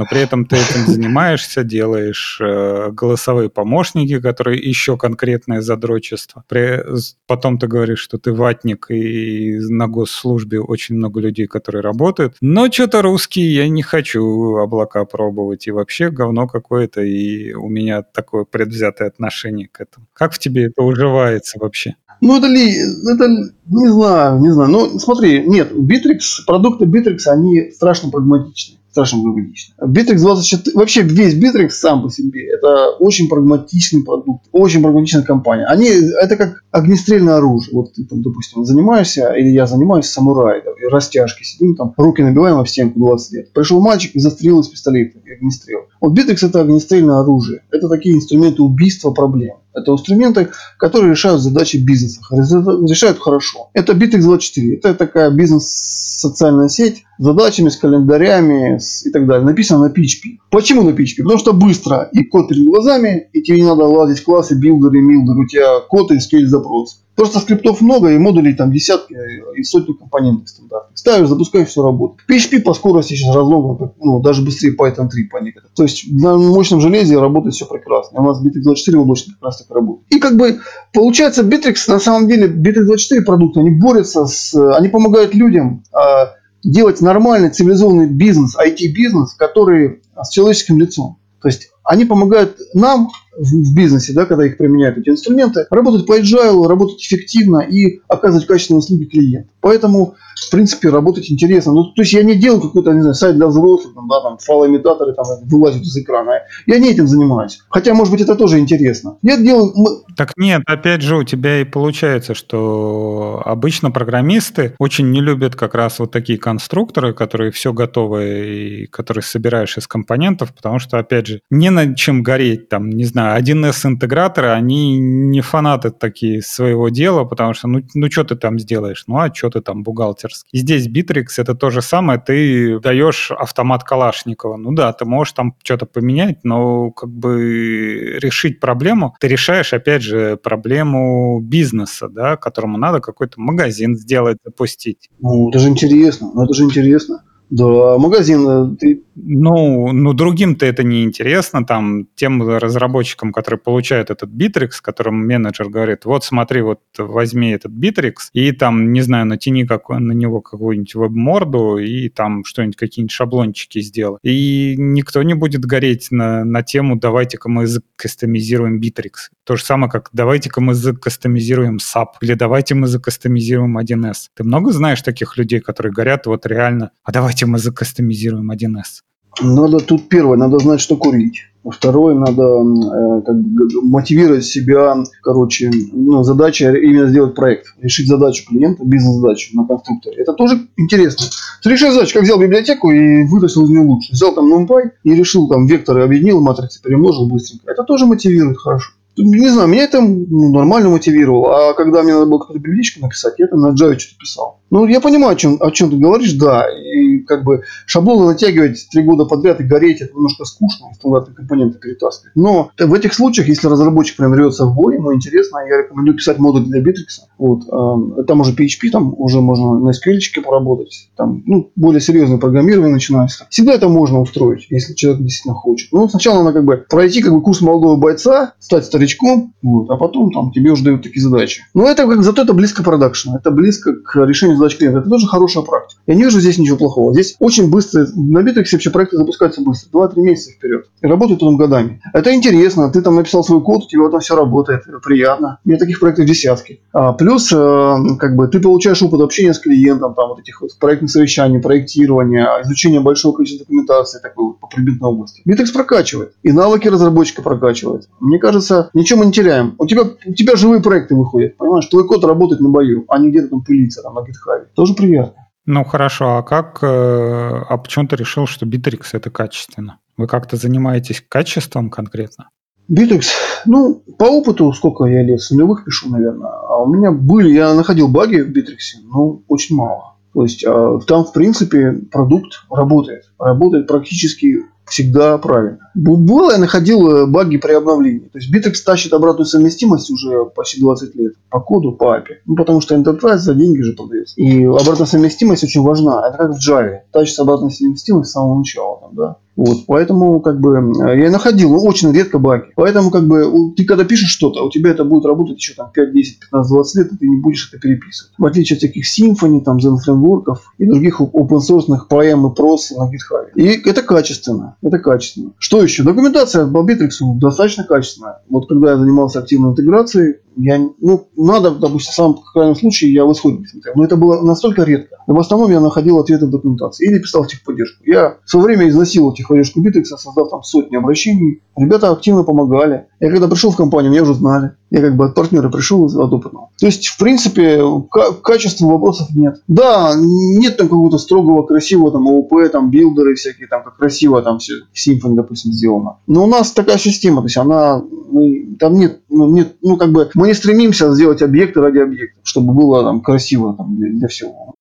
но при этом ты этим занимаешься, делаешь э, голосовые помощники, которые еще конкретное задрочество. При, потом ты говоришь, что ты ватник, и на госслужбе очень много людей, которые работают. Но что-то русский я не хочу облака пробовать, и вообще говно какое-то, и у меня такое предвзятое отношение к этому. Как в тебе это уживается вообще? Ну, это ли, это, не знаю, не знаю. Ну, смотри, нет, Bittrex, продукты Bittrex, они страшно прагматичны страшно прагматично. Bittrex 24, вообще весь Bittrex сам по себе, это очень прагматичный продукт, очень прагматичная компания. Они, это как огнестрельное оружие. Вот ты там, допустим, занимаешься, или я занимаюсь самурай, растяжки, сидим там, руки набиваем в стенку 20 лет. Пришел мальчик и застрелил из пистолета, огнестрел. Вот Bittrex это огнестрельное оружие. Это такие инструменты убийства проблем. Это инструменты, которые решают задачи бизнеса, решают хорошо. Это Bittrex 24. Это такая бизнес-социальная сеть с задачами, с календарями с, и так далее. Написано на PHP. Почему на PHP? Потому что быстро. И код перед глазами, и тебе не надо лазить в классы, билдеры, милдер. У тебя код и SQL запрос. Просто скриптов много, и модулей там десятки и сотни компонентов стандартных. Ставишь, запускаешь, все работает. PHP по скорости сейчас разлоган, ну, даже быстрее Python 3 по некоторым. То есть на мощном железе работает все прекрасно. У нас Bittrex24 облачный как раз так работает. И как бы получается Bittrex, на самом деле, Bittrex24 продукты, они борются с, они помогают людям а, делать нормальный цивилизованный бизнес, IT-бизнес, который с человеческим лицом. То есть они помогают нам в бизнесе, да, когда их применяют эти инструменты, работать по agile, работать эффективно и оказывать качественные услуги клиенту. Поэтому, в принципе, работать интересно. Ну, то есть я не делаю какой-то, не знаю, сайт для взрослых, там, да, там, файлоимитаторы там вылазят из экрана. Я не этим занимаюсь. Хотя, может быть, это тоже интересно. Я делаю... Так нет, опять же, у тебя и получается, что обычно программисты очень не любят как раз вот такие конструкторы, которые все готовы и которые собираешь из компонентов, потому что, опять же, не на чем гореть, там, не знаю, 1С-интеграторы, они не фанаты такие своего дела, потому что, ну, ну что ты там сделаешь? Ну, а что ты там бухгалтерский? здесь Bittrex это то же самое, ты даешь автомат Калашникова. Ну да, ты можешь там что-то поменять, но как бы решить проблему, ты решаешь, опять же, проблему бизнеса, да, которому надо какой-то магазин сделать, запустить. Ну, это же интересно, ну, это же интересно. Да, магазин э, ты ну, ну другим-то это не интересно, там, тем разработчикам, которые получают этот Bittrex, которым менеджер говорит, вот смотри, вот возьми этот Bittrex и там, не знаю, натяни как, на него какую-нибудь веб-морду и там что-нибудь, какие-нибудь шаблончики сделай. И никто не будет гореть на, на тему «давайте-ка мы закастомизируем Bittrex». То же самое, как «давайте-ка мы закастомизируем SAP» или «давайте мы закастомизируем 1С». Ты много знаешь таких людей, которые горят вот реально «а давайте мы закастомизируем 1С»? Надо тут первое, надо знать, что курить. Второе, надо э, как бы, мотивировать себя, короче, ну, задача именно сделать проект, решить задачу клиента, бизнес-задачу на конструкторе. Это тоже интересно. Ты решил задачу, как взял библиотеку и вытащил из нее лучше. Взял там NumPy и решил там векторы, объединил, матрицы перемножил быстренько. Это тоже мотивирует хорошо. Не знаю, меня это ну, нормально мотивировало. А когда мне надо было какую-то библиотечку написать, я там на Java что-то писал. Ну, я понимаю, о чем, о чем ты говоришь, да. И как бы шаблоны натягивать три года подряд и гореть, это немножко скучно, стандартные компоненты перетаскивать. Но в этих случаях, если разработчик прям рвется в бой, ему интересно, я рекомендую писать модуль для Bittrex. Вот, э, там уже PHP, там уже можно на SQL поработать. Там, ну, более серьезное программирование начинается. Всегда это можно устроить, если человек действительно хочет. Ну, сначала надо как бы пройти как бы курс молодого бойца, стать старичком, вот, а потом там тебе уже дают такие задачи. Но это как, зато это близко к продакшену, это близко к решению задач клиента. Это тоже хорошая практика. Я не вижу здесь ничего плохого. Здесь очень быстро, на Bittrex вообще проекты запускаются быстро, 2-3 месяца вперед. И работают потом годами. Это интересно. Ты там написал свой код, у тебя там все работает. Приятно. У меня таких проектов десятки. А, плюс, э, как бы, ты получаешь опыт общения с клиентом, там, вот этих вот проектных совещаний, проектирования, изучения большого количества документации такой вот по предметной области. Bittrex прокачивает. И навыки разработчика прокачивает. Мне кажется, ничего мы не теряем. У тебя, у тебя живые проекты выходят. Понимаешь, твой код работает на бою, а не где-то там пылится там, на GitHub. Тоже приятно. Ну хорошо, а как, э, а почему ты решил, что Bittrex это качественно? Вы как-то занимаетесь качеством конкретно? Bittrex, ну, по опыту, сколько я лет, с нулевых пишу, наверное. А у меня были, я находил баги в Bittrex, но очень мало. То есть а, там, в принципе, продукт работает. Работает практически всегда правильно. Было я находил э, баги при обновлении. То есть Bittrex тащит обратную совместимость уже почти 20 лет по коду, по API. Ну, потому что Enterprise за деньги же продается. И обратная совместимость очень важна. Это как в Java. Тащится обратная совместимость с самого начала. Там, да? Вот, поэтому как бы я находил ну, очень редко баги. Поэтому как бы ты когда пишешь что-то, у тебя это будет работать еще там 5, 10, 15, 20 лет, и ты не будешь это переписывать. В отличие от таких Symfony, там, Zen фреймворков и других open source PM и прос на GitHub. И это качественно. Это качественно. Что еще? Документация по Bittrex достаточно качественная. Вот когда я занимался активной интеграцией, я, ну, надо, допустим, в самом крайнем случае я в исходнике смотрел. Но это было настолько редко. Но в основном я находил ответы в документации или писал техподдержку. Я в свое время износил техподдержку Bittrex, создав там сотни обращений. Ребята активно помогали. Я когда пришел в компанию, меня уже знали. Я как бы от партнера пришел от опытного. То есть, в принципе, к качеству вопросов нет. Да, нет там какого-то строгого, красивого там ООП, там билдеры всякие, там как красиво там все в Symfony, допустим, сделано. Но у нас такая система, то есть она, мы, там нет, ну, нет, ну как бы мы не стремимся сделать объекты ради объектов, чтобы было там красиво там, для, для всего.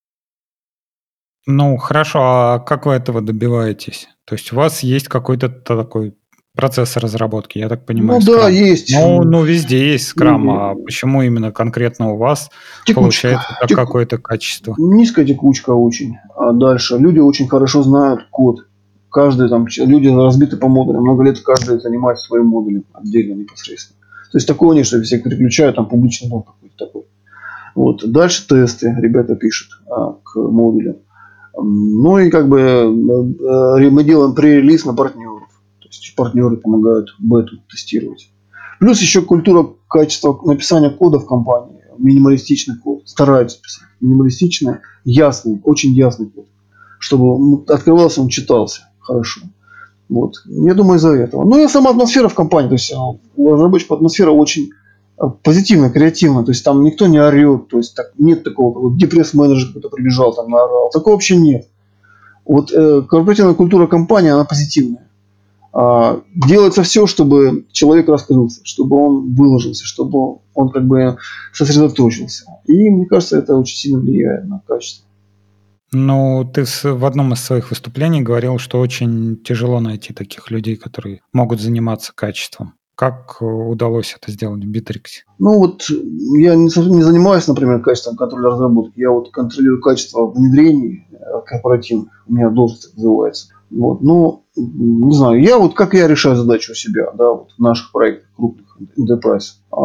Ну, хорошо, а как вы этого добиваетесь? То есть у вас есть какой-то такой процесс разработки, я так понимаю. Ну да, Scrum. есть. Ну, ну, везде есть скрам, Ну, а почему именно конкретно у вас Текучка. получается так Теку- какое-то качество? Низкая текучка очень. А дальше. Люди очень хорошо знают код. Каждый там, люди разбиты по модулям. Много лет каждый занимается своим модулем отдельно непосредственно. То есть такого нет, что все переключают, там публичный дом какой-то такой. Вот. Дальше тесты ребята пишут а, к модулям. Ну и как бы э, э, мы делаем пререлиз на партнеров. То есть партнеры помогают бету тестировать. Плюс еще культура качества написания кода в компании. Минималистичный код. Стараются писать. Минималистичный, ясный, очень ясный код. Чтобы открывался, он читался хорошо. Вот. Я думаю, из-за этого. Ну и сама атмосфера в компании. То есть э, у разработчиков атмосфера очень позитивная, креативная. То есть там никто не орет. То есть так, нет такого, вот депресс-менеджер какой-то прибежал, там наорал. Такого вообще нет. Вот э, корпоративная культура компании, она позитивная. А, делается все, чтобы человек раскрылся, чтобы он выложился, чтобы он как бы сосредоточился. И мне кажется, это очень сильно влияет на качество. Ну, ты в одном из своих выступлений говорил, что очень тяжело найти таких людей, которые могут заниматься качеством. Как э, удалось это сделать в Битриксе? Ну вот я не, не занимаюсь, например, качеством контроля разработки. Я вот контролирую качество внедрений э, корпоративных. У меня должность так называется. Вот. Ну, не знаю, я вот как я решаю задачу у себя, да, вот в наших проектах крупных enterprise. А,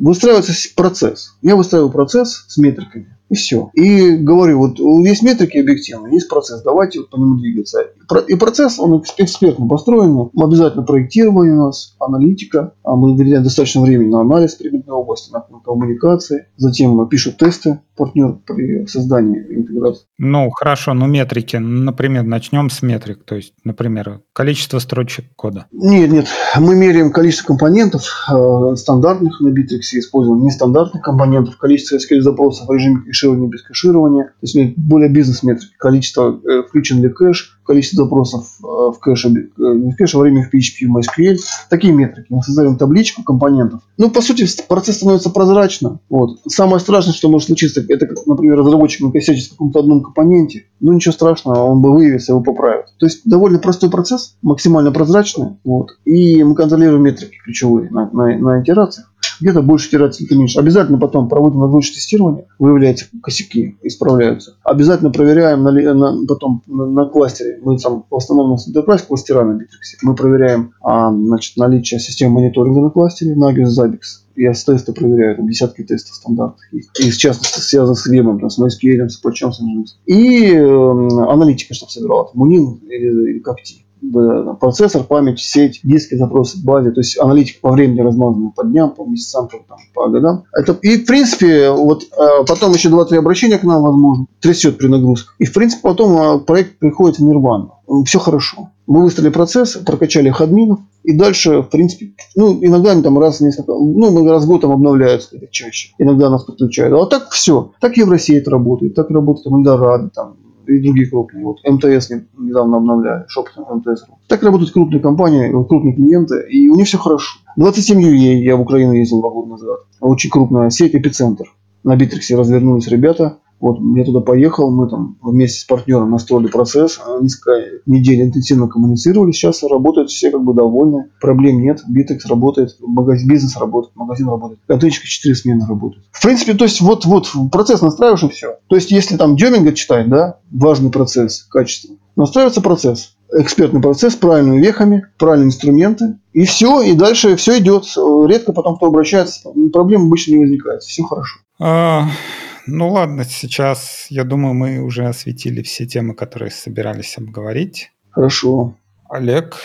Выстраивается процесс. Я выстраиваю процесс с метриками. И все. И говорю, вот есть метрики объективные, есть процесс, давайте вот по нему двигаться. И про- И процесс, он экс- экспертно построенный. Мы обязательно проектирование у нас, аналитика. А мы выделяем достаточно времени на анализ предметной области, на, коммуникации. Затем пишут тесты партнер при создании интеграции. Ну, хорошо, ну метрики. Например, начнем с метрик. То есть, например, количество строчек кода. Нет, нет, мы меряем количество компонентов э, стандартных на Bittrex, используем нестандартных компонентов, количество SQL запросов в режиме кэширования без кэширования, то есть мы более бизнес-метрики, количество э, включен ли кэш, количество запросов э, в кэше, э, не в кэше, во время в PHP, в MySQL, такие метрики. Мы создаем табличку компонентов. Ну, по сути, процесс становится прозрачным. Вот. Самое страшное, что может случиться, это, например, разработчик накосячит в каком-то одном компоненте. Ну, ничего страшного, он бы выявится, его поправит. То есть, довольно простой процесс, максимально прозрачный. Вот. И мы контролируем метрики ключевые на, на, на итерациях. Где-то больше итераций, где-то меньше. Обязательно потом проводим нагрузочное тестирование, выявляются косяки, исправляются. Обязательно проверяем на, на- потом на, на кластере. Мы там в основном у enterprise кластера на Bittrex. Мы проверяем а, значит, наличие системы мониторинга на кластере, Nagios, Zabbix. Я с теста проверяю, там десятки тестов стандартных. И, в частности связано с вебом, там, с MySQL, с Apache, с. И э, аналитика, чтобы собирала. Мунин или, или Капти. Да, процессор, память, сеть, диски, запросы к базе. То есть аналитика по времени размазана по дням, по месяцам, по, там, по годам. Это, и в принципе, вот э, потом еще 2-3 обращения к нам возможно, трясет при нагрузках. И в принципе потом э, проект приходит в нирвану. Все хорошо. Мы выставили процесс, прокачали админов, и дальше, в принципе, ну, иногда они там раз в несколько, ну, раз в год там обновляются это чаще. Иногда нас подключают. А так все. Так Евросеть работает, так работает там Эльдорадо, там, и другие крупные. Вот МТС не- недавно обновляли, shop там МТС. Так работают крупные компании, вот крупные клиенты, и у них все хорошо. 27 UA я в Украину ездил два года назад. Очень крупная сеть, эпицентр. На Битриксе развернулись ребята. Вот, я туда поехал, мы там вместе с партнером настроили процесс, а, несколько недель интенсивно коммуницировали, сейчас работают все как бы довольны, проблем нет, Битрикс работает, магазин, бизнес работает, магазин работает, контейнерчик 4 смены работает. В принципе, то есть вот, вот процесс настраиваешь и все. То есть если там Деминга читать, да, важный процесс, качество, настраивается процесс, экспертный процесс, правильными вехами, правильные инструменты, и все, и дальше все идет. Редко потом кто обращается, проблем обычно не возникает, все хорошо. А, ну ладно, сейчас, я думаю, мы уже осветили все темы, которые собирались обговорить. Хорошо. Олег,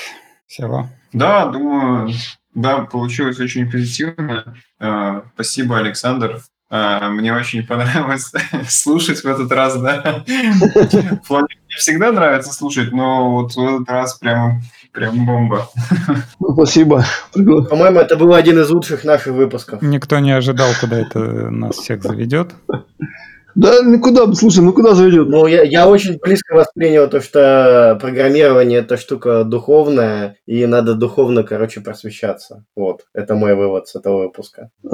Сева. Да, думаю, да, получилось очень позитивно. Э, Спасибо, Александр. Э, Мне очень понравилось слушать в этот раз, да. В плане, Мне всегда нравится слушать, но вот в этот раз прям, прям бомба. Ну, Спасибо. По-моему, это был один из лучших наших выпусков. Никто не ожидал, куда это нас всех заведет. Да, никуда, слушай, ну куда заведет? Ну, я, я очень близко воспринял то, что программирование – это штука духовная, и надо духовно, короче, просвещаться. Вот, это мой вывод с этого выпуска. Э,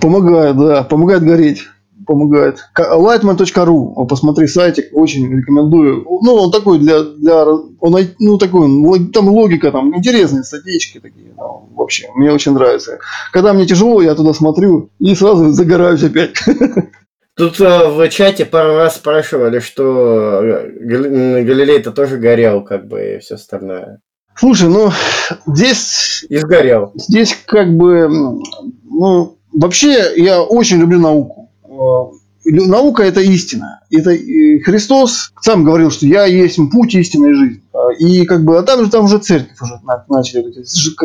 Помогает, да, помогает гореть. Помогает. Lightman.ru, посмотри сайтик, очень рекомендую. Ну, он такой для, для он, ну, такой, там логика, там интересные статейки такие, ну, вообще, мне очень нравится. Когда мне тяжело, я туда смотрю и сразу загораюсь опять. Тут э, в чате пару раз спрашивали, что э, Галилей-то тоже горел, как бы, и все остальное. Слушай, ну, здесь... И сгорел. Здесь как бы, ну, вообще я очень люблю науку. Э, наука – это истина. Это Христос сам говорил, что я есть путь истинной жизни. И как бы, а там же там уже церковь уже начали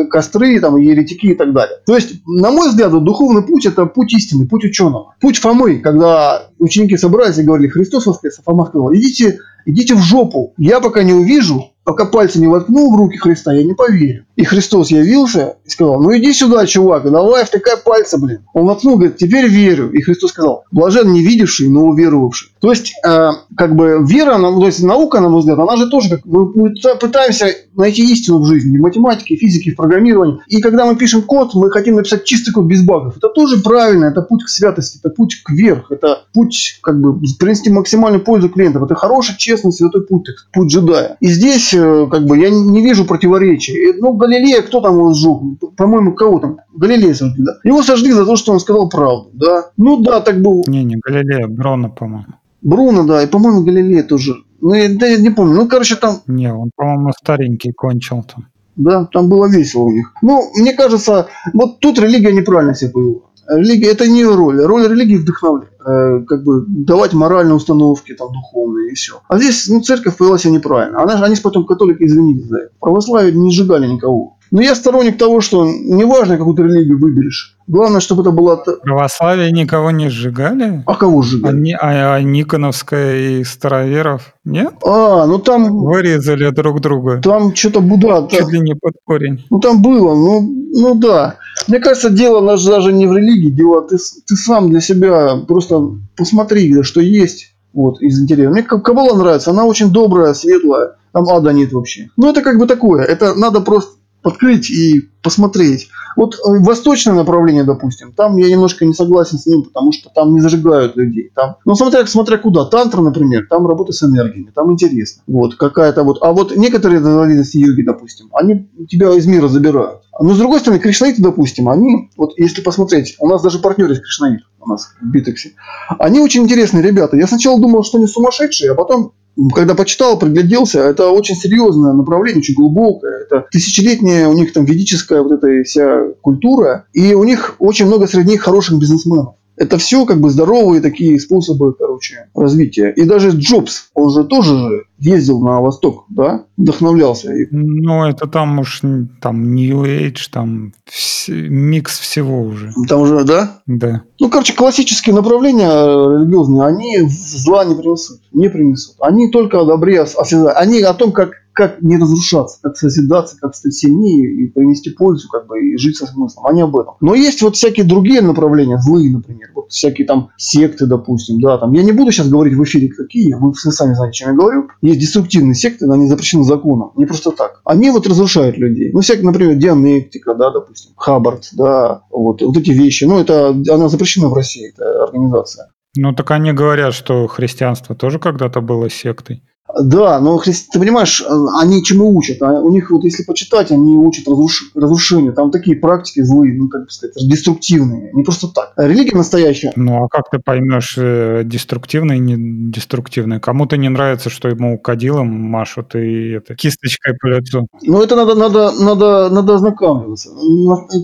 костры, там, еретики и так далее. То есть, на мой взгляд, духовный путь – это путь истины, путь ученого. Путь Фомы, когда ученики собрались и говорили, Христос воскрес, а Фома сказал, идите, идите в жопу, я пока не увижу, пока пальцы не воткнул в руки Христа, я не поверю. И Христос явился и сказал, ну иди сюда, чувак, давай втыкай пальцы, блин. Он воткнул, говорит, теперь верю. И Христос сказал, блажен не видевший, но уверовавший. То есть, э, как бы вера, то есть наука, на мой взгляд, она же тоже, как мы пытаемся найти истину в жизни, в математике, физике, в программировании. И когда мы пишем код, мы хотим написать чистый код без багов. Это тоже правильно, это путь к святости, это путь к вверх, это путь, как бы, принести максимальную пользу клиентам. Это хороший, честный, святой путь, путь джедая. И здесь, как бы, я не вижу противоречий. Ну, Галилея, кто там его сжег? По-моему, кого там? Галилея да? Его сожгли за то, что он сказал правду, да? Ну да, так было. Не, не Галилея, Бруно, по-моему. Бруно, да, и, по-моему, Галилея тоже. Ну, я, да, я не помню. Ну, короче, там... Не, он, по-моему, старенький кончил там. Да, там было весело у них. Ну, мне кажется, вот тут религия неправильно себя повела. Религия – это не роль. Роль религии – вдохновлять. Э, как бы давать моральные установки там духовные и все. А здесь ну, церковь повела себя неправильно. Она, они потом католики извинились за это. Православие не сжигали никого. Но я сторонник того, что неважно, какую ты религию выберешь. Главное, чтобы это была... Православие никого не сжигали? А кого сжигали? А, а, а Никоновская и Староверов нет? А, ну там... Вырезали друг друга. Там что-то Буда... Чуть ли не под корень. Ну там было, ну, ну да. Мне кажется, дело даже не в религии, дело ты, ты сам для себя просто посмотри, что есть вот, из интереса. Мне Кабала нравится, она очень добрая, светлая, там ада нет вообще. Ну, это как бы такое, это надо просто открыть и посмотреть. Вот э, восточное направление, допустим, там я немножко не согласен с ним, потому что там не зажигают людей. Там, ну, смотря, смотря куда. Тантра, например, там работа с энергиями, там интересно. Вот, какая-то вот. А вот некоторые разновидности йоги, допустим, они тебя из мира забирают. Но с другой стороны, кришнаиты, допустим, они, вот если посмотреть, у нас даже партнер из кришнаит у нас в Битексе, они очень интересные ребята. Я сначала думал, что они сумасшедшие, а потом когда почитал, пригляделся, это очень серьезное направление, очень глубокое. Это тысячелетняя у них там ведическая вот эта вся культура, и у них очень много среди них хороших бизнесменов. Это все как бы здоровые такие способы, короче, развития. И даже Джобс, он же тоже же ездил на восток, да, вдохновлялся. Ну, это там уж там New Age, там вс- микс всего уже. Там уже, да? Да. Ну, короче, классические направления религиозные, они зла не принесут, не принесут. Они только о добре осязают. Они о том, как как не разрушаться, как созидаться, как стать сильнее и принести пользу, как бы, и жить со смыслом. Они об этом. Но есть вот всякие другие направления, злые, например, вот всякие там секты, допустим, да, там. Я не буду сейчас говорить в эфире, какие, вы все сами знаете, о чем я говорю. Есть деструктивные секты, они запрещены законом, не просто так. Они вот разрушают людей. Ну, всякие, например, дианектика, да, допустим, Хаббард, да, вот, вот эти вещи. Ну, это, она запрещена в России, эта организация. Ну, так они говорят, что христианство тоже когда-то было сектой. Да, но ты понимаешь, э, они чему учат? А у них вот если почитать, они учат разруш... разрушению. Там такие практики злые, ну как бы сказать, деструктивные. Не просто так. А религия настоящая. Ну а как ты поймешь э, деструктивные не деструктивные? Кому-то не нравится, что ему кадилом машут и это, кисточкой по лицу. Ну это надо, надо, надо, надо ознакомиться.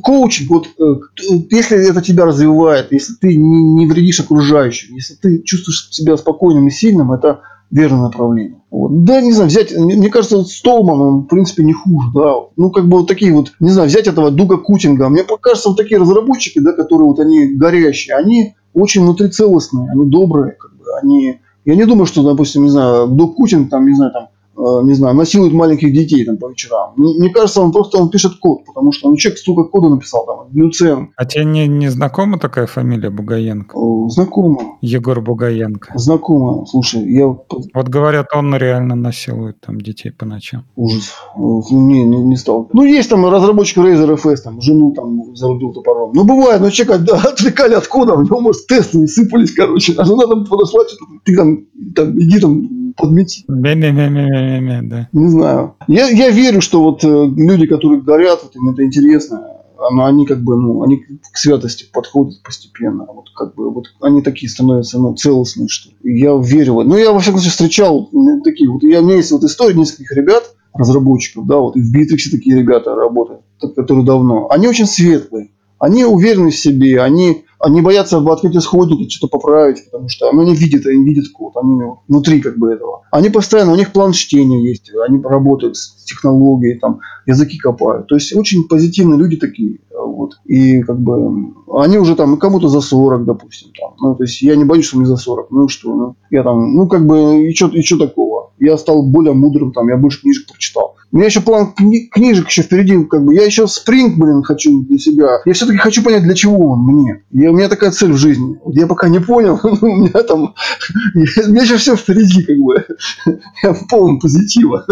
Коучинг, вот э, если это тебя развивает, если ты не, не вредишь окружающим, если ты чувствуешь себя спокойным и сильным, это верное направление. Вот. Да, не знаю, взять, мне кажется, Столман, он, в принципе, не хуже, да. Ну, как бы вот такие вот, не знаю, взять этого Дуга Кутинга. Мне кажется, вот такие разработчики, да, которые вот они горящие, они очень внутрицелостные, они добрые, как бы, они... Я не думаю, что, допустим, не знаю, Дуг Кутинг, там, не знаю, там, не знаю, насилует маленьких детей там по вечерам. Мне, кажется, он просто он пишет код, потому что он человек столько кода написал там, Люцен. А тебе не, не знакома такая фамилия Бугаенко? Э, Знакомо, Егор Бугаенко. знакомо. Слушай, я Вот говорят, он реально насилует там детей по ночам. ужас. Э, Не, не, не стал. Ну, есть там разработчик Razer FS, там, жену там зарубил топором. Ну, бывает, ну, человека да, отвлекали от кода, у него, может, тесты не сыпались, короче. А жена там подошла, что-то, ты там, там, иди там подмети. Ме-ме-ме-ме-ме, да. Не знаю. Я, я верю, что вот люди, которые горят, вот им это интересно, но они как бы, ну, они к святости подходят постепенно. Вот как бы, вот они такие становятся, ну, целостные, что ли. Я верю. Ну, я, во всяком случае, встречал такие вот, я, у меня есть вот история нескольких ребят, разработчиков, да, вот и в Битриксе такие ребята работают, которые давно. Они очень светлые. Они уверены в себе, они, они боятся открыть исходники, что-то поправить, потому что ну, они видят, они видят код, они внутри как бы этого. Они постоянно, у них план чтения есть, они работают с технологией, там, языки копают. То есть очень позитивные люди такие. Вот. И как бы они уже там, кому-то за 40, допустим. Там. Ну, то есть я не боюсь, что мне за 40. Ну что, ну, я там, ну как бы, и что и чё такого? Я стал более мудрым, там, я больше книжек прочитал. У меня еще план кни- книжек еще впереди, как бы, я еще спринг, блин, хочу для себя. Я все-таки хочу понять, для чего он мне. Я, у меня такая цель в жизни. Я пока не понял, у меня там, у меня еще все впереди, как бы. Я в полном позитива.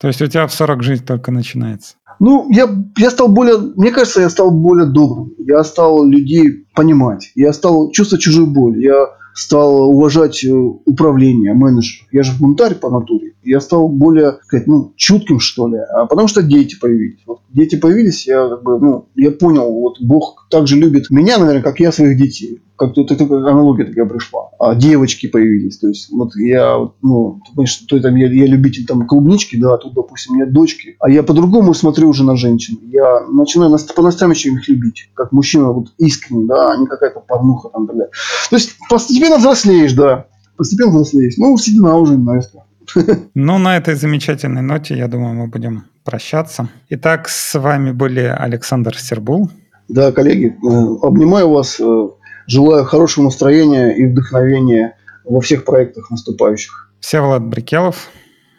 То есть у тебя в 40 жизнь только начинается. Ну, я, я стал более, мне кажется, я стал более добрым. Я стал людей понимать. Я стал чувствовать чужую боль. Я стал уважать э, управление, менеджеров. Я же бунтарь по натуре. Я стал более, сказать, ну, чутким, что ли. А потому что дети появились. Вот дети появились, я как бы, ну, я понял, вот Бог так же любит меня, наверное, как я своих детей. Как тут эта аналогия такая пришла. А девочки появились. То есть, вот я, ну, ты понимаешь, что там, я, я любитель там клубнички, да, а тут, допустим, у меня дочки. А я по-другому смотрю уже на женщин. Я начинаю нас- по-настоящему их любить. Как мужчина вот искренне, да, а не какая-то порнуха там так далее. То есть, постепенно взрослеешь, да. Постепенно взрослеешь. Ну, седина уже, наверное. Ну, на этой замечательной ноте, я думаю, мы будем прощаться. Итак, с вами были Александр Сербул. Да, коллеги, э, обнимаю вас, э, желаю хорошего настроения и вдохновения во всех проектах наступающих. Всеволод Брикелов.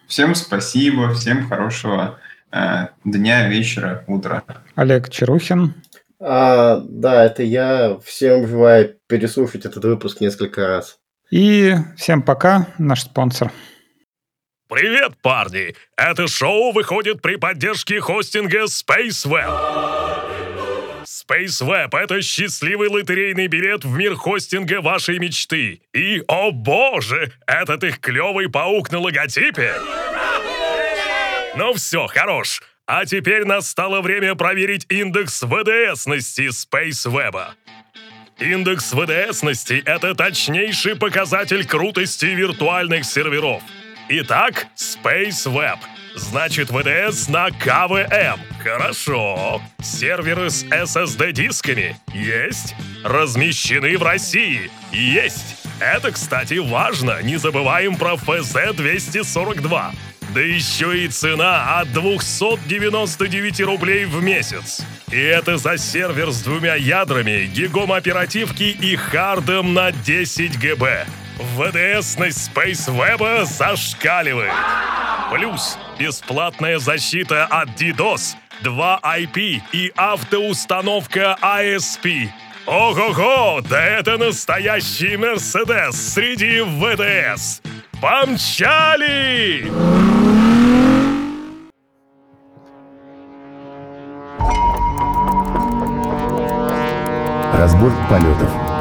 Всем спасибо, всем хорошего э, дня, вечера, утра. Олег Чарухин. А, да, это я. Всем желаю переслушать этот выпуск несколько раз. И всем пока, наш спонсор. Привет, парни! Это шоу выходит при поддержке хостинга SpaceWeb. SpaceWeb — это счастливый лотерейный билет в мир хостинга вашей мечты. И, о боже, этот их клевый паук на логотипе! Ну все, хорош. А теперь настало время проверить индекс ВДСности SpaceWeb. Индекс ВДСности — это точнейший показатель крутости виртуальных серверов. Итак, SpaceWeb. Значит, ВДС на КВМ. Хорошо. Серверы с SSD-дисками? Есть. Размещены в России? Есть. Это, кстати, важно. Не забываем про FZ-242. Да еще и цена от 299 рублей в месяц. И это за сервер с двумя ядрами, гигом оперативки и хардом на 10 ГБ. ВДСность SpaceWeb зашкаливает. Плюс бесплатная защита от DDoS, 2 IP и автоустановка ASP. Ого-го, да это настоящий Мерседес среди ВДС. Помчали! Разбор полетов.